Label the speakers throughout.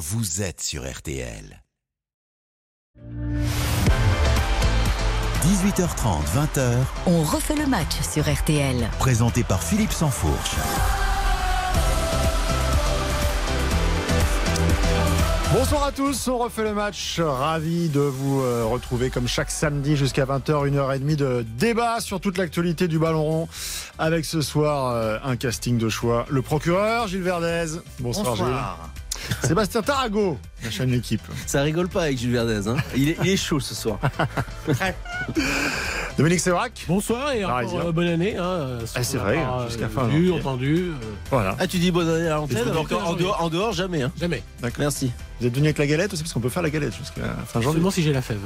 Speaker 1: vous êtes sur RTL. 18h30, 20h,
Speaker 2: On refait le match sur RTL.
Speaker 1: présenté par Philippe Sansfourche.
Speaker 3: Bonsoir à tous, on refait le match. Ravi de vous euh, retrouver comme chaque samedi jusqu'à 20h, une heure et demie de débat sur toute l'actualité du ballon rond. Avec ce soir euh, un casting de choix. Le procureur Gilles Verdez. Bonsoir, Gilles. Sébastien Tarago, la chaîne L'équipe.
Speaker 4: Ça rigole pas avec Jules Verdez. Hein. Il, est, il est chaud ce soir.
Speaker 3: Dominique Sévrac.
Speaker 5: Bonsoir et encore euh, bonne année. Hein,
Speaker 3: Ah, c'est vrai, jusqu'à
Speaker 5: euh,
Speaker 3: fin
Speaker 5: Vu, entendu, euh,
Speaker 3: Voilà.
Speaker 4: Ah, tu dis bonne année à l'antenne en dehors, en dehors, jamais. Hein.
Speaker 5: jamais.
Speaker 4: Merci.
Speaker 3: Vous êtes venu avec la galette aussi parce qu'on peut faire la galette jusqu'à fin janvier.
Speaker 5: Seulement si j'ai la fève.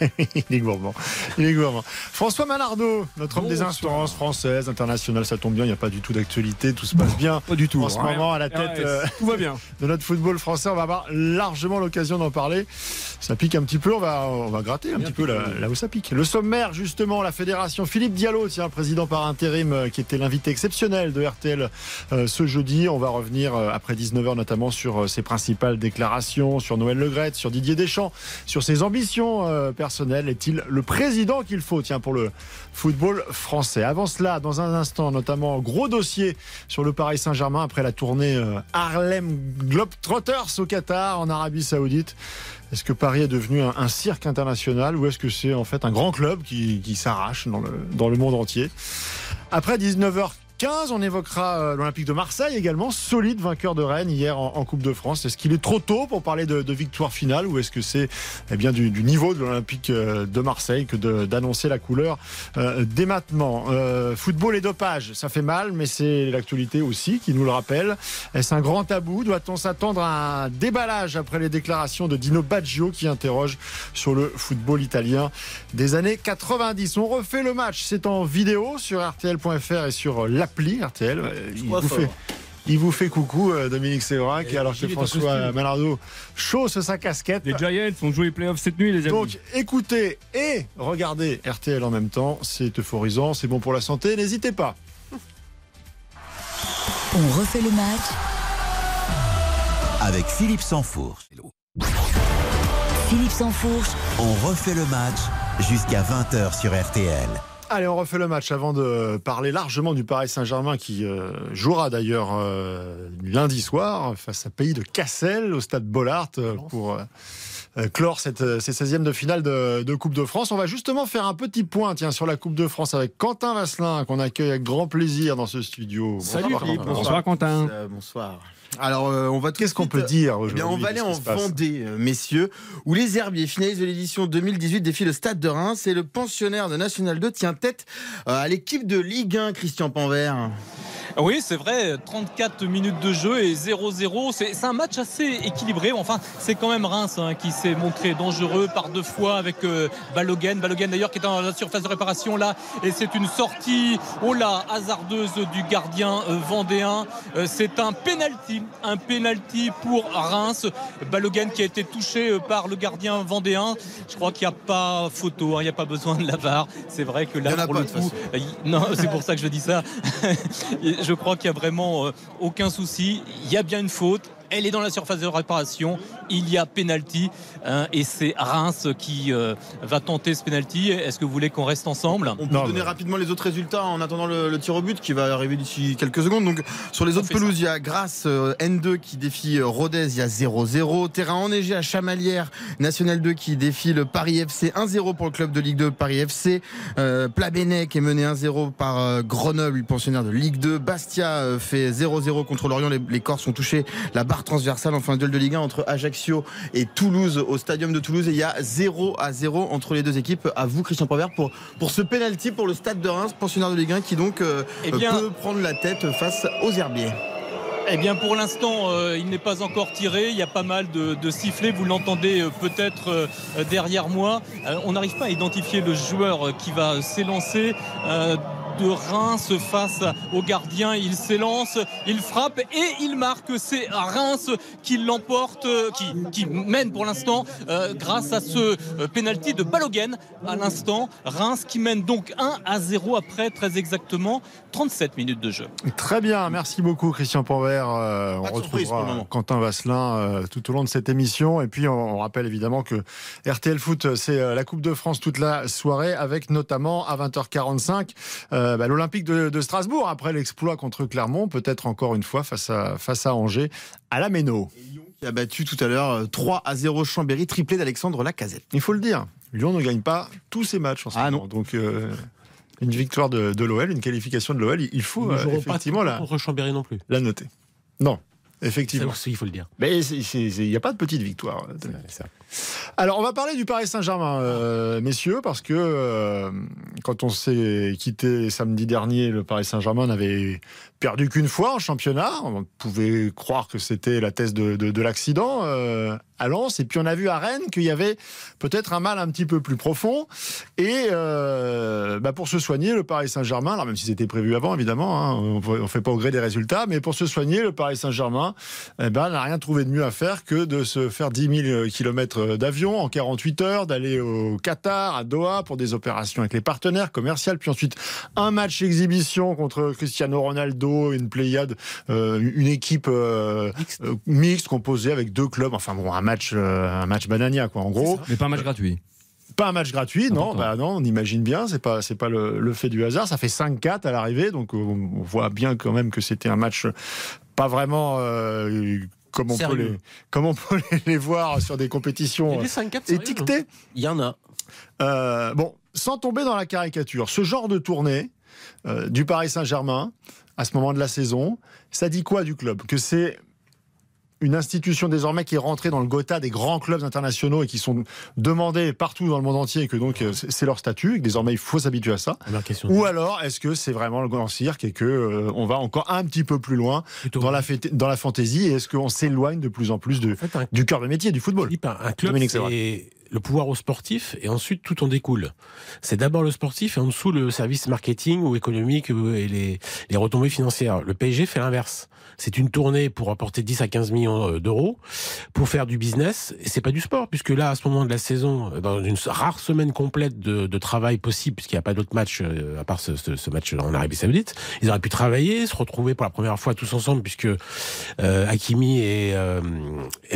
Speaker 3: Il est gourmand. Il est gourmand. François Manardo, notre homme des instances françaises, internationales, ça tombe bien, il n'y a pas du tout d'actualité, tout se passe bien.
Speaker 6: Pas du tout.
Speaker 3: En ce moment, à la tête euh,
Speaker 6: Tout va bien.
Speaker 3: de notre football français, on va avoir largement l'occasion d'en parler. Ça pique un petit peu, on va, on va gratter un petit peu là, là où ça pique. Le sommaire, justement, la fédération Philippe Diallo, tiens, président par intérim, euh, qui était l'invité exceptionnel de RTL euh, ce jeudi. On va revenir euh, après 19h notamment sur euh, ses principales déclarations, sur Noël Legrette, sur Didier Deschamps, sur ses ambitions personnelles. Est-il le président qu'il faut, tiens, pour le football français? Avant cela, dans un instant, notamment, gros dossier sur le Paris Saint-Germain après la tournée Harlem Globetrotters au Qatar, en Arabie Saoudite. Est-ce que Paris est devenu un, cirque international ou est-ce que c'est en fait un grand club qui, s'arrache dans le, dans le monde entier? Après 19h15, on évoquera euh, l'Olympique de Marseille également, solide vainqueur de Rennes hier en, Coupe de France. Est-ce qu'il est trop tôt pour parler de, victoire finale ou est-ce que c'est eh bien du, niveau de l'Olympique euh, de Marseille que d'annoncer la couleur euh, dès Euh, Football et dopage, ça fait mal, mais c'est l'actualité aussi qui nous le rappelle. Est-ce un grand tabou? Doit-on s'attendre à un déballage après les déclarations de Dino Baggio qui interroge sur le football italien des années 90 On refait le match, c'est en vidéo sur RTL.fr et sur l'appli RTL. Il vous, fait, il vous fait coucou, euh, Dominique Sévrac,
Speaker 5: Et
Speaker 3: alors que François. Malardo chausse sa casquette.
Speaker 6: Les Giants ont joué les playoffs cette nuit, les amis.
Speaker 3: Donc écoutez et regardez RTL en même temps, c'est euphorisant, c'est bon pour la santé, n'hésitez pas.
Speaker 2: On refait le match
Speaker 1: Avec Philippe Sansfourche.
Speaker 2: Philippe Sansfourche,
Speaker 1: On refait le match jusqu'à 20h sur RTL.
Speaker 3: Allez, on refait le match avant de parler largement du Paris Saint-Germain qui euh, jouera d'ailleurs euh, lundi soir face à Pays de Cassel au stade Bollard euh, pour euh, euh, clore cette, euh, ces 16e de finale de, de Coupe de France. On va justement faire un petit point tiens, sur la Coupe de France avec Quentin Vasselin qu'on accueille avec grand plaisir dans ce studio.
Speaker 5: Salut,
Speaker 3: Bonsoir,
Speaker 5: Philippe.
Speaker 6: Bonsoir Quentin.
Speaker 7: Euh, bonsoir. Alors, euh, on va
Speaker 3: Qu'est-ce qu'on peut dire
Speaker 7: eh bien, on va aller en Vendée, euh, messieurs, où les Herbiers, finalistes de l'édition 2018, défient le Stade de Reims et le pensionnaire de National 2 tient tête euh, à l'équipe de Ligue 1, Christian Panvert.
Speaker 8: Oui, c'est vrai, 34 minutes de jeu et 0-0. C'est un match assez équilibré. Enfin, c'est quand même Reims hein, qui s'est montré dangereux par deux fois avec euh, Balogun. Balogun d'ailleurs qui est dans la surface de réparation là. Et c'est une sortie, oh là, hasardeuse du gardien euh, vendéen. Euh, c'est un penalty. Un penalty pour Reims. Balogun qui a été touché euh, par le gardien vendéen. Je crois qu'il n'y a pas photo, hein, il n'y a pas besoin de la VAR. C'est vrai que là, pour le coup, non, c'est pour ça que je dis ça. Je crois qu'il n'y a vraiment euh, aucun souci. Il y a bien une faute. Elle est dans la surface de réparation. Il y a penalty. hein, et c'est Reims qui euh, va tenter ce penalty. Est-ce que vous voulez qu'on reste ensemble?
Speaker 7: On peut
Speaker 3: Non,
Speaker 7: donner
Speaker 3: mais-
Speaker 7: rapidement les autres résultats en attendant le, le tir au but qui va arriver d'ici quelques secondes. Donc, sur les
Speaker 8: On
Speaker 7: autres pelouses, il y a Grasse euh, N2 qui défie euh, Rodez, il y a 0-0. Terrain enneigé à Chamalières, National 2 qui défie le Paris FC 1-0 pour le club de Ligue 2, Paris FC. Euh, Plabennec est mené 1-0 par euh, Grenoble, pensionnaire de Ligue 2. Bastia euh, fait 0-0 contre Lorient. Les, les Corses ont touché la barre transversale. Enfin, un duel de Ligue 1 entre Ajaccio et Toulouse au stadium de Toulouse. Et il y a 0 à 0 entre les deux équipes. À vous, Christian Provert, pour, pour ce penalty pour le stade de Reims, pensionnaire de Ligue 1, qui donc euh,
Speaker 8: Eh bien-
Speaker 7: peut prendre la tête face aux Herbiers.
Speaker 8: Eh bien, pour l'instant, euh, il n'est pas encore tiré. Il y a pas mal de, de sifflets. Vous l'entendez euh, peut-être euh, derrière moi. On n'arrive pas à identifier le joueur qui va s'élancer. Euh, de Reims face au gardien. Il s'élance, il frappe et il marque. C'est Reims qui l'emporte, qui, qui, mène pour l'instant euh, grâce à ce euh, penalty de Balogun à l'instant. Reims qui mène donc 1 à 0 après très exactement 37 minutes de jeu.
Speaker 3: Très bien, merci beaucoup Christian Panvert. Euh, on retrouvera Quentin Vasselin euh, tout au long de cette émission. Et puis on, on rappelle évidemment que RTL Foot, c'est euh, la Coupe de France toute la soirée avec notamment à 20h45 euh, bah, l'Olympique de, de, Strasbourg après l'exploit contre Clermont, peut-être encore une fois face à, face à Angers à la Méno.
Speaker 7: Qui a battu tout à l'heure 3 à 0 Chambéry, triplé d'Alexandre Lacazette.
Speaker 3: Il faut le dire, Lyon ne gagne pas tous ses matchs en ce
Speaker 7: ah
Speaker 3: moment.
Speaker 7: Non.
Speaker 3: Donc euh, une victoire de, de l'OL, une qualification de l'OL, il faut euh, effectivement
Speaker 5: pas
Speaker 3: la,
Speaker 5: Chambéry non plus.
Speaker 3: la noter. Non. Effectivement.
Speaker 5: C'est- Il faut le dire.
Speaker 3: Mais il n'y a pas de petite victoire. Alors, on va parler du Paris Saint-Germain, euh, messieurs, parce que euh, quand on s'est quitté samedi dernier, le Paris Saint-Germain n'avait perdu qu'une fois en championnat. On pouvait croire que c'était la thèse de, de, de l'accident euh, à Lens. Et puis, on a vu à Rennes qu'il y avait peut-être un mal un petit peu plus profond. Et euh, bah, pour se soigner, le Paris Saint-Germain, alors même si c'était prévu avant, évidemment, hein, on ne fait pas au gré des résultats, mais pour se soigner, le Paris Saint-Germain eh ben, n'a rien trouvé de mieux à faire que de se faire 10 000 kilomètres d'avion en 48 heures, d'aller au Qatar, à Doha, pour des opérations avec les partenaires commerciaux, puis ensuite un match exhibition contre Cristiano Ronaldo, une pléiade, euh, une équipe euh, euh, mixte composée avec deux clubs, enfin bon, un match, euh, un match banania, quoi, en gros.
Speaker 6: Mais pas un match gratuit.
Speaker 3: Pas un match gratuit, non,
Speaker 6: Important.
Speaker 3: bah non, on imagine bien, c'est pas, c'est pas le, le fait du hasard. Ça fait 5-4 à l'arrivée, donc on, on voit bien quand même que c'était un match pas vraiment euh, comme, on peut les, comme on peut les, voir sur des compétitions
Speaker 5: avait 5-4 sérieux, non
Speaker 3: étiquetées.
Speaker 4: Il y en a.
Speaker 3: Euh, bon, sans tomber dans la caricature, ce genre de tournée euh, du Paris Saint-Germain à ce moment de la saison, ça dit quoi du club? Que c'est une institution désormais qui est rentrée dans le Gotha des grands clubs internationaux et qui sont demandés partout dans le monde entier et que donc euh, c'est leur statut et que désormais il faut s'habituer à ça. Ou alors est-ce que c'est vraiment le grand cirque et que euh, on va encore un petit peu plus loin
Speaker 5: Plutôt.
Speaker 3: dans la, fête- dans la fantaisie et est-ce qu'on s'éloigne de plus en plus de,
Speaker 5: En fait, un,
Speaker 3: du cœur de métier du football?
Speaker 5: Philippe, un, un club, le pouvoir au sportif et ensuite tout en découle. C'est d'abord le sportif et en dessous le service marketing ou économique et les, les retombées financières. Le PSG fait l'inverse. C'est une tournée pour apporter 10 à 15 millions euh, d'euros pour faire du business et c'est pas du sport puisque là à ce moment de la saison dans une rare semaine complète de, de travail possible puisqu'il n'y a pas d'autres matchs euh, à part ce, ce, ce match en Arabie Saoudite ils auraient pu travailler se retrouver pour la première fois tous ensemble puisque euh, Hakimi et euh,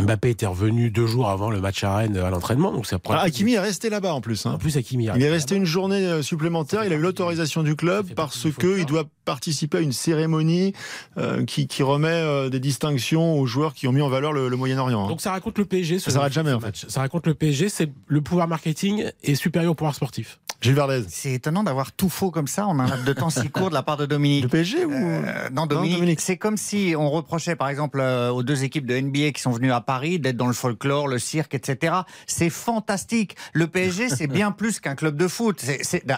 Speaker 5: Mbappé étaient revenus deux jours avant le match à Rennes à l'entraînement donc ça prend
Speaker 3: Ah, Hakimi est resté là-bas en plus. hein.
Speaker 5: en plus Hakimi
Speaker 3: Il est resté une journée euh, supplémentaire. Il a eu l'autorisation du club parce
Speaker 5: partie du
Speaker 3: que
Speaker 5: folklore.
Speaker 3: il doit participer à une cérémonie euh, qui, qui remet euh, des distinctions aux joueurs qui ont mis en valeur le, le Moyen-Orient. hein.
Speaker 5: Donc ça raconte le PSG.
Speaker 3: Ça s'arrête jamais, en fait.
Speaker 5: Ça raconte le PSG, c'est le pouvoir marketing est supérieur au pouvoir sportif.
Speaker 3: Gilles Verdez.
Speaker 9: C'est étonnant d'avoir tout faux comme ça en un laps de temps si court de la part de Dominique.
Speaker 3: Le PSG ou
Speaker 9: Euh, non, Dominique,
Speaker 3: Dominique.
Speaker 9: c'est comme si on reprochait par exemple euh, aux deux équipes de NBA qui sont venues à Paris d'être dans le folklore, le cirque, etc. C'est fantastique. Le PSG, c'est bien plus qu'un club de foot.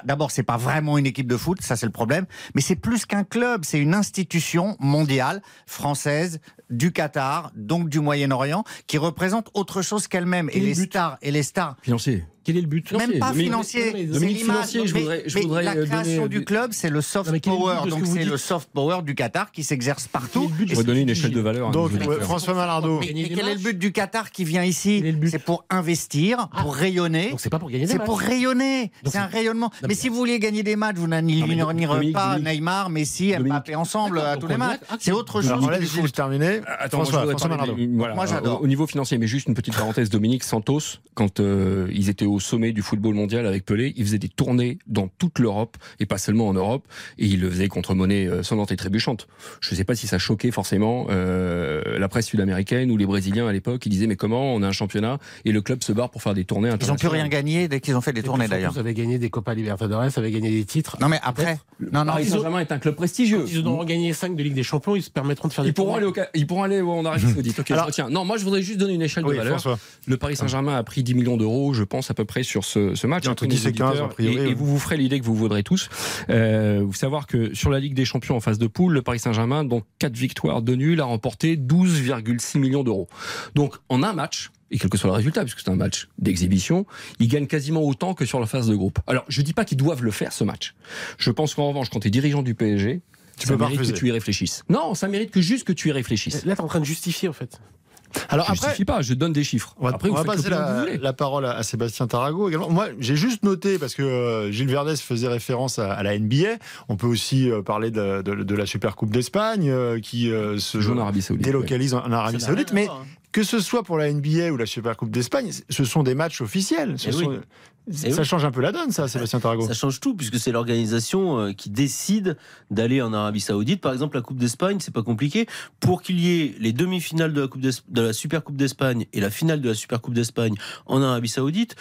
Speaker 9: D'abord, c'est pas vraiment une équipe de foot, ça c'est le problème, mais c'est plus qu'un club. C'est une institution mondiale, française, du Qatar, donc du Moyen-Orient, qui représente autre chose qu'elle-même. Et les stars, et les stars
Speaker 6: Financier.
Speaker 5: Quel est le but?
Speaker 9: Même pas financier.
Speaker 5: mais
Speaker 9: c'est
Speaker 6: Dominique,
Speaker 9: l'image.
Speaker 6: financier, je
Speaker 9: Mais-
Speaker 6: voudrais- je
Speaker 9: mais
Speaker 6: voudrais,
Speaker 9: la
Speaker 6: euh,
Speaker 9: création
Speaker 6: donner,
Speaker 9: du
Speaker 6: euh,
Speaker 9: club, c'est le soft
Speaker 5: Non, mais
Speaker 9: power. Donc c'est le soft power du Qatar qui s'exerce partout.
Speaker 5: Quel est le but de
Speaker 9: Et
Speaker 6: On va
Speaker 5: ce
Speaker 6: donner une échelle de valeur. à
Speaker 3: Donc ouais,
Speaker 6: auditeurs.
Speaker 3: François
Speaker 9: et
Speaker 5: des
Speaker 9: quel est le but du Qatar qui vient ici? C'est pour investir,
Speaker 5: Ah.
Speaker 9: pour rayonner.
Speaker 5: Donc c'est pas pour gagner des
Speaker 9: C'est pour rayonner. C'est un rayonnement.
Speaker 5: mais-
Speaker 9: mais si vous vouliez gagner des matchs, vous n'annulerez
Speaker 6: Dominique,
Speaker 9: pas. Neymar, Messi. Mbappé ensemble à tous les matchs.
Speaker 5: Ah,
Speaker 9: C'est autre chose
Speaker 3: Alors, on
Speaker 6: Attends, moi, je
Speaker 3: François,
Speaker 6: voudrais
Speaker 3: François
Speaker 6: parler voilà,
Speaker 9: Moi, j'adore.
Speaker 6: Au, au niveau financier, mais juste une petite parenthèse, Dominique Santos, quand euh, ils étaient au sommet du football mondial avec Pelé, ils faisaient des tournées dans toute l'Europe et pas seulement en Europe, et ils le faisaient contre monnaie euh, sonnante et trébuchante. Je ne sais pas si ça choquait forcément euh, la presse sud-américaine ou les Brésiliens à l'époque. Ils disaient mais comment on a un championnat et le club se barre pour faire des tournées
Speaker 9: Ils n'ont plus rien gagné dès qu'ils ont fait des tournées d'ailleurs.
Speaker 5: Ils avaient gagné des Copa Libertadores, avaient gagné des titres.
Speaker 9: Non mais après, non non,
Speaker 6: Paris
Speaker 5: ils ont-
Speaker 6: Saint-Germain est un club prestigieux.
Speaker 5: Ils auront gagné 5 de Ligue des Champions, ils se permettront de faire des
Speaker 6: Ils pourront, aller au, ils pourront aller en Arabie Saoudite. Ok,
Speaker 3: Alors-
Speaker 6: je retiens. Non, moi je voudrais juste donner une échelle
Speaker 3: Oui,
Speaker 6: de valeur.
Speaker 3: François.
Speaker 6: Le Paris Saint-Germain a pris 10 millions d'euros, je pense, à peu près sur ce, ce match.
Speaker 3: Entre
Speaker 6: Entre
Speaker 3: 10
Speaker 6: nos
Speaker 3: et 15,
Speaker 6: auditeurs.
Speaker 3: a priori,
Speaker 6: Et, vous vous ferez l'idée que vous vaudrez tous. Euh, vous savoir que sur la Ligue des Champions en phase de poule, le Paris Saint-Germain, donc 4 victoires, 2 nuls, a remporté 12,6 millions d'euros. Donc en un match, et quel que soit le résultat, puisque c'est un match d'exhibition, ils gagnent quasiment autant que sur la phase de groupe. Alors, je dis pas qu'ils doivent le faire, ce match. Je pense qu'en revanche, quand tu es dirigeant du PSG,
Speaker 3: Tu
Speaker 6: ça
Speaker 3: peux pas
Speaker 6: mérite que
Speaker 3: refuser.
Speaker 6: tu y réfléchisses. Non, ça mérite que juste que tu y réfléchisses.
Speaker 5: Là, t'es en train de justifier, en fait.
Speaker 3: Alors
Speaker 6: je
Speaker 3: après,
Speaker 6: justifie pas, je donne des chiffres.
Speaker 3: On va,
Speaker 6: Après,
Speaker 3: on
Speaker 6: vous
Speaker 3: va passer
Speaker 6: que
Speaker 3: la,
Speaker 6: voulez.
Speaker 3: la parole à, à Sébastien Tarago également. Moi, j'ai juste noté, parce que euh, Gilles Verdès faisait référence à, à la NBA, on peut aussi euh, parler de, de- de la Super Coupe d'Espagne, euh, qui euh, se
Speaker 6: Joue en Arabie Saoudite.
Speaker 3: délocalise en, en Arabie Saoudite. Mais
Speaker 8: voir, hein.
Speaker 3: Que ce soit pour la NBA ou la Super Coupe d'Espagne, ce sont des matchs officiels. Ce
Speaker 4: Eh oui. Eh
Speaker 3: ça
Speaker 4: oui.
Speaker 3: change un peu la donne, ça, Sébastien Tarago.
Speaker 4: Ça change tout puisque c'est l'organisation euh, qui décide d'aller en Arabie Saoudite. Par exemple, la Coupe d'Espagne, c'est pas compliqué. Pour qu'il y ait les demi-finales de la Coupe d'Es- de la Super Coupe d'Espagne et la finale de la Super Coupe d'Espagne en Arabie Saoudite,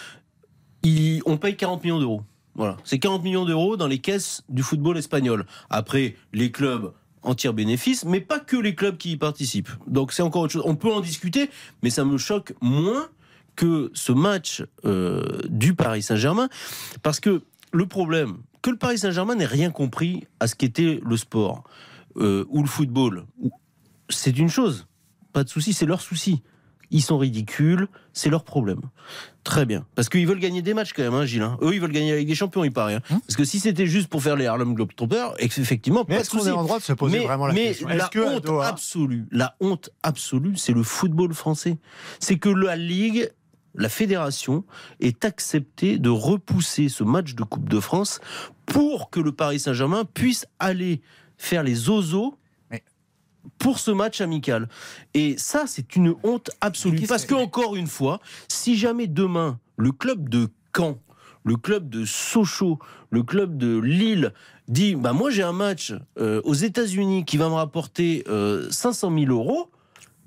Speaker 4: il- on paye 40 millions d'euros. Voilà, c'est 40 millions d'euros dans les caisses du football espagnol. Après, les clubs en tirent bénéfice, mais pas que les clubs qui y participent. Donc c'est encore autre chose. On peut en discuter, mais ça me choque moins que ce match euh, du Paris Saint-Germain, parce que le problème, que le Paris Saint-Germain n'ait rien compris à ce qu'était le sport euh, ou le football, c'est une chose, pas de souci, c'est leur souci. Ils sont ridicules, c'est leur problème. Très bien. Parce qu'ils veulent gagner des matchs quand même, hein, Gilles. hein. Eux, ils veulent gagner avec des champions, il paraît. hein. Parce que si c'était juste pour faire les Harlem Globetrotters, effectivement,
Speaker 3: Mais
Speaker 4: pas de
Speaker 3: est-ce qu'on est en droit de se poser
Speaker 4: mais,
Speaker 3: vraiment la
Speaker 4: mais
Speaker 3: question?
Speaker 4: la
Speaker 3: Est-ce que
Speaker 4: honte
Speaker 3: Doha-
Speaker 4: absolue, la honte absolue, c'est le football français. C'est que la Ligue, la fédération, est acceptée de repousser ce match de Coupe de France pour que le Paris Saint-Germain puisse aller faire les ozos
Speaker 9: Mais-
Speaker 4: pour ce match amical. Et ça, c'est une honte absolue. Parce
Speaker 9: que-
Speaker 4: que, encore une fois, si jamais demain, le club de Caen, le club de Sochaux, le club de Lille dit bah moi j'ai un match euh, aux États-Unis qui va me rapporter euh, 500 000 euros,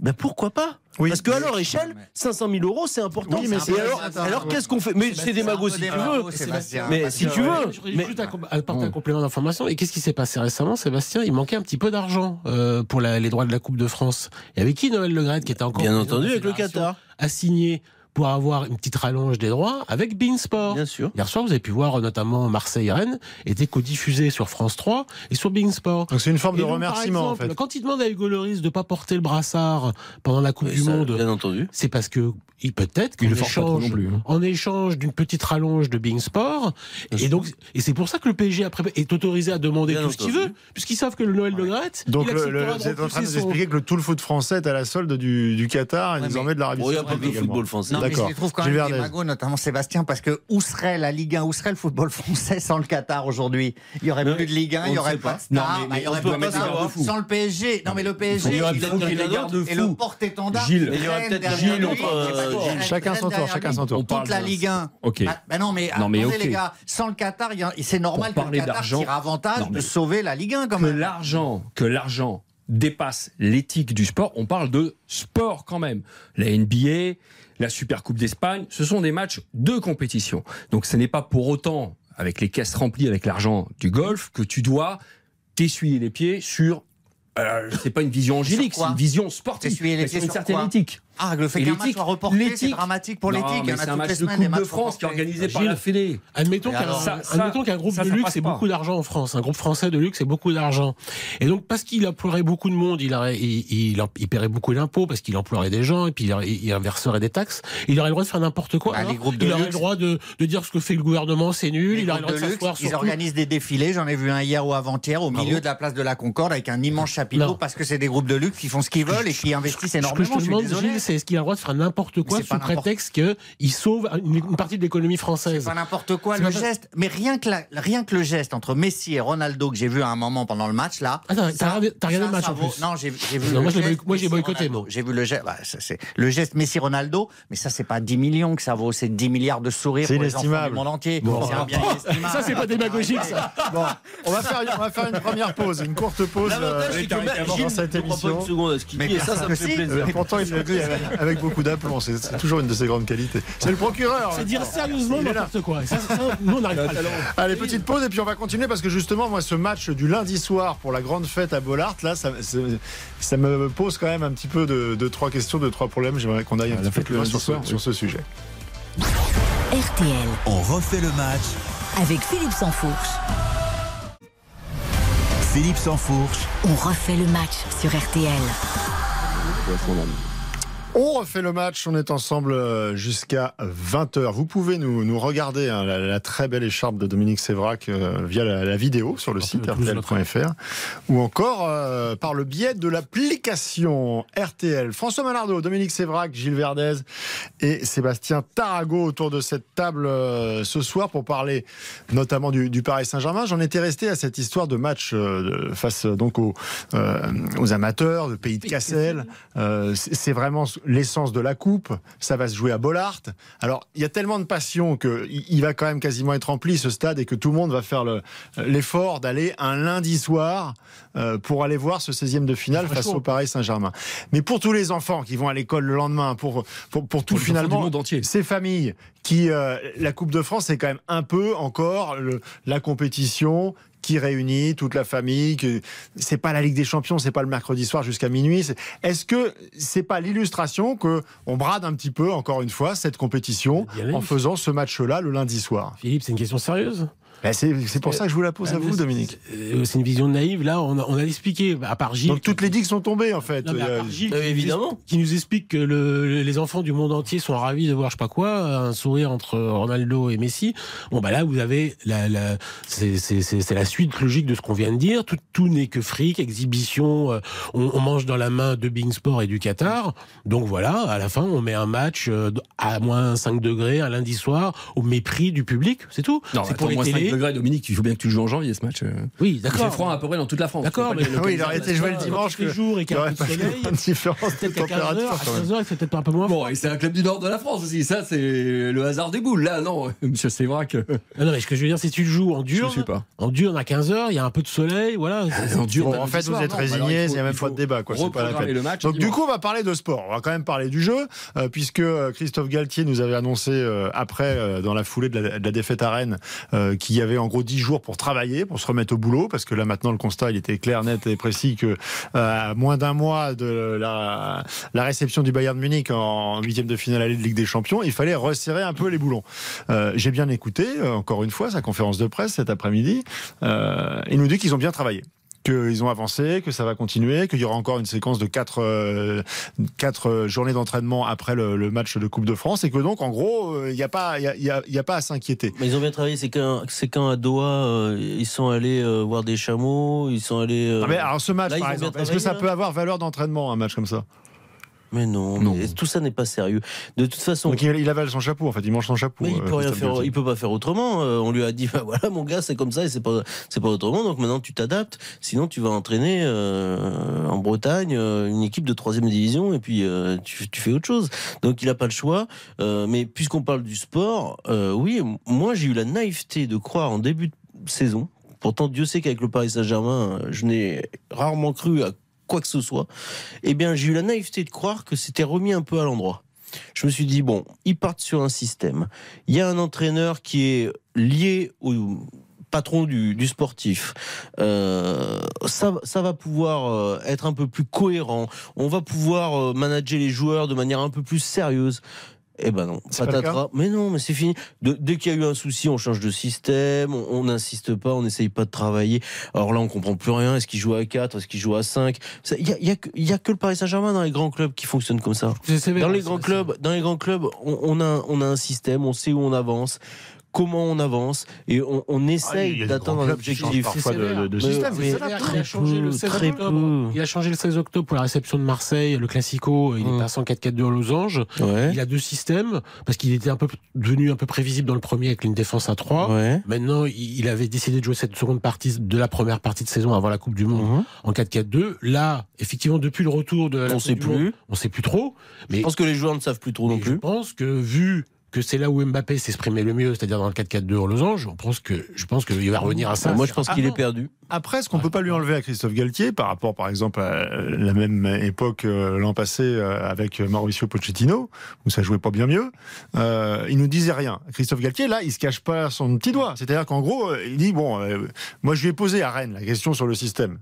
Speaker 4: ben pourquoi pas
Speaker 3: Oui,
Speaker 4: Parce qu'à leur échelle, 500 000 euros c'est important.
Speaker 3: Oui, mais c'est-
Speaker 4: alors, alors qu'est-ce qu'on fait Mais c'est des magos si tu veux.
Speaker 9: Sébastien.
Speaker 4: Mais si tu veux. Mais
Speaker 5: juste apporter un complément d'information. Et qu'est-ce qui s'est passé récemment, Sébastien Il manquait un petit peu d'argent euh, pour la- les droits de la Coupe de France. Et avec qui Noël Le qui était encore
Speaker 4: bien entendu avec le Qatar,
Speaker 5: a signé pour avoir une petite rallonge des droits avec Beansport.
Speaker 4: bien sûr.
Speaker 5: Hier soir, vous avez pu voir notamment Marseille-Rennes était codiffusé sur France 3 et sur Beansport.
Speaker 3: Donc c'est une forme
Speaker 5: Et
Speaker 3: de
Speaker 5: donc,
Speaker 3: remerciement,
Speaker 5: par
Speaker 3: en
Speaker 5: exemple,
Speaker 3: fait.
Speaker 5: Quand il demande à Hugo Lloris de pas porter le brassard pendant la Coupe
Speaker 4: Oui,
Speaker 5: du
Speaker 4: ça,
Speaker 5: Monde,
Speaker 4: Bien entendu.
Speaker 5: c'est parce que il peut-être qu'en
Speaker 6: le force pas trop
Speaker 5: échange,
Speaker 6: non plus. hein.
Speaker 5: en échange d'une petite rallonge de Bing Sport, et donc et c'est pour ça que le PSG après est autorisé à demander
Speaker 4: Bien
Speaker 5: tout ce qu'il veut, puisqu'ils savent que le Noël de Graët,
Speaker 3: Donc
Speaker 5: il
Speaker 3: le- le- vous êtes en train de nous
Speaker 5: son-
Speaker 3: expliquer que le, tout le foot français est à la solde du, du Qatar et
Speaker 9: Ouais,
Speaker 3: désormais de l'Arabie
Speaker 4: Bon, il y a pas
Speaker 3: Saoudite
Speaker 4: que le
Speaker 3: également.
Speaker 4: football français.
Speaker 9: Non, je trouve quand
Speaker 3: Gilles
Speaker 9: même des magots, notamment Sébastien, parce que où serait la Ligue 1, où serait le football français sans le Qatar aujourd'hui? Il y aurait
Speaker 4: Mais
Speaker 9: plus de Ligue 1,
Speaker 4: on
Speaker 9: il y
Speaker 4: ne
Speaker 9: aurait pas
Speaker 4: pas.
Speaker 9: de star,
Speaker 6: Non, mais-
Speaker 9: il y aurait pas star.
Speaker 6: garde-fous.
Speaker 9: Sans le PSG, non mais le PSG,
Speaker 4: Il y aurait peut-être quelqu'un d'autre.
Speaker 9: et le porte-étendard.
Speaker 6: Gilles.
Speaker 4: il y aurait peut-être Gilles entre, euh.
Speaker 3: Chacun son tour, chacun son tour.
Speaker 6: On parle
Speaker 9: Toute la Ligue 1.
Speaker 6: Ok.
Speaker 9: Bah non mais,
Speaker 6: Non, mais
Speaker 9: attendez
Speaker 6: ok.
Speaker 9: les gars, sans le Qatar, c'est normal que le
Speaker 6: parler
Speaker 9: Qatar
Speaker 6: d'argent-
Speaker 9: tire avantage de sauver la Ligue 1 quand
Speaker 6: que
Speaker 9: même.
Speaker 6: l'argent, que l'argent dépasse l'éthique du sport, on parle de sport quand même. La NBA, la Super Coupe d'Espagne, ce sont des matchs de compétition. Donc ce n'est pas pour autant, avec les caisses remplies avec l'argent du golf, que tu dois t'essuyer les pieds sur. Euh, c'est pas une vision angélique, c'est une vision sportive.
Speaker 9: Les pieds
Speaker 6: sur une certaine éthique.
Speaker 9: Ah, le fait qu'un match
Speaker 6: l'éthique-
Speaker 9: soit reporté, c'est dramatique pour l'éthique.
Speaker 6: C'est un match de Coupe de France qui est organisé par
Speaker 5: Gilles.
Speaker 6: la Fédé.
Speaker 5: Admettons
Speaker 9: Et
Speaker 5: qu'un groupe de luxe
Speaker 6: pas.
Speaker 5: beaucoup d'argent en France, un groupe français de luxe ait beaucoup d'argent. Et donc parce qu'il emploierait beaucoup de monde, il, paierait beaucoup d'impôts parce qu'il emploierait des gens et puis il, inverserait des taxes. Il aurait le droit de faire n'importe quoi.
Speaker 9: Bah, de
Speaker 5: il aurait le
Speaker 9: luxe.
Speaker 5: droit de, dire ce que fait le gouvernement, c'est nul. Il aurait le droit de
Speaker 9: ils organisent des défilés. J'en ai vu un hier ou avant-hier au milieu de la place de la Concorde avec un immense chapiteau parce que c'est des groupes de luxe qui font ce qu'ils veulent et qui investissent énormément.
Speaker 5: C'est est-ce qu'il a le droit de faire n'importe quoi
Speaker 9: c'est
Speaker 5: sous prétexte qu'il sauve une, une partie de l'économie française
Speaker 9: Pas n'importe quoi,
Speaker 5: C'est
Speaker 9: le
Speaker 5: pas-
Speaker 9: geste. Mais rien que, la- rien que le geste entre Messi et Ronaldo que j'ai vu à un moment pendant le match là.
Speaker 5: Attends, t'as regardé- t'as regardé le match
Speaker 9: ça
Speaker 5: en
Speaker 9: vaut-
Speaker 5: plus
Speaker 9: Non, j'ai vu.
Speaker 5: Non,
Speaker 9: le
Speaker 5: moi, j'ai boycotté, moi.
Speaker 9: J'ai vu le geste. bah, c'est le geste Messi Ronaldo, mais ça c'est pas 10 millions que ça vaut, c'est 10 milliards de sourires
Speaker 3: C'est
Speaker 9: pour les enfants
Speaker 3: inestimable.
Speaker 9: du monde entier.
Speaker 5: Bon.
Speaker 9: c'est un bien.
Speaker 5: Ça, c'est pas démagogique, ça.
Speaker 3: Bon, on va, faire, une- on va faire une première pause, une courte pause euh,
Speaker 4: c'est
Speaker 3: dans
Speaker 4: Gilles
Speaker 3: cette émission.
Speaker 4: une seconde à ce
Speaker 9: Mais
Speaker 4: dit, et ça, ça me fait plaisir.
Speaker 3: Euh, Pourtant, il le dit avec, beaucoup d'aplomb. C'est toujours une de ses grandes qualités. C'est le procureur.
Speaker 5: C'est dire sérieusement n'importe quoi. Ça, ça, nous, on n'arrive pas.
Speaker 3: Allez, petite pause et puis on va continuer parce que justement, moi, ce match du lundi soir pour la grande fête à Bollard, là, ça, me pose quand même un petit peu de, de trois questions, de trois problèmes. J'aimerais qu'on aille un
Speaker 6: Ah,
Speaker 3: petit peu plus
Speaker 6: le
Speaker 3: loin
Speaker 6: lundi
Speaker 3: sur ce,
Speaker 6: soir,
Speaker 3: sur
Speaker 6: oui.
Speaker 3: ce sujet.
Speaker 2: RTL,
Speaker 1: On refait le match.
Speaker 2: avec Philippe Sansfourche.
Speaker 1: Philippe Sansfourche.
Speaker 2: On refait le match sur RTL.
Speaker 3: On refait le match, on est ensemble euh, jusqu'à 20h. Vous pouvez nous, nous regarder hein, la, la, très belle écharpe de Dominique Sévrac euh, via la, la, vidéo sur le site rtl.fr ou encore euh, par le biais de l'application RTL. François Malardo, Dominique Sévrac, Gilles Verdez et Sébastien Tarago autour de cette table euh, ce soir pour parler notamment du, du Paris Saint-Germain. J'en étais resté à cette histoire de match face donc aux, aux, amateurs, de pays de Cassel. C'est vraiment l'essence de la coupe. Ça va se jouer à Bollard. Alors, il y a tellement de passion qu'il va quand même quasiment être rempli ce stade et que tout le monde va faire l'effort d'aller un lundi soir euh, pour aller voir ce 16e de finale face au Paris Saint-Germain. Mais pour tous les enfants qui vont à l'école le lendemain, pour, pour, pour tout pour finalement, ces familles qui, euh, la Coupe de France, c'est quand même un peu encore le, la compétition qui réunit toute la famille. C'est pas la Ligue des Champions, c'est pas le mercredi soir jusqu'à minuit. Est-ce que c'est pas l'illustration que on brade un petit peu encore une fois cette compétition en faisant ce match-là le lundi soir?
Speaker 5: Philippe, c'est une question sérieuse.
Speaker 3: Ben c'est pour ça que je vous la pose à vous, Dominique.
Speaker 5: C'est une vision naïve. Là, on a, on a expliqué, à part Gilles.
Speaker 3: Donc toutes les digues sont tombées, en fait.
Speaker 5: Non, à part Gilles, euh, évidemment. Qui nous explique que le, les enfants du monde entier sont ravis de voir, je sais pas quoi, un sourire entre Ronaldo et Messi. Bon, bah là, vous avez la, la c'est la suite logique de ce qu'on vient de dire. Tout, tout n'est que fric, exhibition. On, on, mange dans la main de Bing Sport et du Qatar. Donc voilà, à la fin, on met un match à moins 5 degrés un lundi soir au mépris du public. C'est tout.
Speaker 6: C'est pour les télés degrés, Dominique, il faut bien que tu joues en janvier ce match.
Speaker 5: Oui, d'accord.
Speaker 6: Il fait froid à peu près dans toute la France.
Speaker 5: D'accord,
Speaker 3: mais oui, il aurait été joué le dimanche.
Speaker 5: Les jours et qu'il y a un peu de soleil.
Speaker 3: Une différence de température.
Speaker 5: À 15h, il fait peut-être un peu moins
Speaker 6: Bon, et c'est un club du nord de la France aussi. Ça, c'est le hasard des boules. Là, non, monsieur Sévrac.
Speaker 5: Non, non, mais ce que je veux dire, c'est que tu le joues en dur.
Speaker 6: Je suis pas.
Speaker 5: En dur, à 15h, il y a un peu de soleil. Voilà.
Speaker 3: En dur, en fait, vous êtes résigné, il n'y a même pas de débat. Quoi. Pas
Speaker 6: le match.
Speaker 3: Donc, du coup, on va parler de sport. On va quand même parler du jeu, puisque Christophe Galtier nous avait annoncé après, dans la foulée de la défaite à Rennes, qu'il y avait en gros 10 jours pour travailler, pour se remettre au boulot, parce que là maintenant le constat il était clair, net et précis que euh, moins d'un mois de la, la, réception du Bayern de Munich en huitième de finale à de Ligue des Champions, il fallait resserrer un peu les boulons. Euh, J'ai bien écouté, euh, encore une fois, sa conférence de presse cet après-midi. Euh, il nous dit qu'ils ont bien travaillé qu'ils ont avancé, que ça va continuer, qu'il y aura encore une séquence de quatre, euh, quatre journées d'entraînement après le, le, match de Coupe de France et que donc en gros il euh, n'y a pas il y a, y a, pas à s'inquiéter.
Speaker 4: Mais ils ont bien travaillé, c'est quand c'est quand à Doha euh, ils sont allés euh, voir des chameaux, ils sont allés.
Speaker 3: Euh... Ah mais alors ce match là, par exemple, est-ce que ça peut avoir valeur d'entraînement un match comme ça?
Speaker 4: Mais non, non. Mais tout ça n'est pas sérieux. De toute façon.
Speaker 3: Donc il, avale son chapeau, en fait, il mange son chapeau.
Speaker 4: Mais il peut rien faire, il peut pas faire autrement. on lui a dit, bah voilà, mon gars, c'est comme ça et c'est pas, c'est pas autrement. Donc maintenant, tu t'adaptes. Sinon, tu vas entraîner euh, en Bretagne une équipe de troisième division et puis euh, tu, tu, fais autre chose. Donc il a pas le choix. Euh, mais puisqu'on parle du sport, oui, moi j'ai eu la naïveté de croire en début de saison. Pourtant, Dieu sait qu'avec le Paris Saint-Germain, je n'ai rarement cru à quoi que ce soit, eh bien, j'ai eu la naïveté de croire que c'était remis un peu à l'endroit. Je me suis dit, bon, ils partent sur un système. Il y a un entraîneur qui est lié au patron du, sportif. Euh, ça, ça va pouvoir euh, être un peu plus cohérent. On va pouvoir euh, manager les joueurs de manière un peu plus sérieuse. Eh ben non, patatras. Mais non, mais c'est fini. De, dès qu'il y a eu un souci, on change de système, on n'insiste pas, on n'essaye pas de travailler. Alors là, on comprend plus rien. Est-ce qu'il joue à 4 Est-ce qu'il joue à 5 Il y a, y, a, y a, que le Paris Saint-Germain dans les grands clubs qui fonctionne comme ça. Dans les grands clubs, dans les grands clubs, on, on, a, on a un système, on sait où on avance comment on avance et on, on essaye ah, d'atteindre un objectif.
Speaker 3: Parfois de, de, système.
Speaker 5: Mais, mais il, a changé le 16 octobre. il a changé le 16 octobre pour la réception de Marseille, le Classico. Il mmh. est passé en 4-4-2 aux losange.
Speaker 4: Ouais.
Speaker 5: Il a deux systèmes parce qu'il était un peu devenu un peu prévisible dans le premier avec une défense à 3.
Speaker 4: Ouais.
Speaker 5: Maintenant, il avait décidé de jouer cette seconde partie de la première partie de saison avant la Coupe du Monde mmh. en 4-4-2. Là, effectivement, depuis le retour de la
Speaker 4: on
Speaker 5: Coupe
Speaker 4: sait
Speaker 5: du
Speaker 4: plus.
Speaker 5: Monde, on sait plus trop. Mais
Speaker 4: je pense que les joueurs ne savent plus trop non plus.
Speaker 5: Je pense que vu que c'est là où Mbappé s'exprimait le mieux, c'est-à-dire dans le 4-4-2 au losange. Je pense que je pense qu'il va revenir à ça.
Speaker 4: Moi, je pense qu'il est perdu.
Speaker 3: Après, ce qu'on ouais. peut pas lui enlever à Christophe Galtier, par rapport, par exemple, à la même époque euh, l'an passé euh, avec Mauricio Pochettino, où ça jouait pas bien mieux, euh, il nous disait rien. Christophe Galtier, là, il se cache pas son petit doigt. C'est-à-dire qu'en gros, il dit bon, euh, moi, je lui ai posé à Rennes la question sur le système.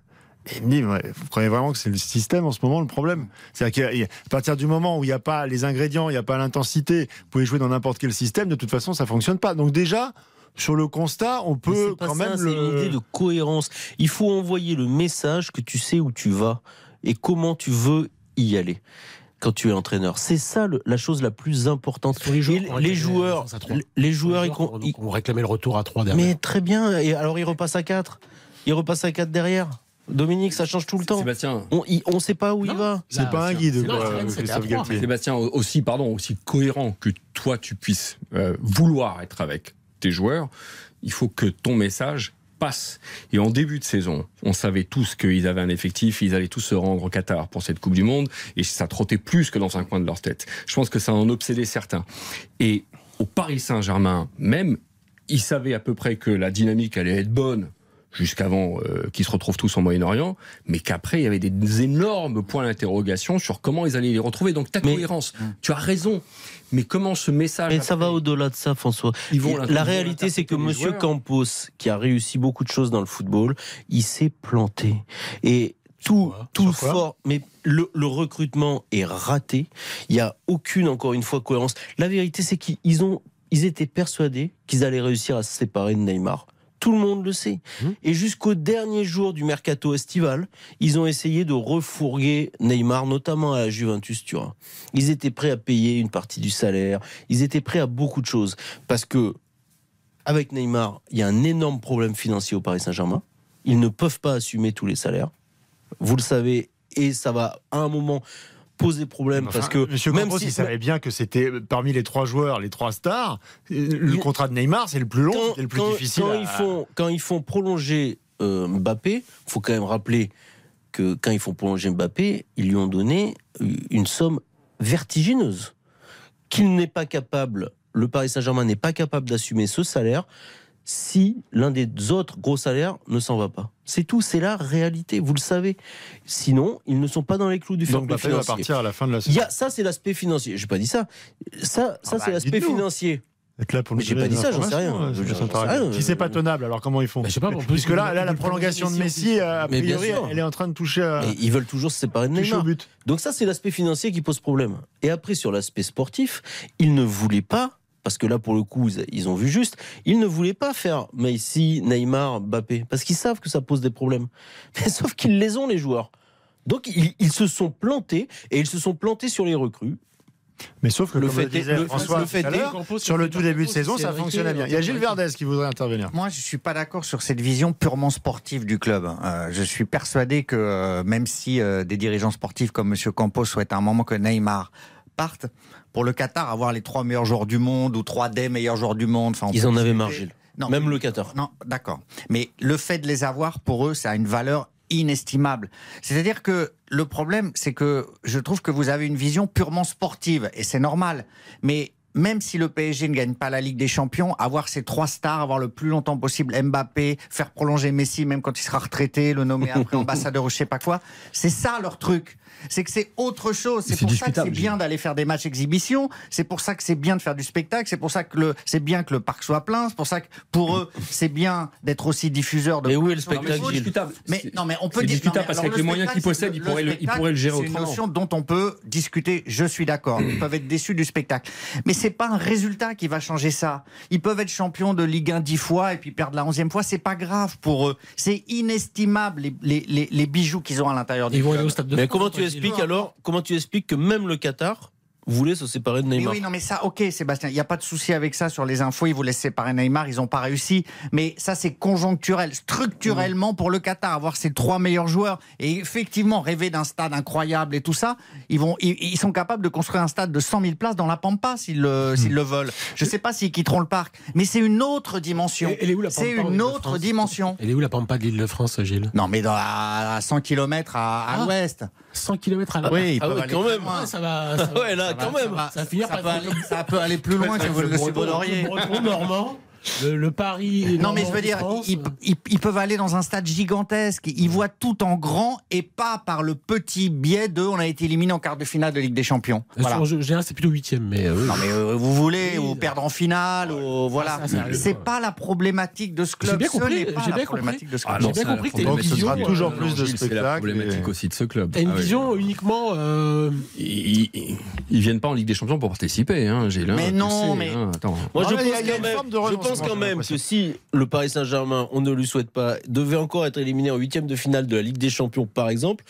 Speaker 3: Et il me dit, ouais, vous croyez vraiment que c'est le système en ce moment le problème? C'est-à-dire qu'à partir du moment où il n'y a pas les ingrédients, il n'y a pas l'intensité, vous pouvez jouer dans n'importe quel système, de toute façon, ça fonctionne pas. Donc déjà, sur le constat, on peut quand
Speaker 4: ça,
Speaker 3: même.
Speaker 4: C'est une idée de cohérence. Il faut envoyer le message que tu sais où tu vas et comment tu veux y aller. quand tu es entraîneur. C'est ça le- la chose la plus importante.
Speaker 5: Les joueurs
Speaker 4: les joueurs, les joueurs,
Speaker 5: Les le retour à 3 derrière.
Speaker 4: mais très bien. Et alors il repasse à 4 Il repasse à 4 derrière? Dominique, ça change tout le temps.
Speaker 6: Sébastien,
Speaker 4: On ne sait pas où il va.
Speaker 3: C'est pas un guide,
Speaker 5: non,
Speaker 3: quoi.
Speaker 6: Sébastien, aussi, pardon, aussi cohérent que toi tu puisses euh, vouloir être avec tes joueurs, il faut que ton message passe. Et en début de saison, on savait tous qu'ils avaient un effectif, ils allaient tous se rendre au Qatar pour cette Coupe du Monde, et ça trottait plus que dans un coin de leur tête. Je pense que ça en obsédait certains. Et au Paris Saint-Germain, même, ils savaient à peu près que la dynamique allait être bonne jusqu'avant euh, qu'ils se retrouvent tous en Moyen-Orient, mais qu'après, il y avait des énormes points d'interrogation sur comment ils allaient les retrouver. Donc ta
Speaker 4: Mais-
Speaker 6: cohérence, tu as raison, mais comment ce message...
Speaker 4: Mais ça va au-delà de ça, François.
Speaker 6: Ils vont
Speaker 4: la réalité, c'est que Monsieur
Speaker 6: joueurs.
Speaker 4: Campos, qui a réussi beaucoup de choses dans le football, il s'est planté. Et tout,
Speaker 5: quoi
Speaker 4: tout fort, mais le, le recrutement est raté. Il n'y a aucune, encore une fois, cohérence. La vérité, c'est qu'ils ont, ils étaient persuadés qu'ils allaient réussir à se séparer de Neymar. Tout le monde le sait.
Speaker 5: Mhm.
Speaker 4: Et jusqu'au dernier jour du mercato estival, ils ont essayé de refourguer Neymar, notamment à la Juventus Turin. Ils étaient prêts à payer une partie du salaire. Ils étaient prêts à beaucoup de choses. Parce que, avec Neymar, il y a un énorme problème financier au Paris Saint-Germain. Ils ne peuvent pas assumer tous les salaires. Vous le savez, et ça va à un moment poser problème
Speaker 3: Enfin,
Speaker 4: parce que
Speaker 3: Monsieur
Speaker 4: même
Speaker 3: Campos,
Speaker 4: si
Speaker 3: il savait bien que c'était parmi les trois joueurs, les trois stars, euh, le contrat de Neymar, c'est le plus long, c'est le plus
Speaker 4: quand-
Speaker 3: difficile.
Speaker 4: quand
Speaker 3: à-
Speaker 4: ils font, quand ils font prolonger euh, Mbappé, faut quand même rappeler que quand ils font prolonger Mbappé, ils lui ont donné une somme vertigineuse. Qu'il n'est pas capable, le Paris Saint-Germain n'est pas capable d'assumer ce salaire si l'un des autres gros salaires ne s'en va pas. C'est tout, c'est la réalité, vous le savez. Sinon, ils ne sont pas dans les clous du fair
Speaker 3: Donc
Speaker 4: play
Speaker 3: Mbappé va
Speaker 4: financier.
Speaker 3: partir à la fin de la
Speaker 4: Il
Speaker 3: saison.
Speaker 4: y a, ça, c'est l'aspect financier. J'ai pas dit ça. Ça, ça
Speaker 3: bah,
Speaker 4: c'est l'aspect
Speaker 3: dites-nous.
Speaker 4: financier.
Speaker 3: Être là pour
Speaker 4: Mais
Speaker 3: nous
Speaker 4: j'ai
Speaker 3: donner
Speaker 4: pas dit ça, j'en sais rien.
Speaker 3: euh,
Speaker 4: Je- sais.
Speaker 3: Si c'est pas tenable, alors comment ils font
Speaker 5: Bah, je sais pas,
Speaker 3: Puisque là, là, la prolongation de
Speaker 5: Messi
Speaker 3: Messi, a
Speaker 4: Mais bien
Speaker 3: priori, elle est en train de toucher, à,
Speaker 4: Mais ils veulent toujours se séparer de Neymar.
Speaker 3: but.
Speaker 4: Donc ça, c'est l'aspect financier qui pose problème. Et après, sur l'aspect sportif, ils ne voulaient pas, parce que là, pour le coup, ils- ont vu juste, ils ne voulaient pas faire Messi, Neymar, Mbappé, parce qu'ils savent que ça pose des problèmes. Mais sauf qu'ils les ont, les joueurs. Donc ils, ils se sont plantés, et ils se sont plantés sur les recrues.
Speaker 3: Mais sauf que,
Speaker 4: Le
Speaker 3: comme
Speaker 4: fait
Speaker 3: le disait
Speaker 4: est- le-
Speaker 3: François
Speaker 4: le fait
Speaker 3: sur le tout début de saison, ça fonctionnait bien. Il y a Gilles Verdez qui voudrait intervenir.
Speaker 9: Moi, je suis pas d'accord sur cette vision purement sportive du club. Euh, je suis persuadé que euh, même si euh, des dirigeants sportifs comme Monsieur Campos souhaitent à un moment que Neymar parte, pour le Qatar, avoir les trois meilleurs joueurs du monde ou trois des meilleurs joueurs du monde, enfin,
Speaker 4: Ils en avaient Gilles.
Speaker 9: Non,
Speaker 4: Même le Qatar.
Speaker 9: non, d'accord. Mais le fait de les avoir, pour eux, ça a une valeur inestimable. C'est-à-dire que le problème, c'est que je trouve que vous avez une vision purement sportive, et c'est normal. Mais même si le PSG ne gagne pas la Ligue des Champions, avoir ces trois stars, avoir le plus longtemps possible Mbappé, faire prolonger Messi même quand il sera retraité, le nommer après ambassadeur ou je sais pas quoi, c'est ça leur truc. C'est que c'est autre chose. C'est pour ça que c'est bien d'aller faire des matchs exhibition. C'est pour ça que c'est bien de faire du spectacle. C'est pour ça que le, c'est bien que le parc soit plein. C'est pour ça que pour eux, c'est bien d'être aussi diffuseur de.
Speaker 4: Mais où est le spectacle, Gilles
Speaker 6: discutable.
Speaker 9: Mais non, mais on peut dire-
Speaker 6: discutable
Speaker 9: non,
Speaker 6: parce qu'avec
Speaker 9: le
Speaker 6: les moyens qu'ils possèdent, ils pourraient le- pourraient le gérer
Speaker 9: C'est une
Speaker 6: autrement.
Speaker 9: notion dont on peut discuter. Je suis d'accord. Ils peuvent être déçus du spectacle, mais c'est pas un résultat qui va changer ça. Ils peuvent être champions de Ligue 1 dix fois et puis perdre la onzième fois. C'est pas grave pour eux. C'est inestimable les, les, les, les bijoux qu'ils ont à l'intérieur du
Speaker 5: Ils vont aller au stade de
Speaker 4: Mais comment tu. Expliques alors Comment tu expliques que même le Qatar voulait se séparer de
Speaker 9: Mais
Speaker 4: Neymar
Speaker 9: oui, non, mais ça, ok, Sébastien, il n'y a pas de souci avec ça sur les infos. Ils voulaient séparer Neymar, ils n'ont pas réussi. Mais ça, c'est conjoncturel. Structurellement, pour le Qatar, avoir ses trois meilleurs joueurs et effectivement rêver d'un stade incroyable et tout ça, ils, vont, ils, ils sont capables de construire un stade de 100 000 places dans la Pampa s'ils le, s'ils le veulent. Je ne sais pas s'ils quitteront le parc, mais c'est une autre dimension.
Speaker 5: Elle est où, la
Speaker 9: C'est une autre dimension.
Speaker 5: Elle est où la pampa de l'île de France, Gilles?
Speaker 9: Non, mais dans la- à 100 km à, à
Speaker 5: Ah.
Speaker 9: l'ouest.
Speaker 5: 100 km à la
Speaker 9: Oui,
Speaker 4: Ah ouais,
Speaker 9: aller
Speaker 4: quand même.
Speaker 9: loin.
Speaker 5: Ouais, ça va. ça va-
Speaker 4: Ouais, là,
Speaker 5: ça va-
Speaker 4: quand même.
Speaker 5: Ça va, ça va finir
Speaker 9: Ça
Speaker 5: par
Speaker 9: peut, aller, ça peut aller plus loin que vous le laissez
Speaker 5: normand, le, le Paris.
Speaker 9: Non, mais je veux dire, ils, ils- ils peuvent aller dans un stade gigantesque. Ils voient tout en grand et pas par le petit biais de on a été éliminé en quart de finale de Ligue des Champions. Voilà.
Speaker 5: En général, c'est plutôt huitième, mais. euh.
Speaker 9: Non, mais euh, vous voulez,
Speaker 5: Oui,
Speaker 9: ou perdre en finale, ou voilà.
Speaker 5: ça arrive.
Speaker 9: C'est pas la problématique de ce club.
Speaker 5: J'ai bien
Speaker 9: Ce
Speaker 5: compris,
Speaker 9: n'est pas
Speaker 5: j'ai
Speaker 9: la
Speaker 5: bien
Speaker 9: problématique de ce
Speaker 6: Ah
Speaker 9: club.
Speaker 6: Non,
Speaker 5: bien compris que vision.
Speaker 3: Ce sera toujours plus de
Speaker 6: C'est la
Speaker 3: spectacles
Speaker 6: problématique
Speaker 3: et-
Speaker 6: aussi de ce club.
Speaker 5: T'as une
Speaker 6: Ah
Speaker 5: vision uniquement. euh,
Speaker 6: Ils, ils- ils viennent pas en Ligue des Champions pour participer, hein, hein,
Speaker 9: Mais
Speaker 6: le
Speaker 9: non, mais-
Speaker 6: hein, attends.
Speaker 4: Moi, je
Speaker 3: Ah, il y a-
Speaker 4: pense pense quand même que si le Paris Saint-Germain, on ne lui souhaite pas, devait encore être éliminé en huitième de finale de la Ligue des Champions, par exemple,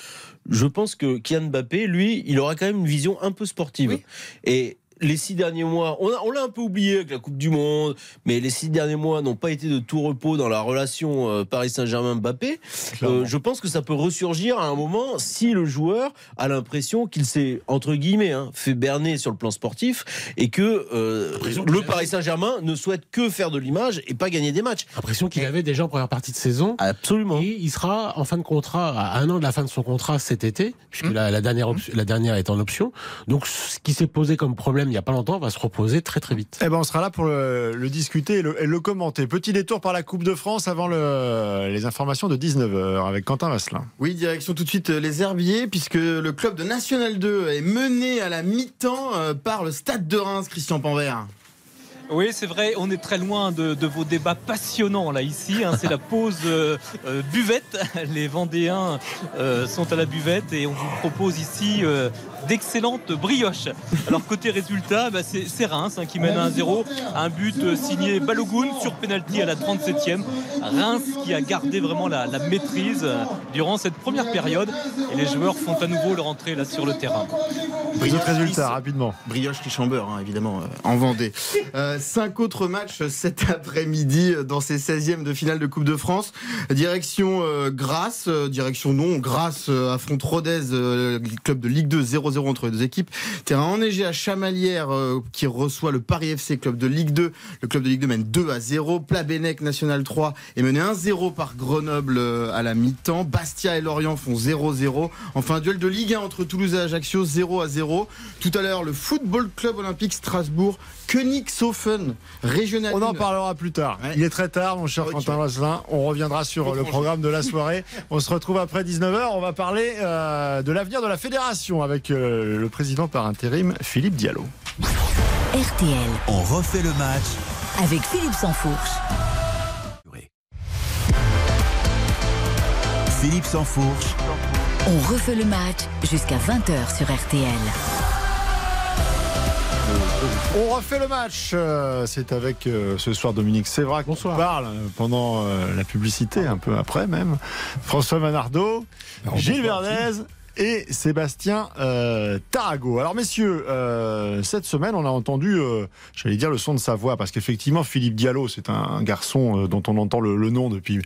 Speaker 4: je pense que Kylian Mbappé, lui, il aura quand même une vision un peu sportive. Et les six derniers mois, on, a- on l'a un peu oublié avec la Coupe du Monde, mais les six derniers mois n'ont pas été de tout repos dans la relation euh, Paris Saint-Germain-Mbappé. Euh, je pense que ça peut ressurgir à un moment si le joueur a l'impression qu'il s'est, entre guillemets, hein, fait berner sur le plan sportif et que euh, le Paris Saint-Germain ne souhaite que faire de l'image et pas gagner des matchs.
Speaker 5: L'impression qu'il avait déjà en première partie de saison.
Speaker 4: Absolument.
Speaker 5: Et il sera en fin de contrat, à un an de la fin de son contrat cet été, puisque la, la dernière, la dernière est en option. Donc ce qui s'est posé comme problème il n'y a pas longtemps va se reposer très très vite.
Speaker 3: Eh ben, on sera là pour le, le discuter et le, et le commenter. Petit détour par la Coupe de France avant le- les informations de 19h avec Quentin Vasselin.
Speaker 7: Oui, direction tout de suite euh, les Herbiers, puisque le club de National 2 est mené à la mi-temps euh, par le Stade de Reims, Christian Panvert.
Speaker 8: Oui, c'est vrai, on est très loin de, de vos débats passionnants là ici. hein. c'est la pause euh, euh, buvette. Les Vendéens euh, sont à la buvette et on vous propose ici euh, d'excellentes brioches. Alors côté résultat, bah, c'est c'est Reims hein, qui mène 1-0. Un but signé Balogun sur penalty à la 37e. Reims qui a gardé vraiment la, la maîtrise durant cette première période et les joueurs font à nouveau leur entrée là sur le terrain.
Speaker 3: Les autres résultats, rapidement.
Speaker 7: Brioche Richambeur, hein, évidemment, euh, en Vendée. Cinq autres matchs cet après-midi dans ces 16e de finale de Coupe de France. Direction euh, Grasse, euh, direction non, Grasse euh, affronte Rodez, club de Ligue 2, 0-0 entre les deux équipes. Terrain enneigé à Chamalières qui reçoit le Paris FC, club de Ligue 2. Le club de Ligue 2 mène 2 à 0. Plabennec National 3 est mené 1-0 par Grenoble à la mi-temps. Bastia et Lorient font 0-0. Enfin, duel de Ligue 1 entre Toulouse et Ajaccio, 0 à 0. Tout à l'heure, le Football Club Olympique Strasbourg, Königshofen, régional.
Speaker 3: On en
Speaker 7: 1.
Speaker 3: parlera plus tard. Il est très tard, mon cher. Quentin Vasselin. On reviendra sur le programme de la soirée. On se retrouve après 19h. On va parler euh, de l'avenir de la fédération avec euh, le président par intérim, Philippe Diallo.
Speaker 2: RTL
Speaker 1: On refait le match
Speaker 2: avec Philippe Sansfourche.
Speaker 1: Philippe Sansfourche.
Speaker 2: On refait le match jusqu'à 20h sur RTL.
Speaker 3: On refait le match. Euh, C'est avec euh, ce soir Dominique Sévrac qu'on parle euh, pendant la publicité, un peu après même. François Manardo, Gilles Verdez et Sébastien euh, Tarago. Alors messieurs, euh, cette semaine on a entendu, euh, j'allais dire le son de sa voix, parce qu'effectivement Philippe Diallo, c'est un, garçon euh, dont on entend le, le nom depuis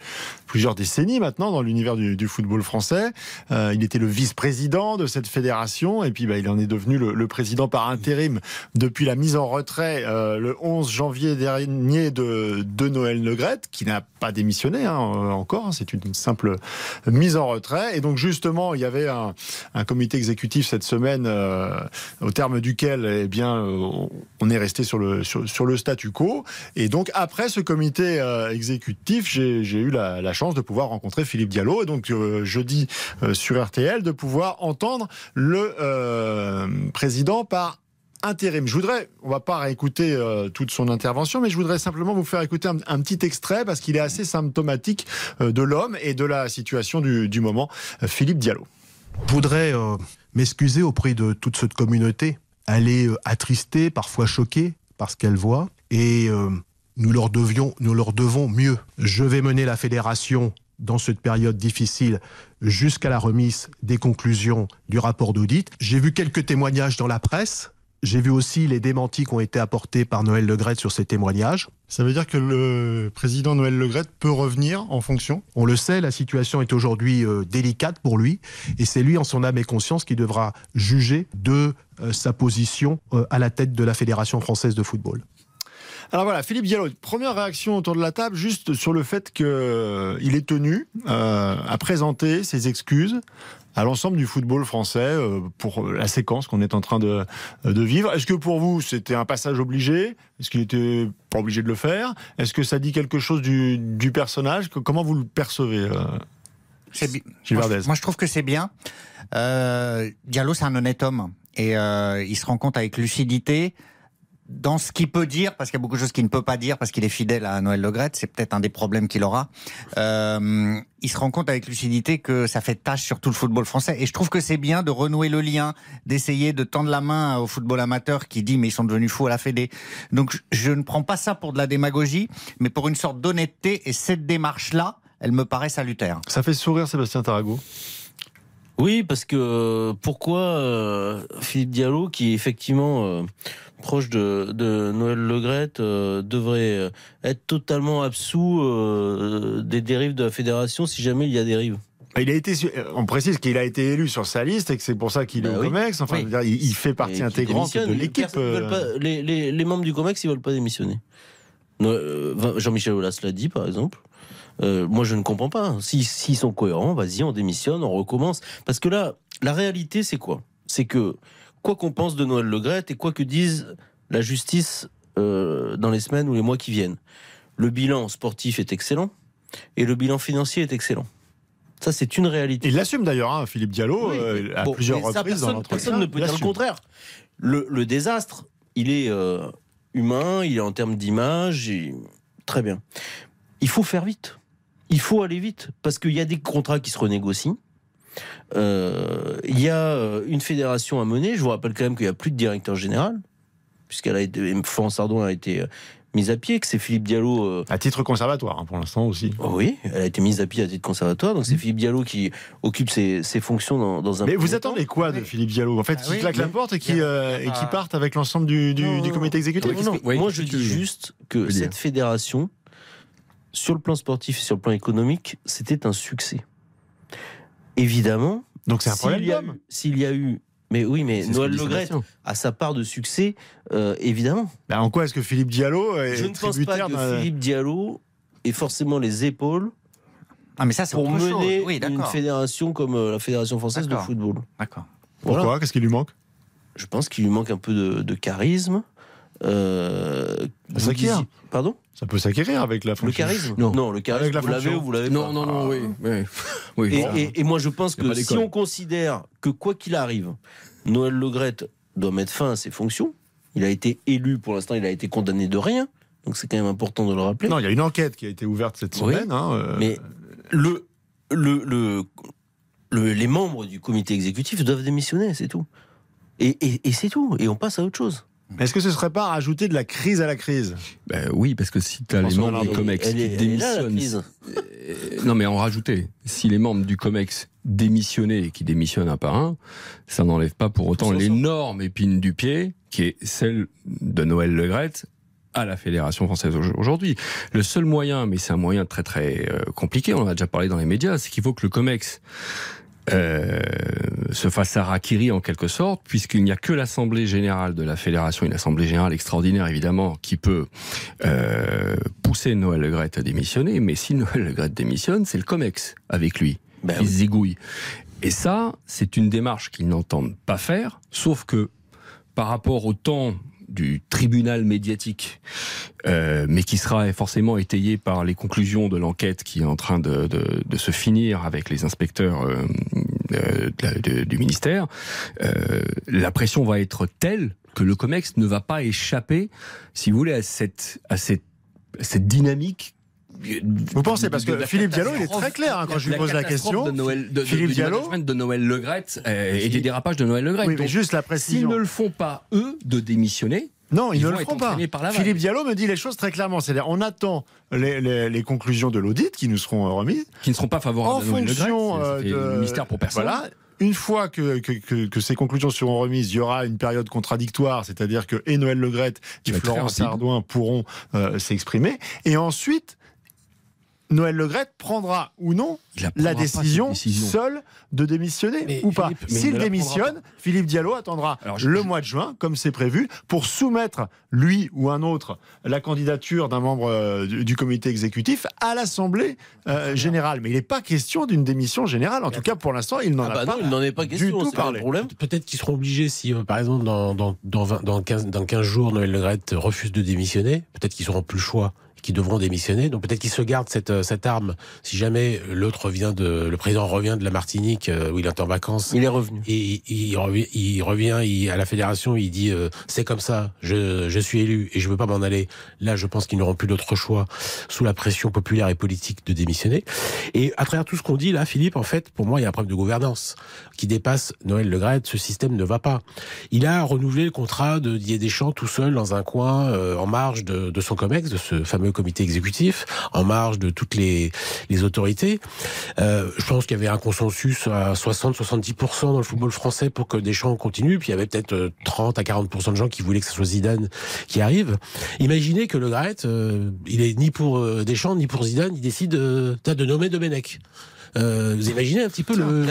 Speaker 3: plusieurs décennies maintenant dans l'univers du, du football français. Euh, il était le vice-président de cette fédération et puis bah, il en est devenu le, le président par intérim depuis la mise en retrait euh, le 11 janvier dernier de, de Noël Legrette, qui n'a pas démissionné hein, encore. hein, c'est une simple mise en retrait. Et donc justement, il y avait un, un comité exécutif cette semaine euh, au terme duquel eh bien, euh, on est resté sur le, sur, le statu quo. Et donc après ce comité euh, exécutif, j'ai eu la, chance de pouvoir rencontrer Philippe Diallo. Et donc jeudi sur RTL, de pouvoir entendre le président par intérim. Je voudrais, on va pas réécouter toute son intervention, mais je voudrais simplement vous faire écouter un, petit extrait parce qu'il est assez symptomatique de l'homme et de la situation du, moment. Philippe Diallo.
Speaker 10: Je voudrais euh, m'excuser auprès de toute cette communauté. Elle est euh, attristée, parfois choquée par ce qu'elle voit, et euh, nous leur devions, nous leur devons mieux. Je vais mener la fédération dans cette période difficile jusqu'à la remise des conclusions du rapport d'audit. J'ai vu quelques témoignages dans la presse. J'ai vu aussi les démentis qui ont été apportés par Noël Legrette sur ces témoignages.
Speaker 3: Ça veut dire que le président Noël Legrette peut revenir en fonction?
Speaker 10: On le sait, la situation est aujourd'hui euh, délicate pour lui, et c'est lui, en son âme et conscience, qui devra juger de euh, sa position euh, à la tête de la Fédération française de football.
Speaker 3: Alors voilà, Philippe Diallo, première réaction autour de la table, juste sur le fait qu'il est tenu euh, à présenter ses excuses à l'ensemble du football français euh, pour la séquence qu'on est en train de, de vivre. Est-ce que pour vous, c'était un passage obligé? Est-ce qu'il était pas obligé de le faire? Est-ce que ça dit quelque chose du, du personnage? Comment vous le percevez euh,
Speaker 9: moi, je-
Speaker 3: Verdez.
Speaker 9: moi, je trouve que c'est bien. Euh, Diallo, c'est un honnête homme. Et euh, il se rend compte avec lucidité dans ce qu'il peut dire, parce qu'il y a beaucoup de choses qu'il ne peut pas dire, parce qu'il est fidèle à Noël Legrette, c'est peut-être un des problèmes qu'il aura. Euh, il se rend compte avec lucidité que ça fait tâche sur tout le football français. Et je trouve que c'est bien de renouer le lien, d'essayer de tendre la main au football amateur qui dit mais ils sont devenus fous à la Fédé. Donc je- ne prends pas ça pour de la démagogie, mais pour une sorte d'honnêteté. Et cette démarche-là, elle me paraît salutaire.
Speaker 3: Ça fait sourire Sébastien Tarago.
Speaker 4: Oui, parce que euh, pourquoi euh, Philippe Diallo, qui est effectivement euh, proche de, de Noël Legrette, devrait être totalement absous des dérives de la fédération si jamais il y a dérive?
Speaker 3: Il a été, on précise qu'il a été élu sur sa liste et que c'est pour ça qu'il est
Speaker 4: Bah
Speaker 3: au
Speaker 4: oui.
Speaker 3: Comex. Enfin,
Speaker 4: Oui.
Speaker 3: il, fait partie intégrante de l'équipe.
Speaker 4: Les- les membres du COMEX, ils veulent pas démissionner. Euh, Jean-Michel Aulas l'a dit, par exemple. Euh, moi, je ne comprends pas. Si- S'ils sont cohérents, vas-y, on démissionne, on recommence. Parce que là, la réalité, c'est quoi? C'est que, quoi qu'on pense de Noël Legrette et quoi que dise la justice euh, dans les semaines ou les mois qui viennent, le bilan sportif est excellent et le bilan financier est excellent. Ça, c'est une réalité.
Speaker 3: Il l'assume d'ailleurs, hein, Philippe Diallo,
Speaker 4: Oui,
Speaker 3: euh, à
Speaker 4: bon,
Speaker 3: plusieurs
Speaker 4: ça,
Speaker 3: reprises dans
Speaker 4: personne, personne ne peut dire le contraire. Le, le désastre, il est euh, humain, il est en termes d'image, très bien. Il faut faire vite. Il faut aller vite parce qu'il y a des contrats qui se renégocient. Euh, Il y a euh, une fédération à mener. Je vous rappelle quand même qu'il n'y a plus de directeur général, puisqu'elle a été, Florence Ardon a été euh, mise à pied, que c'est Philippe Diallo. euh,
Speaker 3: À titre conservatoire, hein, pour l'instant aussi.
Speaker 4: Oh oui, elle a été mise à pied à titre conservatoire, donc c'est Philippe Diallo qui occupe ses, ses fonctions dans, dans un.
Speaker 3: Mais vous attendez quoi de Philippe Diallo? En fait,
Speaker 9: Ah
Speaker 3: qui
Speaker 9: oui,
Speaker 3: claque la porte et qui, euh, et qui
Speaker 9: Ah.
Speaker 3: parte avec l'ensemble du, du, comité exécutif
Speaker 4: Non, non,
Speaker 6: Oui,
Speaker 4: moi je dis juste que cette fédération, sur le plan sportif et sur le plan économique, c'était un succès. Évidemment,
Speaker 3: Donc c'est un
Speaker 4: s'il
Speaker 3: problème
Speaker 4: s'il y a eu. Mais oui, mais Noël
Speaker 6: dit
Speaker 4: Le
Speaker 6: Sébastien.
Speaker 4: a sa part de succès, euh, évidemment.
Speaker 3: Ben, en quoi est-ce que Philippe Diallo est
Speaker 4: Je ne pense pas que Philippe Diallo ait forcément les épaules
Speaker 9: Ah mais ça c'est
Speaker 4: pour
Speaker 9: autre chose.
Speaker 4: mener
Speaker 9: Oui,
Speaker 4: une fédération comme euh, la Fédération française de football.
Speaker 9: D'accord.
Speaker 3: Pourquoi
Speaker 4: Voilà.
Speaker 3: Qu'est-ce qui lui manque
Speaker 4: Je pense qu'il lui manque un peu de, de charisme. Euh, vous
Speaker 3: s'acquiert.
Speaker 4: disiez- Pardon?
Speaker 3: Ça peut s'acquérir avec la
Speaker 4: Le
Speaker 3: fonction.
Speaker 4: charisme
Speaker 6: Non.
Speaker 4: le charisme,
Speaker 3: Avec la
Speaker 4: vous l'avez ou vous l'avez
Speaker 6: Non,
Speaker 4: pas
Speaker 6: non, non, oui. oui. oui
Speaker 4: Et,
Speaker 6: bon.
Speaker 4: et- et moi, je pense que si on considère que quoi qu'il arrive, Noël Legrette doit mettre fin à ses fonctions, il a été élu, pour l'instant, il a été condamné de rien. Donc c'est quand même important de le rappeler.
Speaker 3: Non, il y a une enquête qui a été ouverte cette
Speaker 4: Oui.
Speaker 3: semaine. hein, euh,
Speaker 4: Mais le, le, le, le- les membres du comité exécutif doivent démissionner, c'est tout. Et, et- et c'est tout. Et on passe à autre chose.
Speaker 3: Est-ce que ce serait pas rajouter de la crise à la crise
Speaker 6: Ben oui, parce que si tu as les membres du. COMEX
Speaker 4: Elle
Speaker 6: qui
Speaker 4: est- elle est là, la
Speaker 6: démissionnent.
Speaker 4: crise.
Speaker 6: Euh, non, mais en rajouter. Si les membres du COMEX démissionnaient et qui démissionnent un par un, ça n'enlève pas pour autant l'énorme épine du pied qui est celle de Noël Legrette à la Fédération française au- aujourd'hui. Le seul moyen, mais c'est un moyen très très euh, compliqué, on en a déjà parlé dans les médias, c'est qu'il faut que le COMEX euh, se fasse harakiri en quelque sorte, puisqu'il n'y a que l'Assemblée générale de la Fédération, une Assemblée générale extraordinaire évidemment, qui peut euh, pousser Noël Legrette à démissionner, mais si Noël Legrette démissionne, c'est le COMEX avec lui
Speaker 4: Ben
Speaker 6: qui
Speaker 4: oui.
Speaker 6: se zigouille. Et ça, c'est une démarche qu'ils n'entendent pas faire, sauf que par rapport au temps du tribunal médiatique, euh, mais qui sera forcément étayé par les conclusions de l'enquête qui est en train de, se finir avec les inspecteurs euh, euh, du ministère, euh, la pression va être telle que le COMEX ne va pas échapper, si vous voulez, à cette, cette dynamique.
Speaker 3: Vous pensez Parce que Philippe Diallo, il est très clair hein, quand je lui pose la question.
Speaker 6: De Noël, de, de-
Speaker 3: Philippe
Speaker 6: du
Speaker 3: Diallo
Speaker 6: de Noël Legrette euh, et des dérapages de Noël Legrette.
Speaker 3: Oui, mais juste la
Speaker 6: S'ils
Speaker 3: précision.
Speaker 6: ne le font pas, eux, de démissionner,
Speaker 3: Non, ils,
Speaker 6: Ils
Speaker 3: ne le feront pas.
Speaker 6: la.
Speaker 3: Philippe Diallo me dit les choses très clairement. C'est-à-dire, on attend les, les- les conclusions de l'audit qui nous seront remises.
Speaker 6: qui ne seront pas favorables
Speaker 3: En
Speaker 6: à Noël
Speaker 3: fonction
Speaker 6: Legrette,
Speaker 3: euh, de.
Speaker 6: mystère pour personne.
Speaker 3: Voilà. Une fois que, que, que- que ces conclusions seront remises, il y aura une période contradictoire, c'est-à-dire que et Noël Legrette et Florence. Ardouin pourront euh, s'exprimer. Et ensuite, Noël Legrette prendra ou non la décision, seule de démissionner
Speaker 5: Mais
Speaker 3: ou pas. S'il démissionne, Philippe Diallo attendra
Speaker 6: Alors, je-
Speaker 3: le
Speaker 6: je-
Speaker 3: mois de juin, comme c'est prévu, pour soumettre, lui ou un autre, la candidature d'un membre euh, du, du comité exécutif à l'Assemblée euh, générale. Mais il n'est pas question d'une démission générale. En tout cas, pour l'instant, il n'en
Speaker 4: Ah
Speaker 3: a
Speaker 4: bah
Speaker 3: pas.
Speaker 4: non, il n'en est pas
Speaker 3: du
Speaker 4: question.
Speaker 3: tout
Speaker 4: C'est pas
Speaker 3: parlé.
Speaker 4: le problème.
Speaker 5: Peut-être qu'ils seront obligés, si euh, par exemple dans, dans, dans, 20 dans, 15, dans 15 jours, Noël Legrette refuse de démissionner, peut-être qu'ils n'auront plus le choix, qui devront démissionner. Donc peut-être qu'il se garde cette, euh, cette arme si jamais l'autre revient de, le président revient de la Martinique euh, où il est en vacances.
Speaker 4: Il est revenu.
Speaker 5: Et il, revient, il revient il- à la fédération, il dit euh, c'est comme ça, je, je suis élu et je veux pas m'en aller. Là, je pense qu'ils n'auront plus d'autre choix sous la pression populaire et politique de démissionner. Et à travers tout ce qu'on dit là, Philippe, en fait, pour moi, il y a un problème de gouvernance qui dépasse Noël Le Graët. Ce système ne va pas. Il a renouvelé le contrat de Didier Deschamps tout seul dans un coin, euh, en marge de, de son COMEX, de ce fameux comité exécutif, en marge de toutes les, autorités. Euh, je pense qu'il y avait un consensus à 60-70% dans le football français pour que Deschamps continue. Puis il y avait peut-être euh, 30 à 40% de gens qui voulaient que ce soit Zidane qui arrive. Imaginez que Le Graët, euh, il est ni pour euh, Deschamps ni pour Zidane, il décide euh, de nommer Domenech. Euh, vous imaginez un petit peu le,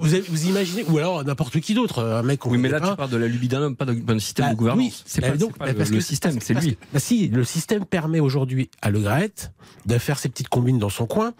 Speaker 5: vous, vous imaginez ou alors n'importe qui d'autre un mec
Speaker 6: Oui, mais là,
Speaker 5: pas.
Speaker 6: tu parles de la lubie d'un homme, pas d'un système
Speaker 5: Bah,
Speaker 6: de gouvernance.
Speaker 5: oui,
Speaker 6: c'est
Speaker 5: bah
Speaker 6: pas,
Speaker 5: donc,
Speaker 6: pas
Speaker 5: bah,
Speaker 6: le,
Speaker 5: parce
Speaker 6: le
Speaker 5: que-
Speaker 6: système, c'est lui.
Speaker 5: que- bah si, le système permet aujourd'hui à Le Graët de faire ses petites combines dans son coin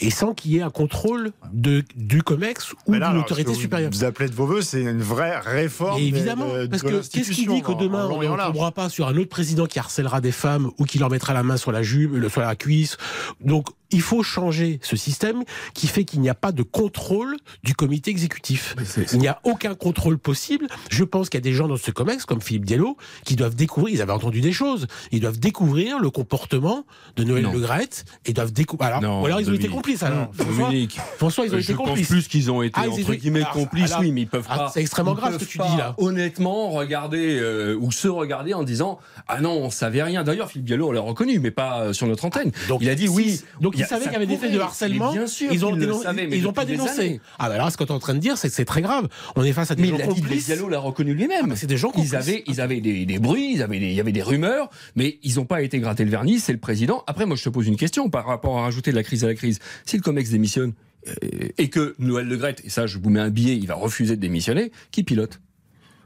Speaker 5: et sans qu'il y ait un contrôle de, du COMEX ou
Speaker 3: là,
Speaker 5: de l'autorité supérieure.
Speaker 3: Vous appelez de vos voeux, c'est une vraie réforme.
Speaker 5: Et évidemment,
Speaker 3: de- de-
Speaker 5: parce
Speaker 3: de
Speaker 5: que qu'est-ce qui dit que demain
Speaker 3: en
Speaker 5: on ne tombera pas sur un autre président qui harcèlera des femmes ou qui leur mettra la main sur la jupe, sur la cuisse? Donc il faut changer ce système qui fait qu'il n'y a pas de contrôle du comité exécutif. Il n'y a aucun contrôle possible. Je pense qu'il y a des gens dans ce COMEX, comme Philippe Diallo, qui doivent découvrir, ils avaient entendu des choses, ils doivent découvrir le comportement de Noël
Speaker 6: Non.
Speaker 5: Le Graët et doivent découvrir. Alors,
Speaker 6: Non,
Speaker 5: ou alors ils ont été
Speaker 6: Dominique.
Speaker 5: complices. Alors, François,
Speaker 6: Dominique,
Speaker 5: François, ils ont
Speaker 6: je
Speaker 5: été
Speaker 6: pense
Speaker 5: complices.
Speaker 6: plus qu'ils ont été
Speaker 5: Ah,
Speaker 6: entre guillemets
Speaker 5: alors,
Speaker 6: complices,
Speaker 5: alors-
Speaker 6: oui, mais ils peuvent
Speaker 5: ah,
Speaker 6: pas.
Speaker 5: c'est extrêmement grave ce que tu
Speaker 6: pas,
Speaker 5: dis là.
Speaker 6: Honnêtement, regarder euh, ou se regarder en disant ah non, on savait rien. D'ailleurs, Philippe Diallo, on l'a reconnu, mais pas euh, sur notre antenne.
Speaker 5: Donc,
Speaker 6: il a dit oui.
Speaker 5: Donc
Speaker 6: il y
Speaker 5: ils
Speaker 6: a-
Speaker 5: savaient qu'il y avait des faits de harcèlement.
Speaker 6: Mais bien sûr,
Speaker 5: ils ont
Speaker 6: le
Speaker 5: dénon-
Speaker 6: savaient, mais
Speaker 5: ils n'ont pas dénoncé.
Speaker 6: années.
Speaker 5: Ah bah alors ce que tu es en train de dire, c'est que c'est très grave. On est face à des
Speaker 6: Mais
Speaker 5: gens
Speaker 6: il a dit,
Speaker 5: complices.
Speaker 6: Diallo l'a reconnu lui-même.
Speaker 5: Ah, mais c'est des gens
Speaker 6: Ils
Speaker 5: complices.
Speaker 6: avaient, ils avaient des, des bruits, ils avaient des- il y avait des rumeurs, mais ils n'ont pas été grattés le vernis. C'est le président. Après, moi, je te pose une question par rapport à rajouter de la crise à la crise. Si le Comex démissionne euh, et que Noël Le Graët, et ça, je vous mets un billet, il va refuser de démissionner, qui pilote?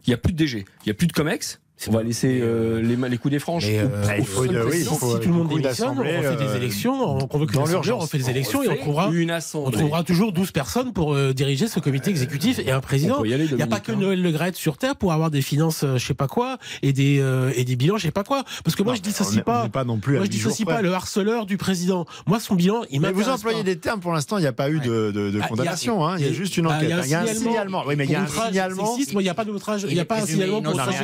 Speaker 6: Il n'y a plus de DG, il n'y a plus de Comex? On va laisser euh, les, ma- les coups des franches.
Speaker 5: Mais,
Speaker 6: au-
Speaker 5: euh,
Speaker 6: au
Speaker 5: il faut-
Speaker 6: seul
Speaker 3: oui, il
Speaker 6: président.
Speaker 3: faut-
Speaker 5: si tout le monde démissionne, on refait des
Speaker 3: euh,
Speaker 5: élections, on convoque une
Speaker 3: dans
Speaker 5: assemblée,
Speaker 3: l'urgence.
Speaker 5: on refait des
Speaker 6: On
Speaker 5: élections et on trouvera,
Speaker 6: une
Speaker 5: on trouvera toujours 12 personnes pour euh, diriger ce comité exécutif et un président. Il n'y a pas que
Speaker 6: hein.
Speaker 5: Noël Le sur Terre pour avoir des finances, euh, je sais pas quoi, et des, euh, et des bilans, je sais pas quoi. Parce que moi,
Speaker 3: Non,
Speaker 5: je dissocie pas.
Speaker 3: pas non plus à
Speaker 5: moi, je dissocie pas le harceleur du président. Moi, son bilan, il
Speaker 3: Mais vous employez
Speaker 5: pas.
Speaker 3: des termes, pour l'instant, il n'y a pas eu de, de- de
Speaker 5: Ah,
Speaker 3: condamnation. hein. Il y a juste une
Speaker 5: bah,
Speaker 3: enquête.
Speaker 5: Il y a un signalement.
Speaker 3: Oui, mais il y a un signalement.
Speaker 5: il n'y a pas d'outrage, il n'y a pas un signalement pour outrage-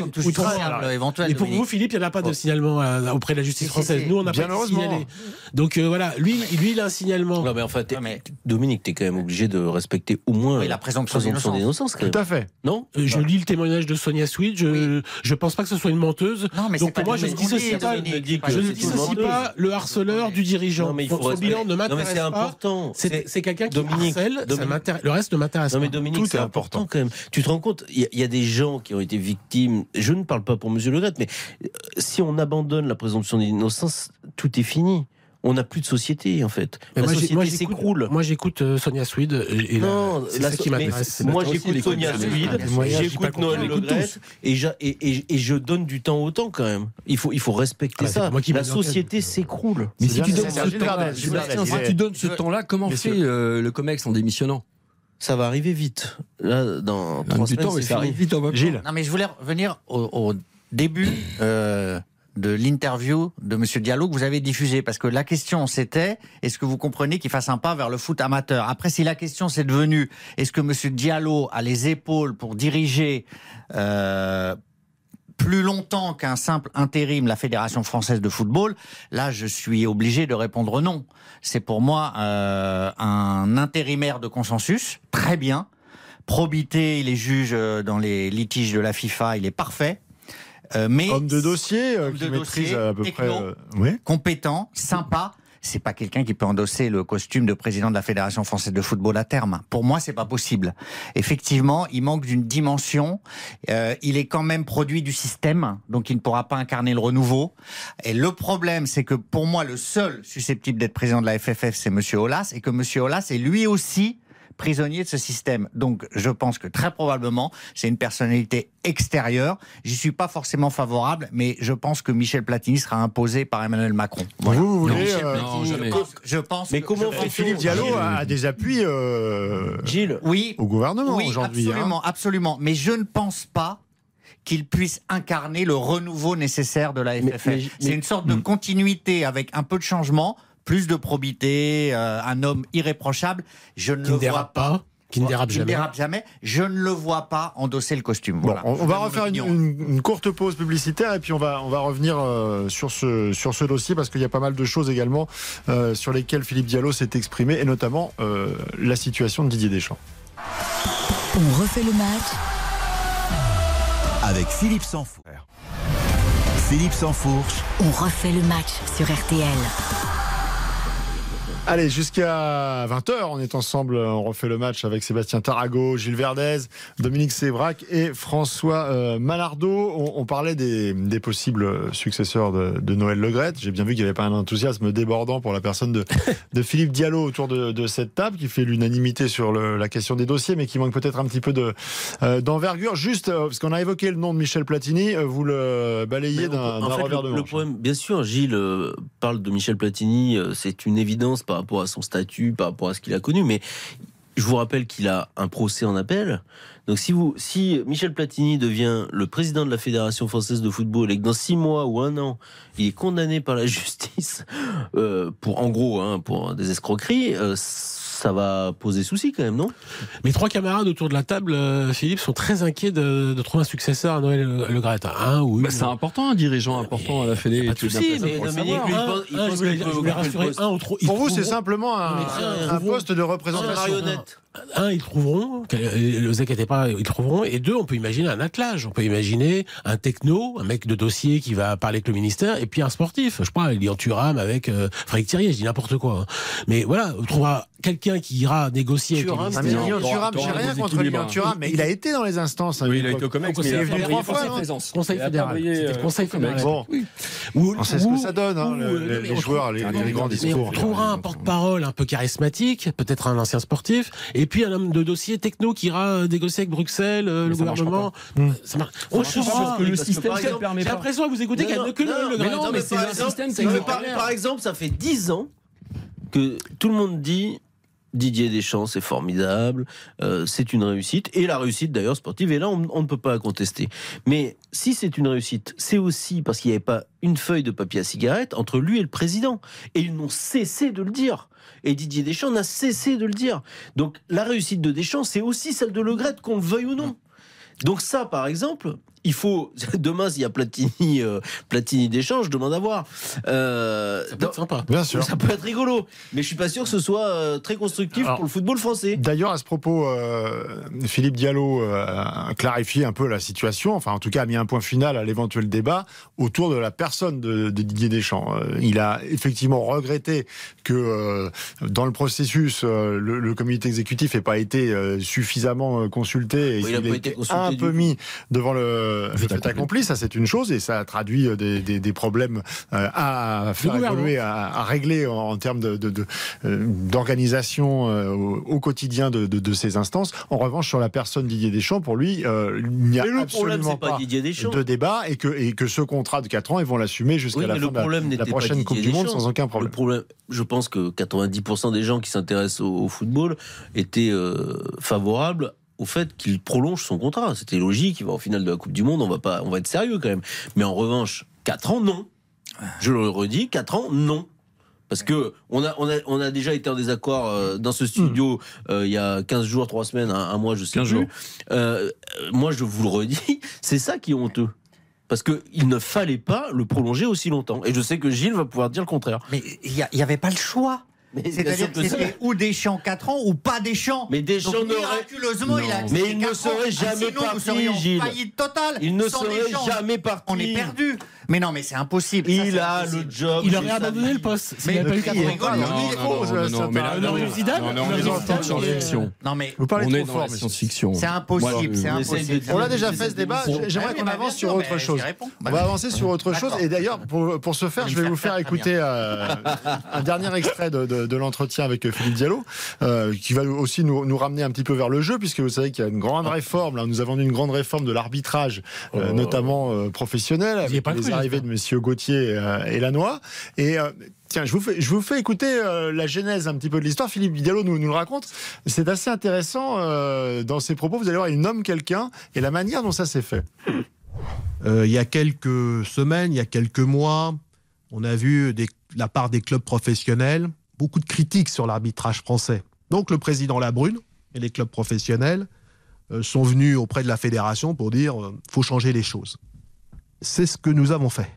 Speaker 9: éventuel,
Speaker 5: Et pour
Speaker 9: Dominique.
Speaker 5: vous, Philippe, il n'y en a pas de signalement euh, auprès de la justice française. Nous, on n'a
Speaker 3: Bien
Speaker 5: pas
Speaker 3: heureusement.
Speaker 5: signalé. Donc euh, voilà, lui, lui, il a un signalement.
Speaker 4: Non, mais enfin,
Speaker 9: Non, mais-
Speaker 4: Dominique, t'es quand même obligé de respecter au moins
Speaker 9: Oui, la présomption d'innocence.
Speaker 3: Tout à fait.
Speaker 4: Non
Speaker 5: Euh, Je lis le témoignage de Sonia Switch. Je je pense pas que ce soit une menteuse.
Speaker 9: Non, mais
Speaker 5: Donc
Speaker 9: c'est pas
Speaker 5: pour moi, je ne dissocie pas, je ne
Speaker 4: c'est
Speaker 5: dissocie pas le harceleur du dirigeant.
Speaker 4: Non, mais il
Speaker 5: Donc,
Speaker 4: faut
Speaker 5: son bilan ne
Speaker 4: Non, mais
Speaker 5: m'intéresse
Speaker 4: c'est
Speaker 5: pas.
Speaker 4: important.
Speaker 5: C'est c'est quelqu'un qui
Speaker 4: Dominique,
Speaker 5: harcèle. le reste ne m'intéresse
Speaker 4: Non mais
Speaker 5: pas.
Speaker 4: Dominique,
Speaker 3: Tout
Speaker 4: c'est
Speaker 3: est
Speaker 4: important. quand même. Tu te rends compte, il y, a- il y a des gens qui ont été victimes. Je ne parle pas pour Monsieur Le Gret, mais euh, si on abandonne la présomption d'innocence, tout est fini. On n'a plus de société en fait.
Speaker 5: Mais
Speaker 4: la
Speaker 5: moi,
Speaker 4: société s'écroule.
Speaker 5: Moi, j'écoute euh, Sonia Swede. Et,
Speaker 4: Non,
Speaker 5: c'est ça qui m'intéresse.
Speaker 4: Moi, j'écoute Sonia
Speaker 5: pas
Speaker 4: j'écoute Noël Le et, et, et- et je donne du temps au temps quand même. Il faut, il faut respecter
Speaker 5: Ah bah,
Speaker 4: ça.
Speaker 5: pas moi qui
Speaker 4: La société s'écroule.
Speaker 6: Mais si tu donnes ce temps-là, comment fait euh, le Comex en démissionnant?
Speaker 4: Ça va arriver vite. Là, dans trois semaines,
Speaker 6: temps, mais
Speaker 4: c'est
Speaker 6: ça arrive vite en même.
Speaker 3: Gilles.
Speaker 9: Non, mais je voulais revenir au, au début euh, de l'interview de Monsieur Diallo que vous avez diffusé, parce que la question c'était est-ce que vous comprenez qu'il fasse un pas vers le foot amateur? Après, si la question c'est devenu est-ce que Monsieur Diallo a les épaules pour diriger euh, plus longtemps qu'un simple intérim la Fédération française de football, là je suis obligé de répondre non. C'est pour moi euh, un intérimaire de consensus, très bien. Probité, il est juge euh, dans les litiges de la FIFA, il est parfait. Euh, mais
Speaker 3: Homme de dossier euh, qui
Speaker 9: de
Speaker 3: maîtrise
Speaker 9: dossier,
Speaker 3: à peu
Speaker 9: techno.
Speaker 3: près. euh, Oui.
Speaker 9: compétent, sympa. C'est pas quelqu'un qui peut endosser le costume de président de la Fédération française de football à terme. Pour moi, c'est pas possible. Effectivement, il manque d'une dimension. Euh, il est quand même produit du système, donc il ne pourra pas incarner le renouveau. Et le problème, c'est que pour moi, le seul susceptible d'être président de la FFF, c'est Monsieur Aulas, et que Monsieur Aulas est lui aussi prisonnier de ce système. Donc, je pense que très probablement, c'est une personnalité extérieure. J'y suis pas forcément favorable, mais je pense que Michel Platini sera imposé par Emmanuel Macron. Voilà.
Speaker 3: Vous, vous voulez.
Speaker 6: Michel
Speaker 3: euh,
Speaker 6: Platini,
Speaker 9: Je
Speaker 6: jamais.
Speaker 9: pense, je pense
Speaker 4: Mais
Speaker 9: que-
Speaker 4: comment
Speaker 9: pense-
Speaker 3: Philippe Diallo a, a des appuis euh,
Speaker 4: Gilles,
Speaker 9: Oui,
Speaker 3: au gouvernement
Speaker 9: oui,
Speaker 3: aujourd'hui. hein.
Speaker 9: absolument, absolument. Mais je ne pense pas qu'il puisse incarner le renouveau nécessaire de la FFF. C'est une sorte de
Speaker 3: Hmm.
Speaker 9: continuité avec un peu de changement, plus de probité, euh, un homme irréprochable. Je ne
Speaker 5: Qui
Speaker 9: le
Speaker 5: ne dérape
Speaker 9: vois pas.
Speaker 5: qui ne dérape
Speaker 9: Qui
Speaker 5: jamais.
Speaker 9: dérape jamais. Je ne le vois pas endosser le costume.
Speaker 3: Bon,
Speaker 9: Voilà.
Speaker 3: on, va refaire une,
Speaker 9: opinion.
Speaker 3: une- une courte pause publicitaire et puis on va, on va revenir euh, sur, ce, sur ce dossier parce qu'il y a pas mal de choses également euh, sur lesquelles Philippe Diallo s'est exprimé et notamment euh, la situation de Didier Deschamps.
Speaker 2: On refait le match
Speaker 1: avec Philippe Sansfourche. Philippe Sansfourche,
Speaker 2: On refait le match sur RTL.
Speaker 3: Allez, jusqu'à 20h, on est ensemble, on refait le match avec Sébastien Tarago, Gilles Verdez, Dominique Sévrac et François euh, Malardeau. On, on parlait des, des possibles successeurs de, de Noël Legrette. J'ai bien vu qu'il n'y avait pas un enthousiasme débordant pour la personne de, de Philippe Diallo autour de, de cette table, qui fait l'unanimité sur le- la question des dossiers, mais qui manque peut-être un petit peu de, euh, d'envergure. Juste, euh, parce qu'on a évoqué le nom de Michel Platini, euh, vous le balayez d'un revers
Speaker 4: le,
Speaker 3: de
Speaker 4: le
Speaker 3: manche.
Speaker 4: problème, bien sûr, Gilles parle de Michel Platini, c'est une évidence par rapport à son statut, par rapport à ce qu'il a connu, mais je vous rappelle qu'il a un procès en appel. Donc si, vous, si Michel Platini devient le président de la Fédération française de football et que dans six mois ou un an, il est condamné par la justice euh, pour, en gros, hein, pour des escroqueries, euh, ça va poser souci quand même, non?
Speaker 5: Mes trois camarades autour de la table, euh, Philippe, sont très inquiets de, de trouver un successeur à Noël Le, Le Graët. Un ou.
Speaker 6: Bah, c'est important, un dirigeant important à la Fédé.
Speaker 5: Pas de souci, mais
Speaker 4: Dominique,
Speaker 6: savoir.
Speaker 4: lui, il il
Speaker 5: ou trop. ils
Speaker 3: Pour vous, c'est simplement un,
Speaker 5: mais
Speaker 3: poste de représentation.
Speaker 4: marionnette.
Speaker 5: Un, ils trouveront, ne vous inquiétez pas, ils trouveront. Et deux, on peut imaginer un attelage. On peut imaginer un techno, un mec de dossier qui va parler avec le ministère, et puis un sportif. Je sais pas, Elian Thuram avec euh, Frédéric Thierry, je dis n'importe quoi. hein. Mais voilà, on trouvera quelqu'un qui ira négocier avec le ministère.
Speaker 3: Thuram, j'ai rien contre
Speaker 6: équilibres.
Speaker 3: Lilian Thuram, mais il a été dans les instances.
Speaker 6: Oui, il a été au COMEX, mais il
Speaker 5: fédéral.
Speaker 6: brillé par sa
Speaker 5: Conseil fédéral. le
Speaker 6: euh,
Speaker 5: Conseil fédéral.
Speaker 3: Bon, on sait ce que ça donne, hein,
Speaker 5: non,
Speaker 3: les, joueurs, les, grands discours.
Speaker 5: on trouvera un porte-parole un peu charismatique, peut-être un ancien sportif, et puis un homme de dossier techno qui ira euh, négocier avec Bruxelles, euh, le gouvernement.
Speaker 3: Hmm.
Speaker 5: Ça marche. On
Speaker 6: parce que le système
Speaker 5: J'ai l'impression que vous écoutez qu'il n'y a que le,
Speaker 6: mais non, mais c'est un système
Speaker 4: par exemple, ça fait 10 ans que tout le monde dit Didier Deschamps, c'est formidable, euh, c'est une réussite, et la réussite d'ailleurs sportive, et là on, on ne peut pas la contester. Mais si c'est une réussite, c'est aussi parce qu'il n'y avait pas une feuille de papier à cigarette entre lui et le président. Et ils n'ont cessé de le dire. Et Didier Deschamps n'a cessé de le dire. Donc la réussite de Deschamps, c'est aussi celle de Le Gret, qu'on le veuille ou non. Donc ça, par exemple, il faut demain s'il y a Platini, euh, Platini d'échange, je demande à voir. Euh,
Speaker 5: Ça peut être sympa.
Speaker 3: Bien sûr.
Speaker 4: ça peut être rigolo, mais je suis pas sûr que ce soit euh, très constructif
Speaker 3: Alors,
Speaker 4: pour le football français.
Speaker 3: D'ailleurs, à ce propos, euh, Philippe Diallo euh, a clarifié un peu la situation, enfin en tout cas a mis un point final à l'éventuel débat autour de la personne de, de Didier Deschamps. Euh, il a effectivement regretté que euh, dans le processus, euh, le, le comité exécutif n'ait pas été euh, suffisamment consulté et
Speaker 4: Oui, il a
Speaker 3: qu'il
Speaker 4: pas
Speaker 3: ait
Speaker 4: été
Speaker 3: un peu mis devant le, le
Speaker 6: Fait
Speaker 3: fait
Speaker 6: accompli.
Speaker 3: accompli. Ça, c'est une chose et ça a traduit euh, des, des- des problèmes euh, à faire évoluer, à, à régler en, en termes de, de- de, euh, d'organisation euh, au, au quotidien de, de- de ces instances. En revanche, sur la personne Didier Deschamps, pour lui, euh, il n'y a
Speaker 4: Mais le
Speaker 3: absolument
Speaker 4: pas
Speaker 3: de débat et que, et que ce contrat de 4 ans, ils vont l'assumer jusqu'à
Speaker 4: Oui,
Speaker 3: la fin
Speaker 4: le
Speaker 3: de la- prochaine Coupe du Monde sans aucun problème.
Speaker 4: Le problème, je pense que 90% des gens qui s'intéressent au, au football étaient euh, favorables au fait qu'il prolonge son contrat. C'était logique, il va en finale de la Coupe du Monde, on va pas, on va être sérieux quand même. Mais en revanche, 4 ans, non. Je le redis, 4 ans, non. Parce que on a, on a, on a déjà été en désaccord euh, dans ce studio euh, il y a 15 jours, 3 semaines, un, un mois, je sais
Speaker 6: 15
Speaker 4: plus.
Speaker 6: jours.
Speaker 4: Euh, moi, je vous le redis, c'est ça qui est honteux. Parce qu'il ne fallait pas le prolonger aussi longtemps. Et je sais que Gilles va pouvoir dire le contraire.
Speaker 9: Mais il n'y avait pas le choix. C'est-à-dire que c'était ou Deschamps 4 ans ou pas Deschamps.
Speaker 4: Mais Deschamps
Speaker 9: Donc, miraculeusement, il a
Speaker 4: Mais il ne
Speaker 9: 4 ans.
Speaker 4: serait
Speaker 9: Ah,
Speaker 4: jamais
Speaker 9: sinon,
Speaker 4: parti, Gilles.
Speaker 9: faillite totale.
Speaker 4: Il ne serait jamais parti.
Speaker 9: On est perdu. Mais non, mais c'est impossible. Ça,
Speaker 4: Il
Speaker 9: c'est
Speaker 4: a
Speaker 9: impossible.
Speaker 4: le job.
Speaker 5: Il aurait abandonné le poste
Speaker 9: Mais
Speaker 5: n'y avait pas eu
Speaker 9: il
Speaker 5: 4
Speaker 9: rigole,
Speaker 5: ans.
Speaker 9: il
Speaker 6: Non, non,
Speaker 3: micro,
Speaker 6: non,
Speaker 3: ça-
Speaker 6: non,
Speaker 3: ça
Speaker 6: non, mais là, non, dans la
Speaker 9: mais
Speaker 3: Vous parlez
Speaker 6: On
Speaker 3: trop
Speaker 6: est dans
Speaker 3: fort,
Speaker 6: la
Speaker 3: monsieur.
Speaker 6: science-fiction.
Speaker 9: c'est impossible. C'est impossible.
Speaker 3: On a déjà fait ce débat. J'aimerais qu'on avance sur autre chose. On va avancer sur autre chose. Et d'ailleurs, pour, ce faire, je vais vous
Speaker 9: faire
Speaker 3: écouter euh, un dernier extrait de, l'entretien avec Philippe Diallo, euh, qui va aussi nous, ramener un petit peu vers le jeu, puisque vous savez qu'il y a une grande réforme. Là, nous avons eu une grande réforme de l'arbitrage, notamment professionnel,
Speaker 5: Vous y
Speaker 3: avec
Speaker 5: avez pas cru,
Speaker 3: arrivées de Messieurs Gauthier euh, et Lannoy. Et euh, tiens, je vous fais, écouter euh, la genèse un petit peu de l'histoire. Philippe Diallo nous, le raconte. C'est assez intéressant dans ses propos. Vous allez voir, il nomme quelqu'un et la manière dont ça s'est fait.
Speaker 10: Il y a quelques semaines, il y a quelques mois, on a vu des, de la part des clubs professionnels beaucoup de critiques sur l'arbitrage français. Donc le président Labrune et les clubs professionnels sont venus auprès de la fédération pour dire faut changer les choses. C'est ce que nous avons fait.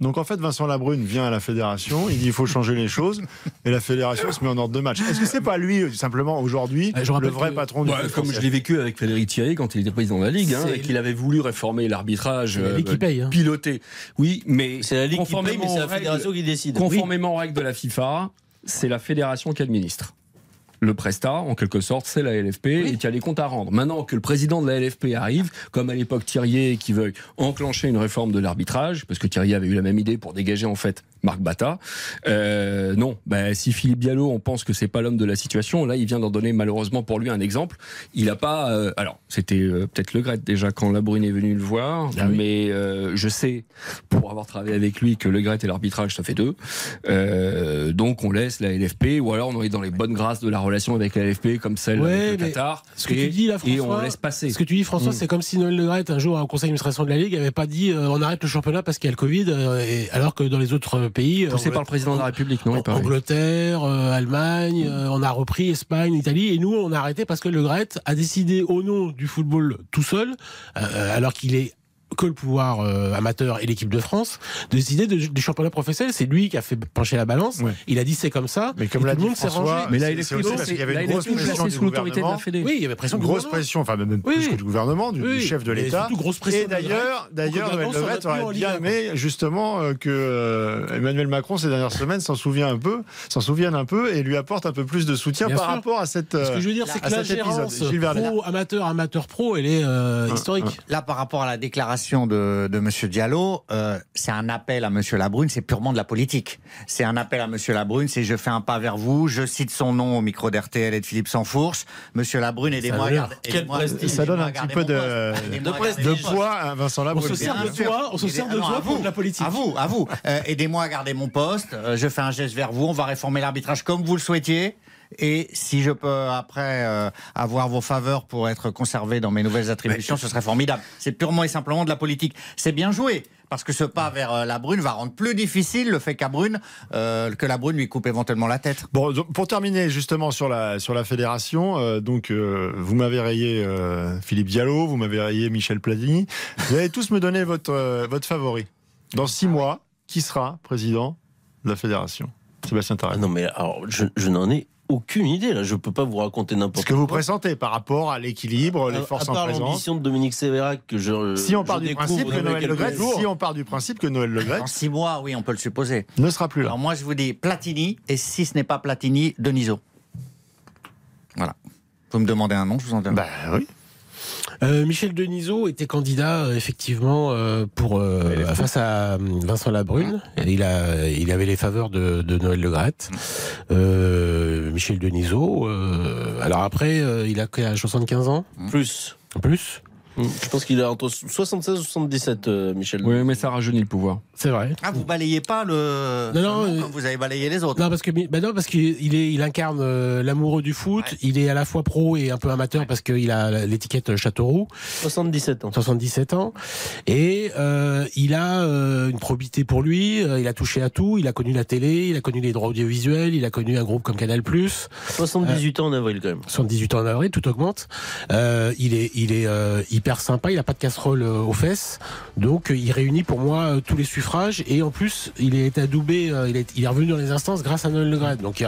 Speaker 3: Donc en fait, Vincent Labrune vient à la fédération, il dit il faut changer les choses, et la fédération se met en ordre de match. Est-ce que c'est pas lui, simplement, aujourd'hui,
Speaker 5: Ah,
Speaker 3: le vrai
Speaker 5: que-
Speaker 3: patron du foot
Speaker 6: comme
Speaker 3: français
Speaker 6: je l'ai vécu avec Frédéric Thierry quand il était président de la Ligue, hein, et qu'il avait voulu réformer l'arbitrage,
Speaker 5: la paye, hein.
Speaker 6: piloté. Oui, mais
Speaker 4: C'est la Ligue qui paye, mais c'est la fédération qui décide.
Speaker 6: Conformément aux règles de la FIFA, c'est la fédération qui administre. Le Presta, en quelque sorte, c'est la LFP et qui a les comptes à rendre. Maintenant que le président de la LFP arrive, comme à l'époque Thierry, qui veut enclencher une réforme de l'arbitrage, parce que Thierry avait eu la même idée pour dégager en fait Marc Bata, euh, non. Bah, si Philippe Diallo, on pense que c'est pas l'homme de la situation, là, il vient d'en donner malheureusement pour lui un exemple. Il a pas. euh, alors, c'était euh, peut-être Le Gret déjà quand Labrune est venu le voir,
Speaker 3: Ah oui.
Speaker 6: mais euh, je sais pour avoir travaillé avec lui que Le Gret et l'arbitrage ça fait deux. Euh, donc on laisse la LFP ou alors on est dans les bonnes grâces de la relation avec la LFP comme celle
Speaker 5: Ouais,
Speaker 6: avec le Qatar.
Speaker 5: Ce que
Speaker 6: et,
Speaker 5: tu dis là, François,
Speaker 6: et on laisse passer.
Speaker 5: Ce que tu dis, François,
Speaker 6: Mm.
Speaker 5: c'est comme si Noël Le Graët, un jour, au conseil d'administration de la Ligue, avait pas dit euh, on arrête le championnat parce qu'il y a le Covid, euh, et- alors que dans les autres pays. euh,
Speaker 6: Poussé par le président de la République, non.
Speaker 5: Angleterre, euh, Allemagne, euh, on a repris Espagne, Italie, et nous on a arrêté parce que Le Graët a décidé au nom du football tout seul, alors qu'il est que le pouvoir euh, amateur et l'équipe de France, de décider de- du championnat professionnel. C'est lui qui a fait pencher la balance.
Speaker 3: Ouais.
Speaker 5: Il a dit c'est comme ça.
Speaker 3: Mais comme
Speaker 5: et
Speaker 3: l'a
Speaker 5: tout
Speaker 3: dit
Speaker 5: le monde s'est
Speaker 3: François,
Speaker 5: rangé.
Speaker 6: Mais la
Speaker 3: c'est-
Speaker 6: LFP,
Speaker 3: c'est aussi parce qu'il y avait une grosse pression
Speaker 6: placée
Speaker 3: du
Speaker 6: sous l'autorité de la
Speaker 3: gouvernement.
Speaker 6: Fédé.
Speaker 5: Oui, il y avait pression
Speaker 3: grosse pression, enfin même
Speaker 5: Oui,
Speaker 3: plus que du gouvernement, du,
Speaker 5: Oui,
Speaker 3: du chef de l'État. Et d'ailleurs, d'ailleurs, Noël aurait bien aimé justement euh, que euh, Emmanuel Macron ces dernières semaines s'en souvient un peu, s'en souvienne un peu et lui apporte un peu plus de soutien
Speaker 5: Bien
Speaker 3: par
Speaker 5: sûr.
Speaker 3: rapport à cette.
Speaker 5: Ce que je veux dire, c'est que la gérance pro, amateur, amateur pro, elle est euh, historique.
Speaker 9: Là, par rapport à la déclaration de, de M. Diallo, euh, c'est un appel à M. Labrune, c'est purement de la politique. C'est un appel à M. Labrune, c'est je fais un pas vers vous, je cite son nom au micro d'RTL et de Philippe Sansfourche. M. Labrune, aidez-moi à garder.
Speaker 4: quel prestige.
Speaker 3: Ça donne un petit peu de,
Speaker 9: poste.
Speaker 3: Poids à Vincent
Speaker 5: On
Speaker 3: Labrune.
Speaker 5: se sert de toi, on se sert de
Speaker 9: non,
Speaker 5: toi
Speaker 9: à
Speaker 5: pour de la politique.
Speaker 9: À vous, à vous. Euh, Aidez-moi à garder mon poste. Euh, je fais un geste vers vous. On va réformer l'arbitrage comme vous le souhaitiez. Et si je peux après euh, avoir vos faveurs pour être conservé dans mes nouvelles attributions, ce serait formidable. C'est purement et simplement de la politique. C'est bien joué. Parce que ce pas vers euh, la Brune va rendre plus difficile le fait qu'à Brune, euh, que la Brune lui coupe éventuellement la tête.
Speaker 3: Bon, donc, pour terminer justement sur la, sur la fédération, euh, donc euh, vous m'avez rayé euh, Philippe Diallo, vous m'avez rayé Michel Platini. Vous allez tous me donner votre, euh, votre favori. Dans six mois, qui sera président de la fédération? Sébastien
Speaker 4: Ah
Speaker 3: Tarek.
Speaker 4: non, mais alors, je, je n'en ai aucune idée, là. Je peux pas vous raconter
Speaker 3: Ce
Speaker 4: n'importe
Speaker 3: que vous
Speaker 4: quoi.
Speaker 3: pressentez par rapport à l'équilibre, les forces
Speaker 4: à
Speaker 3: en
Speaker 4: part
Speaker 3: présence.
Speaker 4: l'ambition de Dominique Sévérac que je
Speaker 3: Si on
Speaker 4: je
Speaker 3: part du principe que Noël Le
Speaker 4: quelques
Speaker 3: Graët,
Speaker 4: jours.
Speaker 3: si on part du principe que Noël Le Graët
Speaker 9: Dans six mois, oui, on peut le supposer.
Speaker 3: ne sera plus là.
Speaker 9: Alors moi, je vous dis Platini, et si ce n'est pas Platini, Deniso. Voilà. Vous me demandez un nom, je vous en donne.
Speaker 3: Bah oui.
Speaker 5: Euh, Michel Denisot était candidat euh, effectivement euh, pour euh, face à Vincent Labrune. Il a, il avait les faveurs de, de Noël Le Graët. Euh, Michel Denisot. euh, alors après, euh, il a quel âge 75 ans
Speaker 4: Plus.
Speaker 5: en plus.
Speaker 4: Je pense qu'il a entre 76 et 77, euh, Michel.
Speaker 6: Oui, mais ça rajeunit le pouvoir.
Speaker 5: C'est vrai.
Speaker 9: Ah, vous balayez pas le.
Speaker 5: Non, non, euh,
Speaker 9: comme vous avez balayé les autres.
Speaker 5: Non parce que bah non parce qu'il est il incarne euh, l'amoureux du foot.
Speaker 9: Ouais.
Speaker 5: Il est à la fois pro et un peu amateur parce qu'il a l'étiquette Châteauroux.
Speaker 4: 77 ans.
Speaker 5: 77 ans et euh, il a euh, une probité pour lui. il a touché à tout. Il a connu la télé, il a connu les droits audiovisuels, il a connu un groupe comme Canal+.
Speaker 4: 78 ans en avril, quand même.
Speaker 5: 78 ans en avril, tout augmente. Euh, il est, il est euh, hyper sympa. Il a pas de casserole euh, aux fesses, donc euh, il réunit pour moi euh, tous les suffrages. Et en plus, il est adoubé. il, est, il est revenu dans les instances grâce à Noël Le Graët. Donc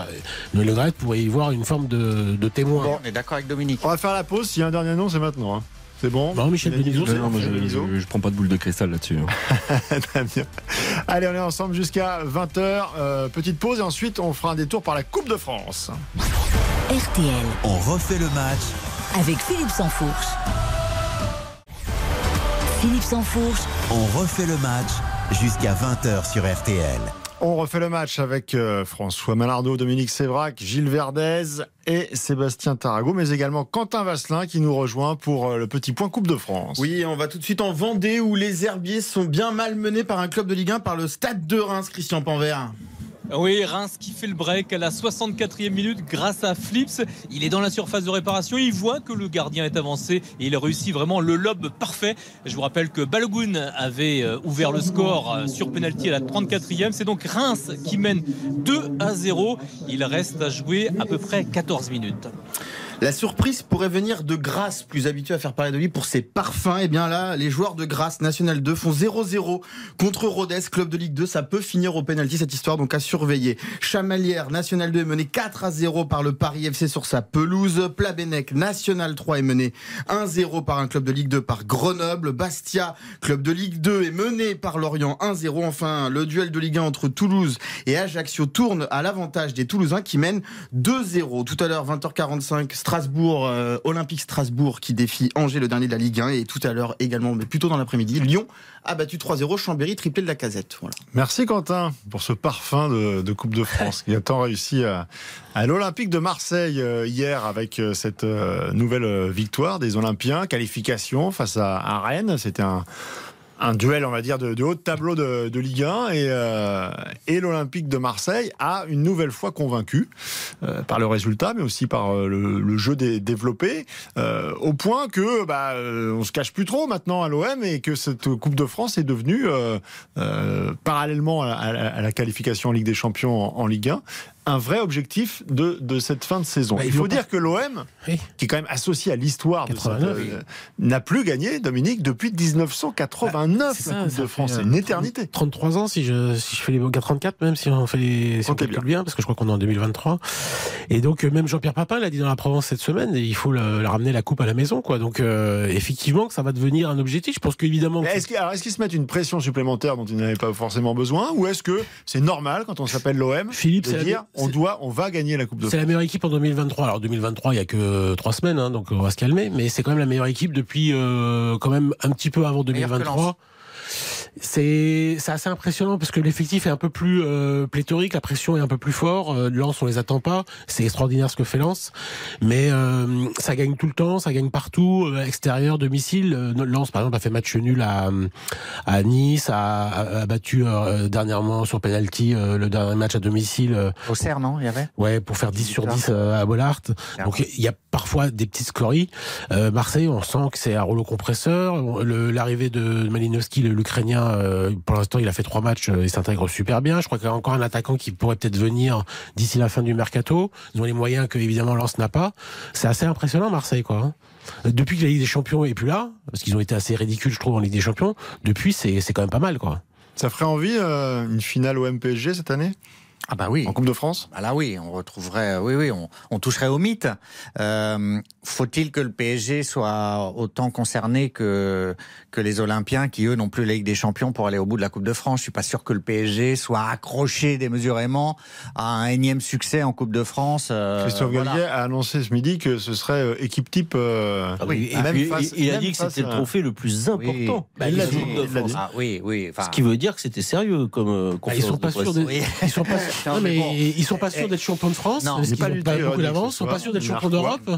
Speaker 5: Noël Le Graët pourrait y voir une forme de, de témoin.
Speaker 9: On est d'accord avec Dominique.
Speaker 3: On va faire la pause. S'il y a un dernier nom, c'est maintenant. hein. C'est bon
Speaker 5: Non, Michel c'est
Speaker 6: Non, moi, je, je, je prends pas de boule de cristal là-dessus. hein.
Speaker 3: Très bien. Allez, on est ensemble jusqu'à 20h. petite pause et ensuite on fera un détour par la Coupe de France.
Speaker 2: RTL,
Speaker 1: On refait le match
Speaker 2: avec Philippe Sansfourche. Philippe Sansfourche,
Speaker 1: On refait le match jusqu'à 20h sur RTL.
Speaker 3: On refait le match avec euh, François Malardeau, Dominique Sévrac, Gilles Verdez et Sébastien Tarago, mais également Quentin Vasselin qui nous rejoint pour euh, le petit point Coupe de France.
Speaker 7: Oui, on va tout de suite en Vendée où les herbiers sont bien malmenés par un club de Ligue 1 par le Stade de Reims, Christian Panvert.
Speaker 8: Oui, Reims qui fait le break à la 64e minute grâce à Flips. Il est dans la surface de réparation, il voit que le gardien est avancé et il réussit vraiment le lob parfait. Je vous rappelle que Balogun avait euh, ouvert le score euh, sur penalty à la 34e. C'est donc Reims qui mène 2 à 0. Il reste à jouer à peu près 14 minutes.
Speaker 7: La surprise pourrait venir de Grasse, plus habitué à faire parler de lui pour ses parfums. Et bien là, les joueurs de Grasse National 2 font 0-0 contre Rodez, club de Ligue 2. Ça peut finir au pénalty cette histoire, donc à surveiller. Chamalière National 2 est mené 4 à 0 par le Paris FC sur sa pelouse. Plabennec National 3 est mené 1-0 par un club de Ligue 2 par Grenoble. Bastia, club de Ligue 2 est mené par Lorient 1-0. Enfin, le duel de Ligue 1 entre Toulouse et Ajaccio tourne à l'avantage des Toulousains qui mènent 2-0. Tout à l'heure, 20h45, Strasbourg, euh, Olympique Strasbourg qui défie Angers, le dernier de la Ligue 1. Et tout à l'heure également, mais plutôt dans l'après-midi, Lyon a battu 3-0 Chambéry, triplé de la casette.
Speaker 3: Merci Quentin pour ce parfum de, Coupe de France qui a tant réussi à, l'Olympique de Marseille euh, hier avec euh, cette nouvelle victoire des Olympiens, qualification face à, à Rennes. C'était un, un duel, on va dire, de, haut de tableau de, Ligue 1 et, euh, et l'Olympique de Marseille a une nouvelle fois convaincu euh, par le résultat, mais aussi par euh, le, jeu dé- développé, au point que bah, on se cache plus trop maintenant à l'OM et que cette Coupe de France est devenue, parallèlement à, la- qualification en Ligue des Champions en Ligue 1, un vrai objectif de, de cette fin de saison.
Speaker 5: Bah,
Speaker 3: Il faut dire que l'OM,
Speaker 5: Oui.
Speaker 3: qui est quand même associé à l'histoire de cette,
Speaker 5: 89,
Speaker 3: euh, n'a plus gagné, Dominique, depuis 1989
Speaker 5: C'est
Speaker 3: la
Speaker 5: ça,
Speaker 3: Coupe
Speaker 5: ça
Speaker 3: de France. C'est
Speaker 5: euh,
Speaker 3: une éternité.
Speaker 5: 33 ans si je, si je fais les 34 même si on fait les, si on calcule bien. parce que je crois qu'on est en 2023 et donc euh, même Jean-Pierre Papin l'a dit dans la Provence cette semaine il faut le- la ramener la coupe à la maison quoi donc euh, effectivement que ça va devenir un objectif je pense qu'évidemment
Speaker 3: Est-ce qu'ils est-ce qu'ils se mettent une pression supplémentaire dont ils n'avaient pas forcément besoin ou est-ce que c'est normal quand on s'appelle l'OM
Speaker 5: Philippe
Speaker 3: de
Speaker 5: c'est
Speaker 3: dire on doit on va gagner la Coupe de
Speaker 5: c'est la meilleure équipe en 2023. Alors 2023, il y a que trois semaines, hein, donc on va se calmer. Mais c'est quand même la meilleure équipe depuis euh, quand même un petit peu avant
Speaker 9: Meilleure que
Speaker 5: 2023. C'est c'est assez impressionnant parce que l'effectif est un peu plus euh, pléthorique, la pression est un peu plus fort. Euh, Lens, on les attend pas. C'est extraordinaire ce que fait Lens, mais euh, ça gagne tout le temps, ça gagne partout, euh, extérieur, domicile. Euh, Lens, par exemple, a fait match nul à, à Nice, a, a- a battu euh, dernièrement sur penalty euh, le dernier match à domicile.
Speaker 9: Au CERN, non Il y avait
Speaker 5: Ouais, pour faire 10 sur 10 euh, à Bollard. Donc il y a parfois des petites scories. Euh, Marseille, on sent que c'est un rouleau compresseur. L'arrivée de Malinowski, l'Ukrainien, euh, pour l'instant, il a fait trois matchs, euh, il s'intègre super bien. Je crois qu'il y a encore un attaquant qui pourrait peut-être venir d'ici la fin du mercato. Ils ont les moyens que évidemment Lens n'a pas. C'est assez impressionnant Marseille, quoi. hein. Depuis que la Ligue des Champions est plus là, parce qu'ils ont été assez ridicules, je trouve, en Ligue des Champions. Depuis, c'est c'est quand même pas mal, quoi.
Speaker 3: ça ferait envie euh, une finale au MPSG cette année?
Speaker 9: Ah bah oui.
Speaker 3: en Coupe de France?
Speaker 9: Ah là oui, on retrouverait, oui oui, on, on toucherait au mythe. Euh, Faut-il que le PSG soit autant concerné que que les Olympiens qui eux n'ont plus la Ligue des Champions pour aller au bout de la Coupe de France? Je suis pas sûr que le PSG soit accroché démesurément à un énième succès en Coupe de France. euh,
Speaker 3: Christophe
Speaker 9: voilà.
Speaker 3: Gallier a annoncé ce midi que ce serait euh, équipe type euh,
Speaker 4: Ah oui, et
Speaker 3: même
Speaker 4: puis,
Speaker 3: face-
Speaker 4: il, il a
Speaker 3: même
Speaker 4: dit que c'était le trophée le plus
Speaker 9: Oui.
Speaker 4: important.
Speaker 9: Bah,
Speaker 3: il l'a dit,
Speaker 4: Coupe de
Speaker 3: il l'a
Speaker 4: France.
Speaker 3: dit.
Speaker 9: Ah oui, oui. Enfin,
Speaker 4: Ce qui veut dire que c'était sérieux comme euh,
Speaker 5: Ah, ils sont pas sûrs de,
Speaker 9: Oui.
Speaker 5: ils sont pas,
Speaker 9: Non, mais bon.
Speaker 5: ils sont pas sûrs d'être champions de France
Speaker 9: Non,
Speaker 5: parce
Speaker 3: c'est
Speaker 5: qu'ils
Speaker 3: pas
Speaker 5: beaucoup
Speaker 3: ironique
Speaker 5: d'avance.
Speaker 3: ce
Speaker 5: Ils sont pas sûrs d'être champions d'Europe.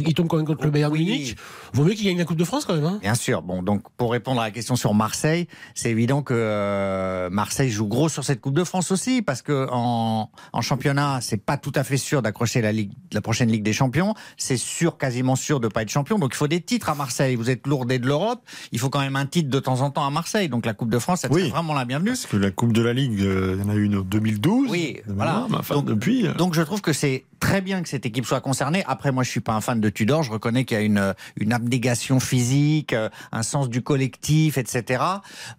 Speaker 5: Ils, ils tombent quand même contre le Bayern
Speaker 9: Oui.
Speaker 5: Munich. Vaut mieux qu'ils gagnent la Coupe de France quand même. Hein.
Speaker 9: Bien sûr. Bon, donc pour répondre à la question sur Marseille, c'est évident que euh, Marseille joue gros sur cette Coupe de France aussi, parce que en, en championnat, c'est pas tout à fait sûr d'accrocher la ligue, la prochaine Ligue des Champions. C'est sûr, quasiment sûr de pas être champion. Donc il faut des titres à Marseille. Vous êtes lourdé de l'Europe. Il faut quand même un titre de temps en temps à Marseille. Donc la Coupe de France,
Speaker 3: Oui.
Speaker 9: vraiment la bienvenue.
Speaker 3: Parce que la Coupe de la Ligue, euh, il y en a eu une en 2012.
Speaker 9: Oui, voilà.
Speaker 3: mémoire, mais enfin,
Speaker 9: Donc-
Speaker 3: depuis. euh,
Speaker 9: Donc je trouve que c'est très bien que cette équipe soit concernée. Après, moi, je suis pas un fan de Tudor. Je reconnais qu'il y a une, une abnégation physique, euh, un sens du collectif, etc.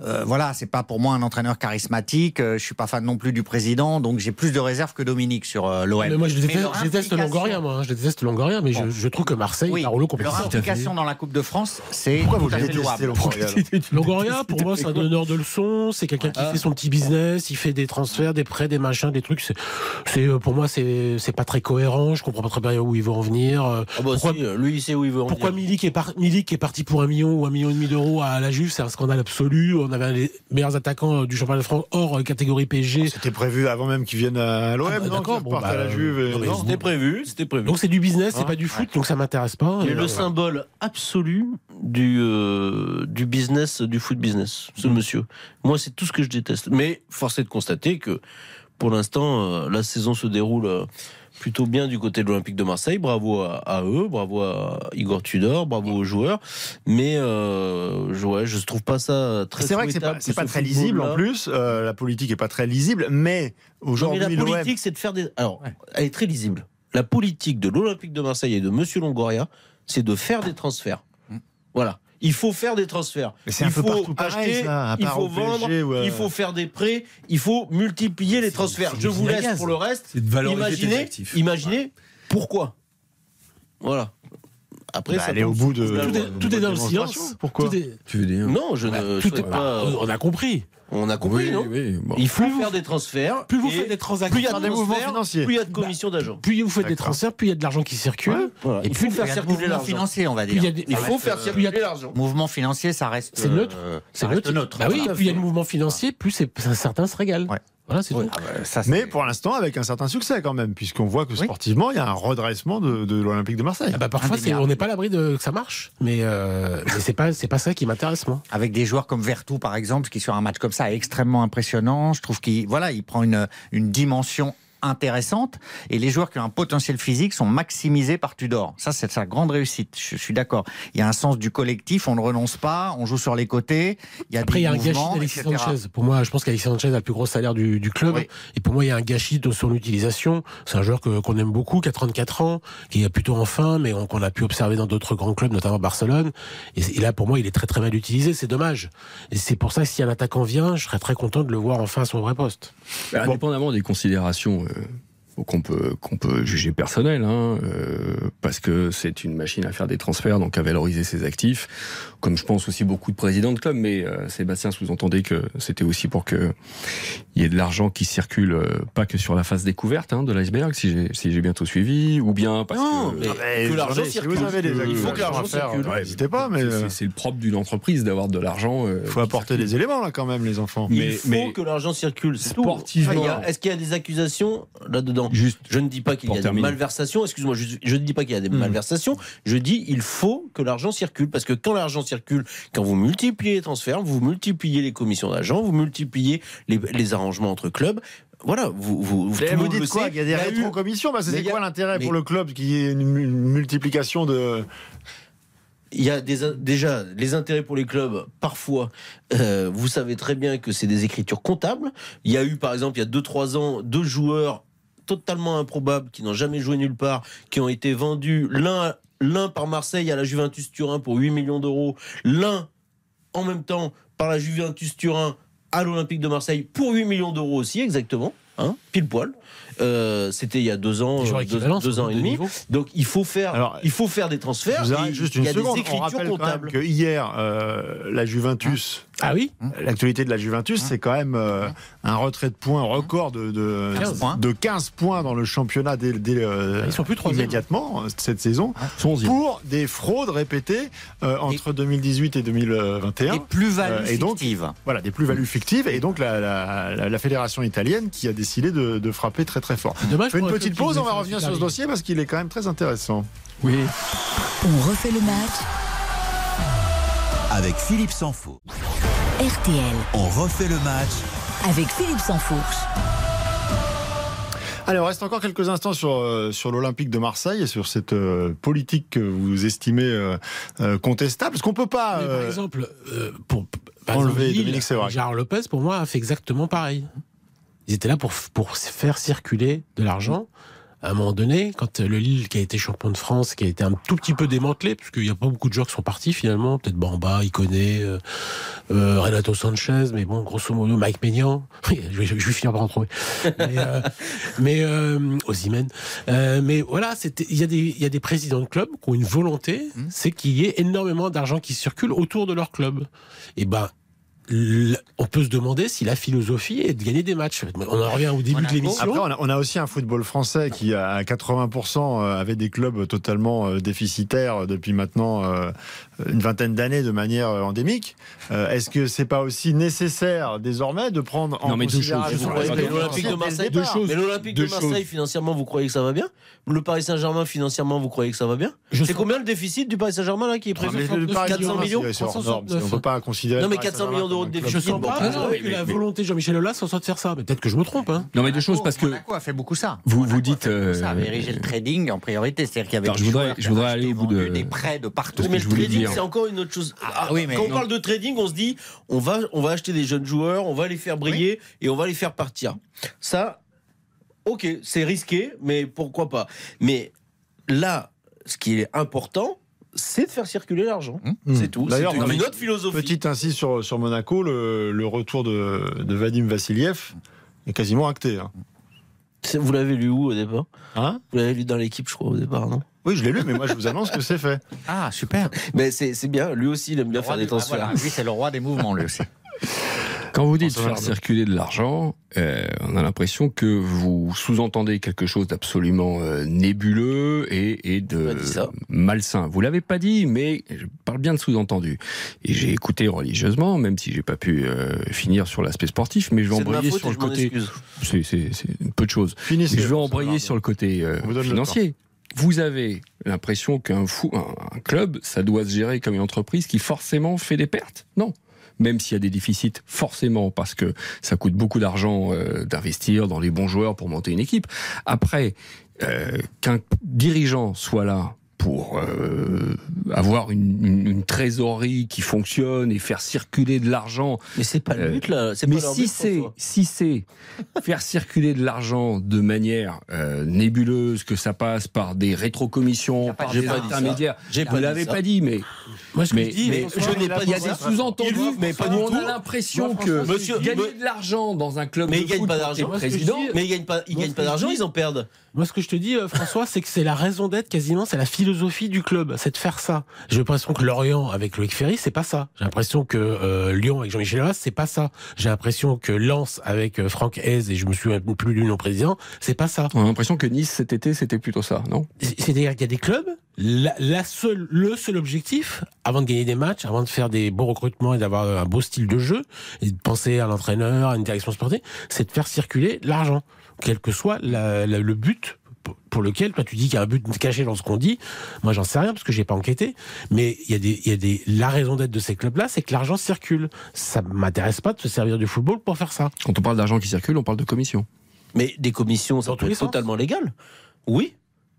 Speaker 9: Euh, voilà, c'est pas pour moi un entraîneur charismatique. Euh, je suis pas fan non plus du président, donc j'ai plus de réserves que Dominique sur euh, l'OM.
Speaker 5: Mais moi, je déteste, je déteste Longoria, moi. hein. Je déteste Longoria, mais je,
Speaker 9: Bon.
Speaker 5: je trouve que Marseille
Speaker 9: Oui,
Speaker 5: est un rouleau
Speaker 9: leur
Speaker 5: compresseur.
Speaker 9: implication dans la Coupe de France, c'est
Speaker 3: Pourquoi vous détestez. Longoria,
Speaker 5: Longoria, pour moi, c'est un donneur de leçons. C'est quelqu'un qui fait son petit business. Il fait des transferts, des prêts, des machins, des trucs. C'est, euh, pour moi, c'est, c'est pas très cohérent. Je comprends pas très bien où il veut en venir. Euh,
Speaker 4: Ah bah
Speaker 5: Pourquoi-
Speaker 4: si, lui, il sait où il veut en
Speaker 5: Pourquoi
Speaker 4: venir.
Speaker 5: Milik est, par- Milik est parti pour un million ou un million et demi d'euros à la Juve C'est un scandale absolu. On avait un des meilleurs attaquants euh, du championnat de France hors euh, catégorie PSG.
Speaker 3: C'était prévu avant même qu'ils viennent à l'OM,
Speaker 5: Ah bah
Speaker 3: non
Speaker 5: d'accord, bon,
Speaker 3: à
Speaker 5: bah,
Speaker 3: la Juve. et-
Speaker 5: non, mais
Speaker 3: non.
Speaker 4: C'était prévu, c'était prévu.
Speaker 5: Donc c'est du business, c'est
Speaker 3: Hein
Speaker 5: pas du foot, donc ça m'intéresse pas.
Speaker 4: Il est
Speaker 5: Euh,
Speaker 4: le symbole absolu du, euh, du business, du foot business, ce monsieur. Moi, c'est tout ce que je déteste. Mais force est de constater que pour l'instant, euh, la saison se déroule euh, plutôt bien du côté de l'Olympique de Marseille. Bravo à, à eux, bravo à Igor Tudor, bravo aux joueurs. Mais euh, je, ouais, je trouve pas ça très
Speaker 3: C'est vrai que c'est pas, pas très lisible en plus. euh, la politique est pas très lisible, mais aujourd'hui,
Speaker 4: la politique, c'est de faire des. Alors, elle est très lisible. La politique de l'Olympique de Marseille et de Monsieur Longoria, c'est de faire des transferts. Voilà. Il faut faire des transferts.
Speaker 3: Mais
Speaker 4: il
Speaker 3: un peu
Speaker 4: faut
Speaker 3: pareil,
Speaker 4: acheter,
Speaker 3: ça,
Speaker 4: il faut
Speaker 3: PSG
Speaker 4: vendre,
Speaker 3: euh,
Speaker 4: il faut faire des prêts, il faut multiplier les transferts. Je vous laisse pour le reste.
Speaker 11: C'est de valoriser tes
Speaker 4: Imaginez, imaginez pourquoi. Voilà. Après,
Speaker 3: bah,
Speaker 4: ça
Speaker 3: aller au bout de.
Speaker 5: Tout est, tout est dans le silence.
Speaker 3: Pourquoi
Speaker 5: Tout est-
Speaker 11: Tu veux dire
Speaker 4: Non, je ne
Speaker 5: tout est-
Speaker 4: pas.
Speaker 5: On a compris.
Speaker 4: On a compris,
Speaker 11: Oui,
Speaker 4: non
Speaker 11: oui. bon.
Speaker 4: Il faut faire des transferts.
Speaker 5: Plus vous faites des transactions,
Speaker 4: plus il y a
Speaker 3: des mouvements
Speaker 4: transferts,
Speaker 3: financiers.
Speaker 4: plus il y a de commissions d'agents.
Speaker 5: plus vous faites des transferts, plus il y a de l'argent qui circule.
Speaker 4: Voilà.
Speaker 5: Et
Speaker 4: Il
Speaker 5: plus
Speaker 4: faut faire circuler
Speaker 9: mouvements
Speaker 4: l'argent.
Speaker 9: financiers, on va
Speaker 5: plus
Speaker 9: dire.
Speaker 5: des-
Speaker 4: Il faut
Speaker 9: reste,
Speaker 4: faire
Speaker 9: euh,
Speaker 4: circuler l'argent.
Speaker 9: Mouvement financier, ça reste.
Speaker 5: C'est neutre.
Speaker 9: euh,
Speaker 5: C'est
Speaker 9: ça reste
Speaker 5: neutre.
Speaker 9: neutre.
Speaker 5: Bah oui, plus il y a de mouvements financiers, plus c'est- certains se régalent.
Speaker 9: Ouais.
Speaker 5: Voilà, c'est tout.
Speaker 9: Ah bah, ça, c'est-
Speaker 3: Mais pour l'instant, avec un certain succès quand même, puisqu'on voit que sportivement, il y a un redressement de, de l'Olympique de Marseille.
Speaker 5: Ah bah parfois, c'est- on n'est pas à l'abri de que ça marche, mais, euh, mais c'est pas c'est pas ça qui m'intéresse moi.
Speaker 9: avec des joueurs comme Vertou par exemple qui sur un match comme ça est extrêmement impressionnant je trouve qu'il voilà il prend une, une dimension intéressante et les joueurs qui ont un potentiel physique sont maximisés par Tudor ça c'est sa grande réussite je, suis d'accord il y a un sens du collectif on ne renonce pas on joue sur les côtés il y a
Speaker 5: Après, il y a un gâchis d'Alexis. Sanchez. Pour moi, je pense qu'Alexis Sanchez a le plus gros salaire du, du club.
Speaker 9: Oui.
Speaker 5: Et pour moi, il y a un gâchis de son utilisation. C'est un joueur que- qu'on aime beaucoup, qui a 34 ans, qui est plutôt en fin, mais on- qu'on a pu observer dans d'autres grands clubs, notamment Barcelone. Et, et là, pour moi, il est très très mal utilisé. C'est dommage. Et c'est pour ça que si un attaquant vient, je serais très content de le voir enfin à son vrai poste.
Speaker 6: Bah, Indépendamment des considérations Uh, qu'on peut, qu'on peut juger personnelles, hein, euh, parce que c'est une machine à faire des transferts, donc à valoriser ses actifs, comme je pense aussi beaucoup de présidents de clubs, mais euh, Sébastien sous-entendait que c'était aussi pour que il y ait de l'argent qui circule, euh, pas que sur la face découverte hein, de l'iceberg, si j'ai si j'ai bien tout suivi, ou bien parce
Speaker 4: Non,
Speaker 6: que...
Speaker 4: mais
Speaker 3: Ah, mais
Speaker 4: que l'argent
Speaker 3: attendez, si
Speaker 4: circule.
Speaker 3: vous avez des
Speaker 6: Il faut
Speaker 4: que l'argent circule.
Speaker 3: ouais, N'hésitez pas, mais
Speaker 6: C'est-
Speaker 3: euh,
Speaker 6: c'est- le propre d'une entreprise d'avoir de l'argent. euh,
Speaker 3: il faut apporter des éléments là quand même, les enfants.
Speaker 4: Il
Speaker 6: Mais-
Speaker 4: faut
Speaker 6: mais-
Speaker 4: que l'argent circule. c'est tout.
Speaker 6: Sportivement.
Speaker 4: Est-ce qu'il y a des accusations là-dedans?
Speaker 6: Juste
Speaker 4: Je ne dis pas qu'il y a des malversations. Excuse-moi, je, je ne dis pas qu'il y a des malversations. Je dis il faut que l'argent circule parce que quand l'argent circule, quand vous multipliez les transferts, vous multipliez les commissions d'agents, vous multipliez les, les arrangements entre clubs. Voilà, vous vous,
Speaker 3: vous
Speaker 4: le
Speaker 3: dites quoi
Speaker 4: sait.
Speaker 3: Il y a des rétro-commissions bah,
Speaker 4: Mais
Speaker 3: C'est
Speaker 4: a-
Speaker 3: quoi l'intérêt
Speaker 4: mais-
Speaker 3: pour le club qu'il y ait une, une multiplication de.
Speaker 4: Il y a des, déjà les intérêts pour les clubs. Parfois, euh, vous savez très bien que c'est des écritures comptables. Il y a eu, par exemple, il y a 2-3 ans, deux joueurs totalement improbables qui n'ont jamais joué nulle part, qui ont été vendus l'un l'un par Marseille à la Juventus Turin pour 8 millions d'euros, l'un en même temps par la Juventus Turin à l'Olympique de Marseille pour 8 millions d'euros aussi, exactement, hein, pile poil. Euh, C'était il y a deux ans,
Speaker 5: Des
Speaker 4: euh, deux, ans et
Speaker 5: de
Speaker 4: demi.
Speaker 5: niveau.
Speaker 4: Donc il faut faire,
Speaker 3: Alors,
Speaker 4: il faut faire des transferts.
Speaker 3: Je vous arrête
Speaker 4: et
Speaker 3: juste
Speaker 4: il y a
Speaker 3: seconde.
Speaker 4: des
Speaker 3: On
Speaker 4: écritures
Speaker 3: quand même
Speaker 4: comptables.
Speaker 3: que hier, euh, la Juventus,
Speaker 5: Ah oui
Speaker 3: l'actualité de la Juventus, c'est quand même euh, un retrait de points record de, de,
Speaker 9: 15 points.
Speaker 3: de 15 points dans le championnat dès, dès, euh,
Speaker 5: Ils sont plus
Speaker 3: immédiatement cette saison
Speaker 6: son onzième.
Speaker 3: pour des fraudes répétées euh, entre 2018 et 2021.
Speaker 9: Et plus-value
Speaker 3: Euh, et donc,
Speaker 9: fictive.
Speaker 3: Voilà, des plus-values fictives. Et donc, la, la- la- la fédération italienne qui a décidé de, de frapper très très fort.
Speaker 5: Dommage
Speaker 3: On fait une petite pause, on va revenir sur ce dossier parce qu'il est quand même très intéressant.
Speaker 6: Oui.
Speaker 2: On refait le match
Speaker 1: Avec Philippe Sansfourche.
Speaker 2: RTL
Speaker 1: On refait le match
Speaker 2: avec Philippe Sansfourche.
Speaker 3: Allez, on reste encore quelques instants sur, euh, sur l'Olympique de Marseille et sur cette euh, politique que vous estimez euh, contestable. Parce qu'on peut pas.
Speaker 5: Par exemple, euh, pour
Speaker 3: enlever Dominique Sévrac.
Speaker 5: Gérard Lopez, pour moi, a fait exactement pareil. Ils étaient là pour, pour faire circuler de l'argent. À un moment donné, quand le Lille, qui a été champion de France, qui a été un tout petit peu démantelé, parce qu'il n'y a pas beaucoup de joueurs qui sont partis finalement, peut-être Bamba, Iconé, euh, euh, Renato Sanchez, mais bon, grosso modo, Mike Maignan, je, vais, je vais finir par en trouver. Mais, euh, mais euh. Euh, mais voilà, il y, a des- il y a des présidents de clubs qui ont une volonté, c'est qu'il y ait énormément d'argent qui circule autour de leur club. Et ben, l- on peut se demander si la philosophie est de gagner des matchs. On en revient au début de l'émission.
Speaker 3: Après, on a, on a aussi un football français qui, à 80%, euh, avait des clubs totalement euh, déficitaires depuis maintenant euh, une vingtaine d'années de manière euh, endémique. Euh, Est-ce que c'est pas aussi nécessaire désormais de prendre en
Speaker 6: Non, mais deux
Speaker 3: considération
Speaker 6: choses.
Speaker 4: L'Olympique de Marseille,
Speaker 3: départ
Speaker 4: mais l'Olympique de
Speaker 6: Deux
Speaker 4: Marseille
Speaker 6: choses.
Speaker 4: financièrement, vous croyez que ça va bien? Le Paris Saint-Germain financièrement, vous croyez que ça va bien?
Speaker 5: Je
Speaker 4: C'est combien le déficit du Paris Saint-Germain là qui est
Speaker 3: Ah,
Speaker 4: prévu
Speaker 3: mais le Paris
Speaker 4: 400
Speaker 3: Saint-Germain,
Speaker 4: millions
Speaker 3: c'est hors norme,
Speaker 5: 369.
Speaker 3: On ne peut pas considérer.
Speaker 4: Non mais
Speaker 3: Paris
Speaker 4: 400
Speaker 3: Saint-Germain
Speaker 4: millions d'euros de
Speaker 5: Je
Speaker 4: déficit.
Speaker 5: sens pas
Speaker 6: Ah
Speaker 5: la
Speaker 6: mais-
Speaker 5: volonté de Jean-Michel Aulas en soit de faire ça. Mais Peut-être que je me trompe. Hein.
Speaker 6: Non mais deux choses parce que
Speaker 9: Monaco a fait beaucoup ça.
Speaker 6: Vous-
Speaker 9: Monaco
Speaker 6: vous dites,
Speaker 9: ça,
Speaker 6: euh,
Speaker 9: avait érigé le trading en priorité, c'est-à-dire qu'il y avait
Speaker 6: Alors,
Speaker 9: des
Speaker 6: je voudrais-
Speaker 9: joueurs qui
Speaker 6: je voudrais
Speaker 9: avaient
Speaker 6: aller au bout
Speaker 9: vendu
Speaker 6: de-
Speaker 9: des prêts de partout.
Speaker 4: mais
Speaker 6: je
Speaker 4: le trading, c'est encore une autre chose.
Speaker 9: Ah oui, mais
Speaker 4: Quand on parle de trading, on se dit on va, on va acheter des jeunes joueurs, on va les faire briller et on va les faire partir. Ça, ok, c'est risqué, mais pourquoi pas. Mais là, ce qui est important, c'est de faire circuler l'argent.
Speaker 3: Mmh.
Speaker 4: C'est tout. C'est
Speaker 3: D'ailleurs,
Speaker 4: une, une autre philosophie.
Speaker 3: Petite insiste sur, sur Monaco, le, le retour de, de Vadim Vassiliev est quasiment acté. hein.
Speaker 4: Vous l'avez lu où au départ?
Speaker 3: Hein?
Speaker 4: Vous l'avez lu dans l'équipe, je crois, au départ, non?
Speaker 3: Oui, je l'ai lu, mais moi je vous annonce que c'est fait.
Speaker 9: Ah, super.
Speaker 4: Mais c'est c'est bien, lui aussi, il aime bien
Speaker 9: Le
Speaker 4: faire des
Speaker 9: du- ah, voilà, lui, c'est le roi des mouvements, lui aussi.
Speaker 6: Quand vous dites faire circuler de l'argent, euh, on a l'impression que vous sous-entendez quelque chose d'absolument euh, nébuleux et, et de
Speaker 4: Pas dit ça.
Speaker 6: malsain. Vous l'avez pas dit, mais je parle bien de sous-entendu. Et j'ai écouté religieusement, même si j'ai pas pu euh, finir sur l'aspect sportif, mais je vais embrayer sur le côté.
Speaker 4: excuse.
Speaker 6: C'est c'est- c'est peu de choses.
Speaker 3: Finissez.
Speaker 6: Mais je vais embrayer sur le côté euh,
Speaker 3: le
Speaker 6: financier. Vous avez l'impression qu'un fou, un, un club, ça doit se gérer comme une entreprise qui forcément fait des pertes? Non. Même s'il y a des déficits, forcément, parce que ça coûte beaucoup d'argent euh, d'investir dans les bons joueurs pour monter une équipe. Après, euh, qu'un dirigeant soit là pour euh, avoir une, une- une trésorerie qui fonctionne et faire circuler de l'argent
Speaker 4: Mais c'est pas le
Speaker 6: Euh,
Speaker 4: but, là. C'est
Speaker 6: mais
Speaker 4: pas
Speaker 6: si
Speaker 4: but,
Speaker 6: c'est si c'est faire circuler de l'argent de manière euh, nébuleuse, que ça passe par des rétrocommissions, par des intermédiaires,
Speaker 4: J'ai
Speaker 6: vous
Speaker 4: pas ça.
Speaker 6: pas dit, mais
Speaker 5: Moi, ce que
Speaker 6: mais,
Speaker 5: je dis,
Speaker 6: mais je n'ai pas. Il y a des sous-entendus,
Speaker 4: mais pas
Speaker 6: où
Speaker 4: du
Speaker 6: on
Speaker 4: tout.
Speaker 6: a l'impression que
Speaker 4: Monsieur-
Speaker 5: je
Speaker 6: gagner de l'argent dans un club
Speaker 4: Mais
Speaker 6: de foot
Speaker 4: pas d'argent.
Speaker 5: je
Speaker 6: président.
Speaker 4: Mais ils gagnent pas, ils gagnent pas
Speaker 5: je
Speaker 4: d'argent, ils en perdent.
Speaker 5: Moi, ce que je te dis, euh, François, c'est que c'est la raison d'être quasiment, c'est la philosophie du club, c'est de faire ça. J'ai l'impression que Lorient avec Loïc Ferry, c'est pas ça. J'ai l'impression que euh, Lyon avec Jean-Michel Aulas, c'est pas ça. J'ai l'impression que Lens avec euh, Franck Hez et je me souviens plus du nom président, c'est pas ça.
Speaker 6: On a l'impression que Nice cet été c'était plutôt ça, non?
Speaker 5: C'est-à-dire qu'il y a des clubs, la, la seule, le seul objectif, avant de gagner des matchs, avant de faire des bons recrutements et d'avoir un beau style de jeu, et de penser à l'entraîneur, à une direction sportive, c'est de faire circuler l'argent, quel que soit la- la- le but pour- lequel, toi tu dis qu'il y a un but caché dans ce qu'on dit, moi j'en sais rien parce que j'ai pas enquêté, mais il y a des, il y a des, la raison d'être de ces clubs-là, c'est que l'argent circule. Ça m'intéresse pas de se servir du football pour faire ça.
Speaker 6: Quand on parle d'argent qui circule, on parle de commission.
Speaker 4: Mais des commissions, ça
Speaker 5: Dans
Speaker 4: peut être
Speaker 5: sens.
Speaker 4: totalement légal. Oui.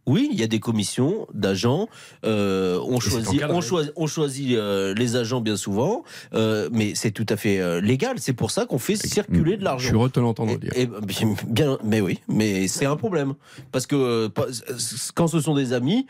Speaker 4: Oui, il y a des commissions d'agents. euh, on, choisit, on choisit, on choisit euh, les agents bien souvent, euh, mais c'est tout à fait euh, légal. C'est pour ça qu'on fait circuler de
Speaker 6: Je
Speaker 4: l'argent.
Speaker 6: suis heureux de te l'entendre
Speaker 4: Et-
Speaker 6: dire.
Speaker 4: et bien, mais oui, mais c'est un problème parce que quand ce sont des amis,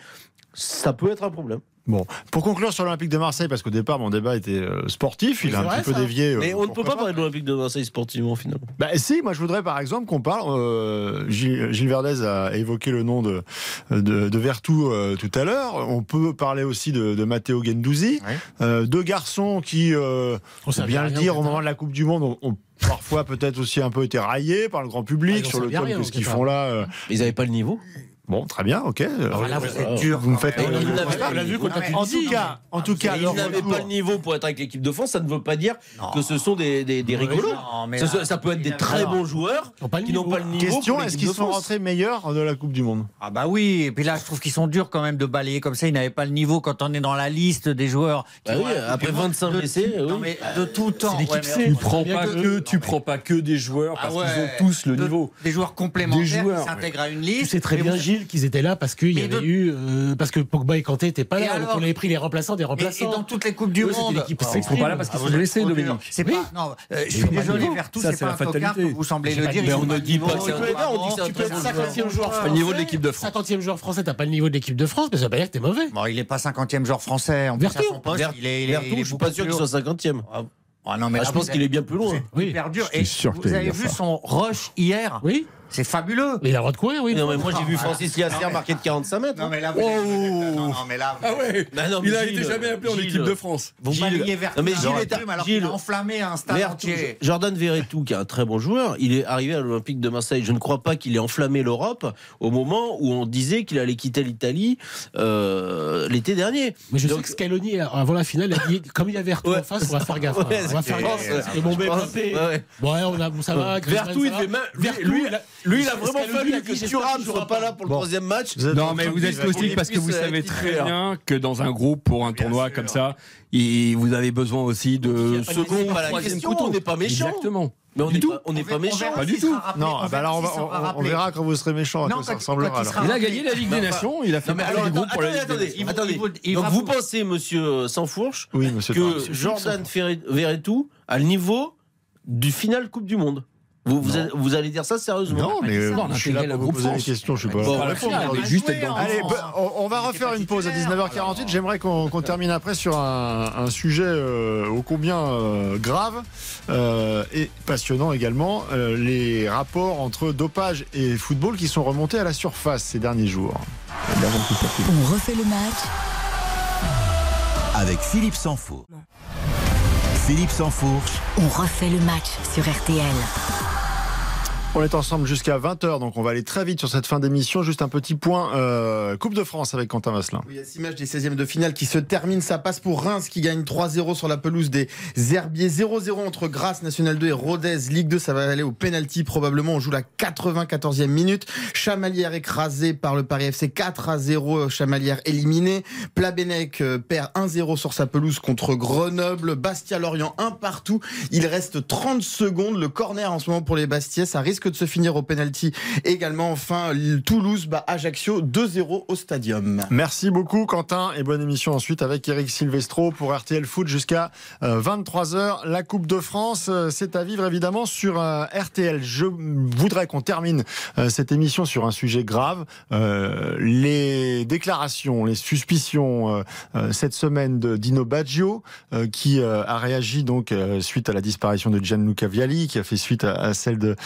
Speaker 4: ça peut être un problème.
Speaker 3: Bon, pour conclure sur l'Olympique de Marseille, parce qu'au départ mon débat était euh, sportif, il a un petit peu
Speaker 5: ça.
Speaker 3: dévié. euh,
Speaker 4: Mais on ne peut pas parler de l'Olympique de Marseille sportivement finalement.
Speaker 3: Bah si, moi je voudrais par exemple qu'on parle, euh, Gilles, Gilles Verdez a évoqué le nom de, de, de Vertou euh, tout à l'heure, on peut parler aussi de, de Matteo Gendouzi,
Speaker 9: Ouais.
Speaker 3: Euh, deux garçons qui, euh,
Speaker 5: On
Speaker 3: faut bien le dire, au moment de la Coupe du Monde, ont, parfois peut-être aussi un peu été raillés par le grand
Speaker 5: Ah,
Speaker 3: public
Speaker 5: en
Speaker 3: sur le thème que ce qu'ils font là.
Speaker 4: Ils n'avaient pas le niveau.
Speaker 3: Bon, très bien, ok.
Speaker 9: Alors là, vous êtes dur.
Speaker 3: Vous me faites.
Speaker 5: On
Speaker 4: le
Speaker 5: vu
Speaker 4: niveau.
Speaker 3: En tout cas, en tout cas,
Speaker 4: Ils n'avaient pas le niveau pour être avec l'équipe de France, ça ne veut pas dire que ce sont des, des, des rigolos. Ça, peut être des très bons joueurs
Speaker 5: le
Speaker 4: qui n'ont
Speaker 5: niveau.
Speaker 4: pas le niveau.
Speaker 3: Question, est-ce qu'ils sont rentrés meilleurs de la Coupe du Monde?
Speaker 9: Ah bah oui, et puis là je trouve qu'ils sont durs quand même de balayer comme ça, ils n'avaient pas le niveau quand on est dans la liste des joueurs. qui
Speaker 4: Bah après
Speaker 9: du Monde.
Speaker 4: 25
Speaker 9: De-
Speaker 4: blessés,
Speaker 9: Non
Speaker 4: oui.
Speaker 9: mais de tout temps.
Speaker 5: Tu prends pas
Speaker 6: que, tu prends pas que des joueurs
Speaker 9: Ah ouais. De- Des joueurs complémentaires
Speaker 6: Des joueurs,
Speaker 9: qui s'intègrent à une liste.
Speaker 5: Sais très bien, Qu'ils étaient là parce qu'il y avait
Speaker 9: de-
Speaker 5: eu. euh, parce que Pogba et Kanté n'étaient pas
Speaker 9: Et
Speaker 5: là. donc
Speaker 9: alors
Speaker 5: on avait pris les remplaçants des
Speaker 9: Et, et
Speaker 5: remplaçants.
Speaker 9: dans toutes les coupes du
Speaker 5: Eux, c'était
Speaker 9: monde.
Speaker 6: Ils sont pas là parce qu'ils
Speaker 9: Ah,
Speaker 6: sont blessés. Dominique.
Speaker 9: C'est
Speaker 5: Oui.
Speaker 9: pas. Non, euh, je suis désolé. Vertou, c'est pas
Speaker 6: la
Speaker 9: un tocard vous semblez le dire.
Speaker 5: mais on ne dit pas tu peux
Speaker 9: c'est
Speaker 5: être
Speaker 9: un
Speaker 5: 50e joueur
Speaker 6: le niveau de l'équipe de France.
Speaker 5: 50e joueur français, t'as pas le niveau de l'équipe de France, mais ça veut pas dire que t'es mauvais.
Speaker 9: Bon, il n'est pas 50e joueur français. En plus, à
Speaker 5: Vertou.
Speaker 9: son poste,
Speaker 4: Vert-
Speaker 9: il est. il est-
Speaker 4: Vertou,
Speaker 9: il est
Speaker 4: je suis pas sûr qu'il soit 50e.
Speaker 9: Ah non, mais
Speaker 4: Ah,
Speaker 9: là,
Speaker 4: je pense qu'il est bien plus loin.
Speaker 5: Oui.
Speaker 9: hyper dur.
Speaker 6: Je
Speaker 9: Et
Speaker 6: suis sûr que
Speaker 9: vous avez vu
Speaker 6: ça.
Speaker 9: son rush hier
Speaker 5: Oui,
Speaker 9: C'est fabuleux.
Speaker 5: mais il a le droit de courir, oui.
Speaker 4: Non, mais moi j'ai vu
Speaker 9: Ah,
Speaker 4: Francis
Speaker 9: mais-
Speaker 4: marquer de 45 mètres.
Speaker 9: Non, mais là,
Speaker 6: Oh.
Speaker 9: vous êtes- non, non, mais là, vous
Speaker 6: Ah ouais
Speaker 4: Bah non, mais
Speaker 6: Il a
Speaker 4: Gilles,
Speaker 6: été jamais appelé en
Speaker 4: Gilles,
Speaker 6: équipe de France.
Speaker 9: Vous
Speaker 4: Gilles-
Speaker 9: vers
Speaker 4: Non, mais Gilles est à-
Speaker 9: pu, mais alors
Speaker 4: Gilles-
Speaker 9: qu'il a enflammé un stade entier.
Speaker 4: Jordan Verretou, qui est un très bon joueur, il est arrivé à l'Olympique de Marseille. Je ne crois pas qu'il ait enflammé l'Europe au moment où on disait qu'il allait quitter l'Italie euh, l'été dernier.
Speaker 5: Mais je
Speaker 4: Donc-
Speaker 5: sais que Scaloni, avant la finale, a dit comme il y avait Vertu
Speaker 4: Ouais.
Speaker 5: en face, on va faire gaffe. hein. On va faire gaffe. que bon,
Speaker 4: ouais.
Speaker 5: Bon, a, ça va. Ça
Speaker 4: il fait même- lui- lui-
Speaker 5: il a-
Speaker 4: vraiment fallu que Thuram soit pas là pour le troisième match.
Speaker 6: Non, mais vous êtes aussi parce que vous savez très bien que dans un groupe, pour un tournoi comme ça, vous avez besoin aussi de second,
Speaker 4: pas la
Speaker 6: troisième couteau.
Speaker 4: on n'est pas méchant.
Speaker 6: Exactement.
Speaker 4: Mais on
Speaker 6: Du
Speaker 4: n'est
Speaker 6: tout.
Speaker 4: pas, on n'est pas méchant.
Speaker 6: Pas du tout.
Speaker 3: Non,
Speaker 9: on
Speaker 3: ah bah alors on,
Speaker 9: verra
Speaker 3: va-
Speaker 9: s'il sera
Speaker 3: on- on
Speaker 9: rappelé.
Speaker 3: verra quand vous serez méchant à
Speaker 9: Non,
Speaker 3: quoi ça ressemblera.
Speaker 9: il
Speaker 3: alors.
Speaker 9: sera
Speaker 6: Il a gagné la Ligue des Nations, il a fait partie du groupe pour la
Speaker 4: attendez,
Speaker 6: Ligue des
Speaker 4: attendez, Donc vous
Speaker 9: vous-
Speaker 4: pensez, monsieur Sansfourche,
Speaker 3: Oui, monsieur
Speaker 4: que. Jordan Verretou a le niveau du final Coupe du Monde vous, vous, allez, vous allez dire ça sérieusement
Speaker 3: Non, mais euh,
Speaker 6: On a
Speaker 3: je suis là pour vous poser des questions, je suis pas.
Speaker 6: Bon,
Speaker 3: là pour
Speaker 6: final,
Speaker 3: répondre.
Speaker 6: mais juste être dans le
Speaker 3: Allez, bah, on, on va refaire une pause à 19h48. J'aimerais qu'on termine après sur un, un sujet euh, ô combien euh, grave euh, et passionnant également euh, les rapports entre dopage et football qui sont remontés à la surface ces derniers jours.
Speaker 2: On refait le match
Speaker 1: Avec Philippe Sansfourche. Philippe Sansfourche.
Speaker 2: On refait le match sur RTL.
Speaker 3: On est ensemble jusqu'à 20h, donc on va aller très vite sur cette fin d'émission. Juste un petit point euh, Coupe de France avec Quentin Vasselin.
Speaker 7: Oui, a cette image des 16e de finale qui se termine. Ça passe pour Reims qui gagne 3-0 sur la pelouse des Herbiers. 0-0 entre Grasse National 2 et Rodez Ligue 2. Ça va aller au penalty probablement. On joue la 94e minute. Chamalière écrasé par le Paris FC 4-0. Chamalière éliminé. Plabennec euh, perd 1-0 sur sa pelouse contre Grenoble. Bastia-Lorient 1 partout. Il reste 30 secondes. Le corner en ce moment pour les Bastiais. Ça risque de se finir au penalty également. Enfin, Toulouse bat Ajaccio 2-0 au stadium.
Speaker 3: Merci beaucoup Quentin et bonne émission ensuite avec Eric Silvestro pour RTL Foot jusqu'à 23h. La Coupe de France, euh, c'est à vivre évidemment sur euh, RTL. Je voudrais qu'on termine euh, cette émission sur un sujet grave. Euh, les déclarations, les suspicions euh, euh, cette semaine de Dino Baggio euh, qui euh, a réagi donc euh, suite à la disparition de Gianluca Vialli, qui a fait suite à celle de,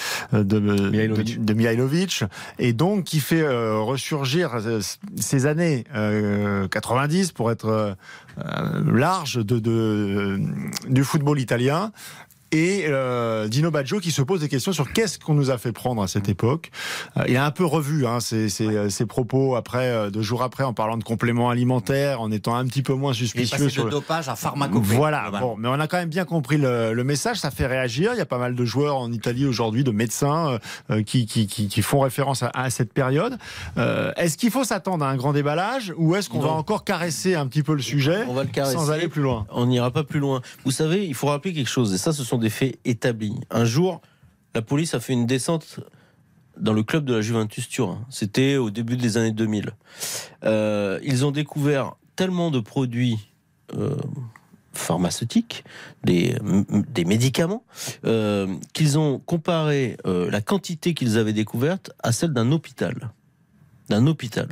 Speaker 3: de, de,
Speaker 6: Mihailovic.
Speaker 3: de Mihailovic, et donc qui fait euh, ressurgir euh, ces années euh, 90 pour être euh, euh, large de, de, du football italien. Et euh, Dino Baggio qui se pose des questions sur qu'est-ce qu'on nous a fait prendre à cette époque. Euh, il a un peu revu hein, ses, ses, ses propos après, euh, deux jours après, en parlant de compléments alimentaires, en étant un petit peu moins suspicieux sur
Speaker 9: de
Speaker 3: le,
Speaker 9: dopage à pharmacopée.
Speaker 3: voilà, bon, mais on a quand même bien compris le, le message, ça fait réagir. Il y a pas mal de joueurs en Italie aujourd'hui, de médecins euh, qui, qui, qui, qui font référence à, à cette période. Euh, est-ce qu'il faut s'attendre à un grand déballage ou est-ce qu'on va encore caresser un petit peu le sujet
Speaker 4: On va le caresser.
Speaker 3: sans aller plus loin?
Speaker 4: On n'ira pas plus loin. Vous savez, il faut rappeler quelque chose, et ça, ce sont des faits établis. Un jour, la police a fait une descente dans le club de la Juventus Turin. C'était au début des années 2000. Euh, ils ont découvert tellement de produits euh, pharmaceutiques, des, médicaments, euh, qu'ils ont comparé la quantité qu'ils avaient découverte à celle d'un hôpital. D'un hôpital.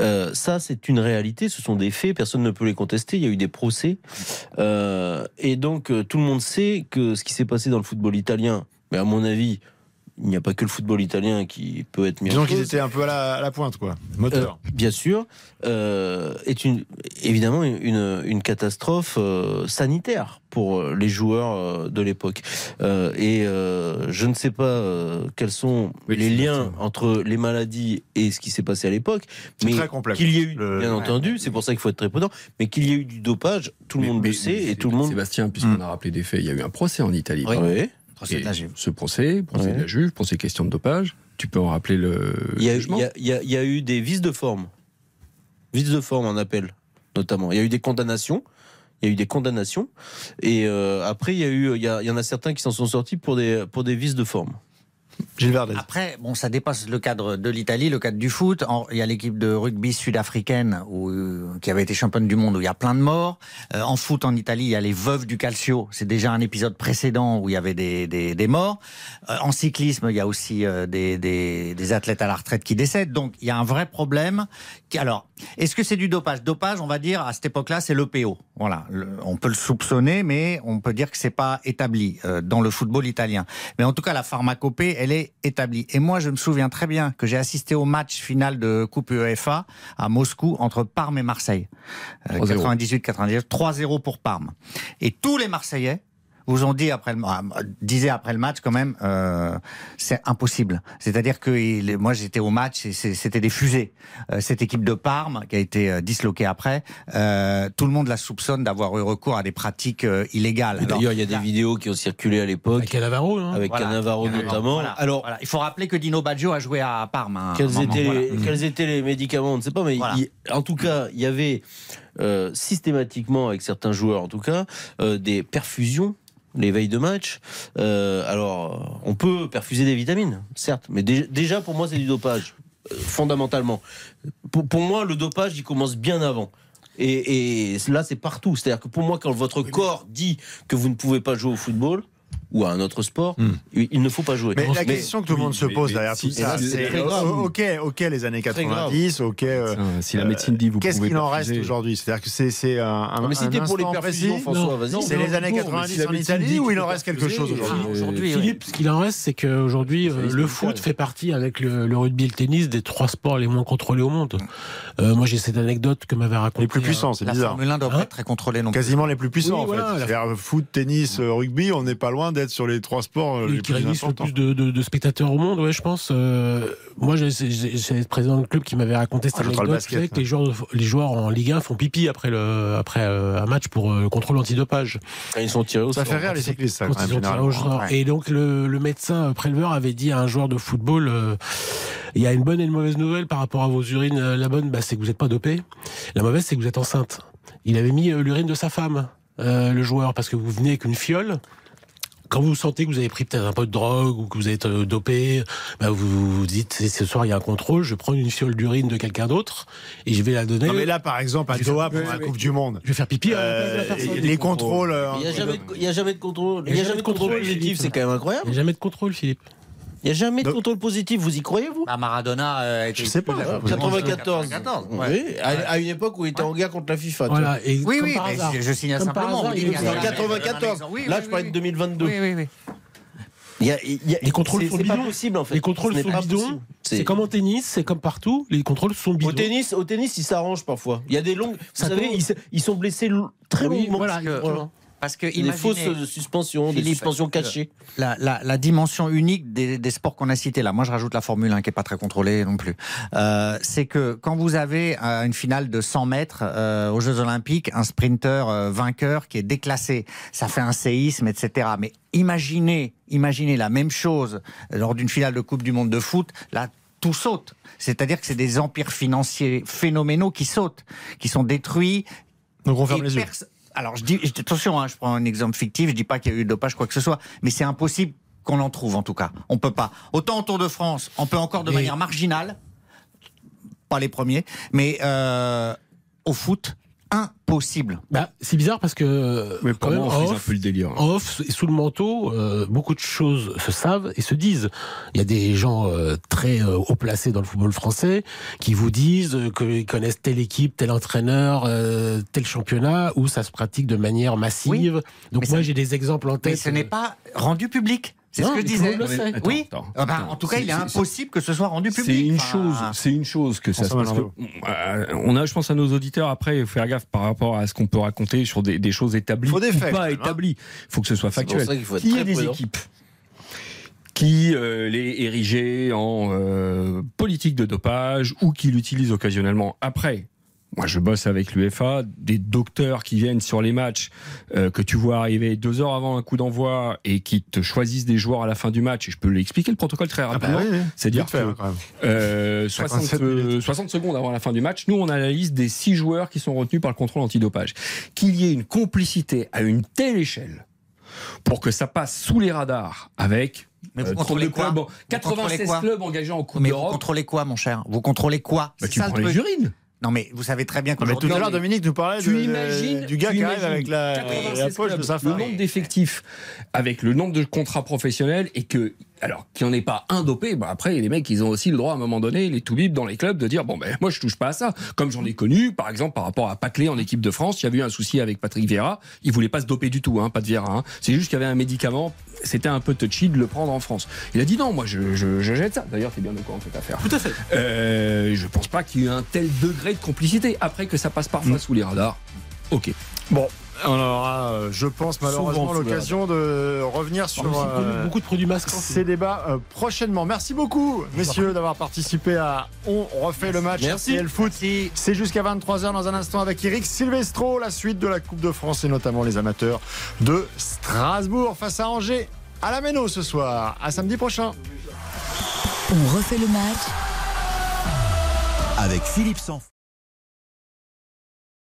Speaker 4: Euh, ça, c'est une réalité, ce sont des faits, personne ne peut les contester, il y a eu des procès. Euh, et donc, euh, tout le monde sait que ce qui s'est passé dans le football italien, mais à mon avis, il n'y a pas que le football italien qui peut être mis en
Speaker 3: Disons qu'ils étaient un peu à la, à la pointe, quoi. Moteur.
Speaker 4: Euh, bien sûr, euh, est une, évidemment une, une catastrophe euh, sanitaire pour les joueurs euh, de l'époque. Euh, et euh, je ne sais pas euh, quels sont
Speaker 6: Oui,
Speaker 4: les liens entre les maladies et ce qui s'est passé à l'époque.
Speaker 3: C'est
Speaker 4: Mais
Speaker 3: très complexe.
Speaker 4: qu'il y ait eu,
Speaker 3: Le-
Speaker 4: bien
Speaker 3: Ouais.
Speaker 4: entendu, c'est pour ça qu'il faut être très prudent, mais qu'il y ait eu du dopage, tout le monde
Speaker 6: mais-
Speaker 4: le sait
Speaker 6: mais
Speaker 4: et tout le monde.
Speaker 6: Sébastien, puisqu'on a rappelé des faits, il y a eu un procès en Italie.
Speaker 4: Oui.
Speaker 9: Procès
Speaker 6: Et
Speaker 9: de la Juve.
Speaker 6: ce procès, procès
Speaker 4: Ouais.
Speaker 6: de la Juve, procès question de dopage, tu peux en rappeler le
Speaker 4: Il y, a,
Speaker 6: jugement
Speaker 4: il y a- il y a- il y a eu des vices de forme. Vices de forme en appel, notamment. Il y a eu des condamnations. Il y a eu des condamnations. Et euh, après, il y, a eu, il, y a- il y en a certains qui s'en sont sortis pour des, pour des vices de forme.
Speaker 3: Gilles Verdez.
Speaker 9: Après, bon, ça dépasse le cadre de l'Italie, le cadre du foot. Il y a l'équipe de rugby sud-africaine euh, qui avait été championne du monde où il y a plein de morts. Euh, en foot en Italie, il y a les veuves du calcio. C'est déjà un épisode précédent où il y avait des, des, des morts. Euh, en cyclisme, il y a aussi des, des athlètes à la retraite qui décèdent. Donc, il y a un vrai problème. Alors, est-ce que c'est du dopage? Dopage, on va dire, à cette époque-là, c'est l'EPO. Voilà. Le- on peut le soupçonner, mais on peut dire que c'est pas établi euh, dans le football italien. Mais en tout cas, la pharmacopée, elle est établie. Et moi, je me souviens très bien que j'ai assisté au match final de Coupe UEFA à Moscou entre Parme et Marseille. Euh,
Speaker 6: 3-0.
Speaker 9: 98-99, 3-0 pour Parme. Et tous les Marseillais vous ont dit après le, disait après le match quand même, euh, c'est impossible. C'est-à-dire que il- moi j'étais au match et c'était des fusées. Euh, cette équipe de Parme qui a été euh, disloquée après, euh, tout le monde la soupçonne d'avoir eu recours à des pratiques euh, illégales.
Speaker 4: D'ailleurs, il y a des vidéos qui ont circulé à l'époque.
Speaker 5: Avec Cannavaro, hein.
Speaker 4: Avec
Speaker 9: Voilà.
Speaker 4: Cannavaro notamment.
Speaker 9: Voilà.
Speaker 4: Alors,
Speaker 9: Voilà. il faut rappeler que Dino Baggio a joué à Parme. hein,
Speaker 4: Quels
Speaker 9: moment,
Speaker 4: étaient, quels étaient les médicaments On ne sait pas, mais
Speaker 9: Voilà.
Speaker 4: il- en tout cas, il y avait euh, systématiquement, avec certains joueurs en tout cas, euh, des perfusions les veilles de match. Euh, alors, on peut perfuser des vitamines, certes, mais dé- déjà pour moi, c'est du dopage, euh, fondamentalement. Pour, pour moi, le dopage, il commence bien avant. Et, et là, c'est partout. C'est-à-dire que pour moi, quand votre corps dit que vous ne pouvez pas jouer au football ou à un autre sport, il il ne faut pas jouer.
Speaker 3: Mais la question que tout le monde se pose derrière tout ça, c'est euh,
Speaker 6: grave.
Speaker 3: ok, ok, les années
Speaker 4: Très grave.
Speaker 3: 90, ok. euh,
Speaker 6: Tiens, si la médecine dit vous
Speaker 3: Qu'est-ce qu'il en reste aujourd'hui? C'est-à-dire que c'est c'est un, un,
Speaker 4: mais t'es pour les perfusions, François, vas-y.
Speaker 3: C'est les années
Speaker 5: non,
Speaker 3: 90
Speaker 6: si la
Speaker 3: en Italie ou il en reste quelque chose aujourd'hui?
Speaker 6: euh,
Speaker 5: Philippe, ce qu'il en reste, c'est qu'aujourd'hui, euh, le foot fait partie, avec le, rugby et le tennis, des trois sports les moins contrôlés au monde. Moi, j'ai cette anecdote que m'avait raconté.
Speaker 3: Les plus puissants, c'est
Speaker 9: La
Speaker 3: bizarre.
Speaker 9: Formule 1 doit
Speaker 5: Hein
Speaker 9: pas être très contrôlée non plus.
Speaker 3: Quasiment les plus puissants en fait.
Speaker 5: la-
Speaker 3: C'est-à-dire foot, tennis, euh, rugby, on n'est pas loin d'être sur les trois sports euh, les
Speaker 5: qui
Speaker 3: plus
Speaker 5: réunissent le plus de, de- de spectateurs au monde, ouais, je pense. Euh, moi, j'ai le président du club qui m'avait raconté cette
Speaker 3: Ah, crois le
Speaker 5: anecdote.
Speaker 3: basket,
Speaker 5: que les joueurs, les joueurs en Ligue 1 font pipi après, le, après euh, un match pour euh, contrôle antidopage.
Speaker 4: Ils sont tirés au
Speaker 3: Ça
Speaker 4: sort.
Speaker 3: fait rire les cyclistes, ça,
Speaker 5: Quand ils ont tiré au sort. Et donc le, le médecin préleveur avait dit à un joueur de football euh, il y a une bonne et une mauvaise nouvelle par rapport à vos urines. La bonne, bah, c'est que vous n'êtes pas dopé. La mauvaise, c'est que vous êtes enceinte. Il avait mis l'urine de sa femme, euh, le joueur, parce que vous venez avec une fiole. Quand vous sentez que vous avez pris peut-être un peu de drogue ou que vous êtes euh, dopé, bah, vous vous dites ce soir il y a un contrôle, je prends une fiole d'urine de quelqu'un d'autre et je vais la donner.
Speaker 3: Non, mais là, par exemple, à Doha, pour la Coupe du Monde,
Speaker 5: Je vais faire pipi à la place de la
Speaker 3: euh,
Speaker 5: personne.
Speaker 3: les contrôles. euh,
Speaker 4: Il n'y a, jamais de- il y a jamais de contrôle.
Speaker 5: Il
Speaker 4: Il y a jamais de contrôle positif, c'est quand même
Speaker 5: Il
Speaker 4: incroyable.
Speaker 5: n'y a jamais de contrôle, Philippe.
Speaker 4: Il n'y a jamais de contrôle positif, vous y croyez, vous?
Speaker 9: Bah, Maradona euh,
Speaker 3: Je sais pas,
Speaker 9: exclu de la
Speaker 3: ouais,
Speaker 9: Coupe du Monde
Speaker 4: 94.
Speaker 9: 94, ouais.
Speaker 4: Oui, à, à une époque où il était en guerre contre la FIFA.
Speaker 5: Voilà. Et
Speaker 9: Oui, oui, mais je- je signale
Speaker 5: Comme par
Speaker 9: simplement,
Speaker 5: hasard,
Speaker 4: En
Speaker 9: un-
Speaker 5: en
Speaker 4: 94.
Speaker 9: Oui, oui,
Speaker 4: Là,
Speaker 9: oui,
Speaker 4: je parlais
Speaker 9: oui.
Speaker 4: de 2022.
Speaker 9: Oui, oui, oui.
Speaker 4: Il y a, il y a-
Speaker 5: Les contrôles
Speaker 4: c'est-
Speaker 5: sont
Speaker 4: pas
Speaker 5: bidons.
Speaker 4: possible en fait.
Speaker 5: Les contrôles
Speaker 4: Ce
Speaker 5: sont
Speaker 4: pas
Speaker 5: bidons.
Speaker 4: possible.
Speaker 5: C'est comme en tennis, c'est comme partout. Les contrôles sont bidons.
Speaker 4: Au tennis, au tennis, ils s'arrangent parfois. Il y a des longues. Vous savez, ils, sont blessés très
Speaker 5: Oui,
Speaker 4: longuement.
Speaker 5: voilà,
Speaker 4: Parce que- Des fausses euh, suspensions, des
Speaker 9: Philippe,
Speaker 4: suspensions cachées.
Speaker 9: la, la, la dimension unique des, des sports qu'on a cités là. Moi, je rajoute la Formule 1 qui est pas très contrôlée non plus. Euh, c'est que quand vous avez euh, une finale de 100 mètres euh, aux Jeux Olympiques, un sprinter euh, vainqueur qui est déclassé, ça fait un séisme, etc. Mais imaginez, imaginez la même chose lors d'une finale de Coupe du Monde de foot. Là, tout saute. C'est-à-dire que c'est des empires financiers phénoménaux qui sautent, qui sont détruits,
Speaker 3: Donc on ferme les yeux.
Speaker 9: Alors, je dis, attention, hein, je prends un exemple fictif, je dis pas qu'il y a eu de dopage, quoi que ce soit, mais c'est impossible qu'on en trouve, en tout cas. On peut pas. Autant au Tour de France, on peut encore de
Speaker 5: Mais-
Speaker 9: manière marginale, pas les premiers, mais euh, au foot, impossible.
Speaker 5: Bah, c'est bizarre parce que
Speaker 6: Mais
Speaker 5: quand
Speaker 6: pour
Speaker 5: même,
Speaker 6: on un
Speaker 5: off,
Speaker 6: peu le délire.
Speaker 5: en off et sous le manteau, euh, beaucoup de choses se savent et se disent. Il y a des gens euh, très euh, haut placés dans le football français qui vous disent euh, qu'ils connaissent telle équipe, tel entraîneur, euh, tel championnat où ça se pratique de manière massive. Donc
Speaker 9: Mais
Speaker 5: moi
Speaker 9: ça-
Speaker 5: j'ai des exemples en tête.
Speaker 9: Mais ce n'est pas rendu public. C'est ce que je disais.
Speaker 6: Attends,
Speaker 9: oui.
Speaker 6: attends,
Speaker 9: Ah bah, en tout cas, il est impossible que ce soit rendu public.
Speaker 6: C'est une
Speaker 9: Enfin,
Speaker 6: chose, c'est une chose que ça se passe. Que- euh, on a, je pense, à nos auditeurs après, il faut faire gaffe par rapport à ce qu'on peut raconter sur des, des choses établies
Speaker 3: Faut des
Speaker 6: ou
Speaker 3: faits,
Speaker 6: pas
Speaker 3: hein.
Speaker 6: établies. Il faut que ce soit factuel.
Speaker 4: ça qu'il faut être
Speaker 6: Qui
Speaker 4: très
Speaker 6: est des équipes qui euh, les érigeait en euh, politique de dopage ou qui l'utilisent occasionnellement après. Moi, je bosse avec l'UEFA, des docteurs qui viennent sur les matchs euh, que tu vois arriver deux heures avant un coup d'envoi et qui te choisissent des joueurs à la fin du match. Et je peux l'expliquer le protocole très
Speaker 3: Ah bah
Speaker 6: rapidement.
Speaker 3: oui, oui.
Speaker 6: C'est-à-dire
Speaker 3: Vite fait,
Speaker 6: que
Speaker 3: hein, quand même.
Speaker 6: euh, 60,
Speaker 3: 57
Speaker 6: euh. 60 secondes avant la fin du match, nous on a la liste des six joueurs qui sont retenus par le contrôle antidopage. Qu'il y ait une complicité à une telle échelle pour que ça passe sous les radars avec
Speaker 9: Mais vous
Speaker 6: euh,
Speaker 9: contrôlez
Speaker 6: 32
Speaker 9: quoi
Speaker 6: clubs,
Speaker 9: Vous contrôlez
Speaker 6: 96
Speaker 9: quoi
Speaker 6: clubs engagés en Coupe
Speaker 9: Mais vous
Speaker 6: d'Europe.
Speaker 9: contrôlez quoi, mon cher? Vous contrôlez quoi?
Speaker 6: Bah,
Speaker 9: C'est
Speaker 6: tu
Speaker 9: ça, le
Speaker 6: prends les
Speaker 9: truc. Non, mais vous savez très bien
Speaker 3: mais tout à l'heure, Dominique nous parlait
Speaker 6: Tu
Speaker 3: de-
Speaker 6: imagines
Speaker 3: du gars
Speaker 6: tu
Speaker 3: qui arrive avec la,
Speaker 6: 96
Speaker 3: la poche de sa
Speaker 6: le
Speaker 3: femme.
Speaker 6: nombre d'effectifs avec le nombre de contrats professionnels et que alors qu'il n'y en ait pas un dopé, bah après les mecs ils ont aussi le droit à un moment donné les toubibs dans les clubs de dire bon ben moi je touche pas à ça. Comme j'en ai connu par exemple par rapport à Paclay en équipe de France, il y avait eu un souci avec Patrick Vieira, il voulait pas se doper du tout, hein, pas de Vieira. Hein. C'est juste qu'il y avait un médicament, c'était un peu touchy de le prendre en France. Il a dit non, moi je, je, je jette ça. D'ailleurs t'es bien au courant de cette affaire.
Speaker 5: Tout à fait.
Speaker 6: Euh, je pense pas qu'il y ait eu un tel degré de complicité. Après que ça passe parfois sous les radars, ok.
Speaker 3: Bon, On aura, euh, je pense, malheureusement l'occasion de revenir sur
Speaker 5: Beaucoup de produits-
Speaker 3: euh,
Speaker 5: beaucoup de produits masquants.
Speaker 3: ces débats euh, prochainement. Merci beaucoup, messieurs, d'avoir participé à On refait le match
Speaker 4: Merci.
Speaker 3: RTL Foot. C'est jusqu'à 23h dans un instant avec Eric Silvestro, la suite de la Coupe de France et notamment les amateurs de Strasbourg face à Angers à la Méno ce soir. À samedi prochain.
Speaker 2: On refait le match
Speaker 1: Avec Philippe Sanf.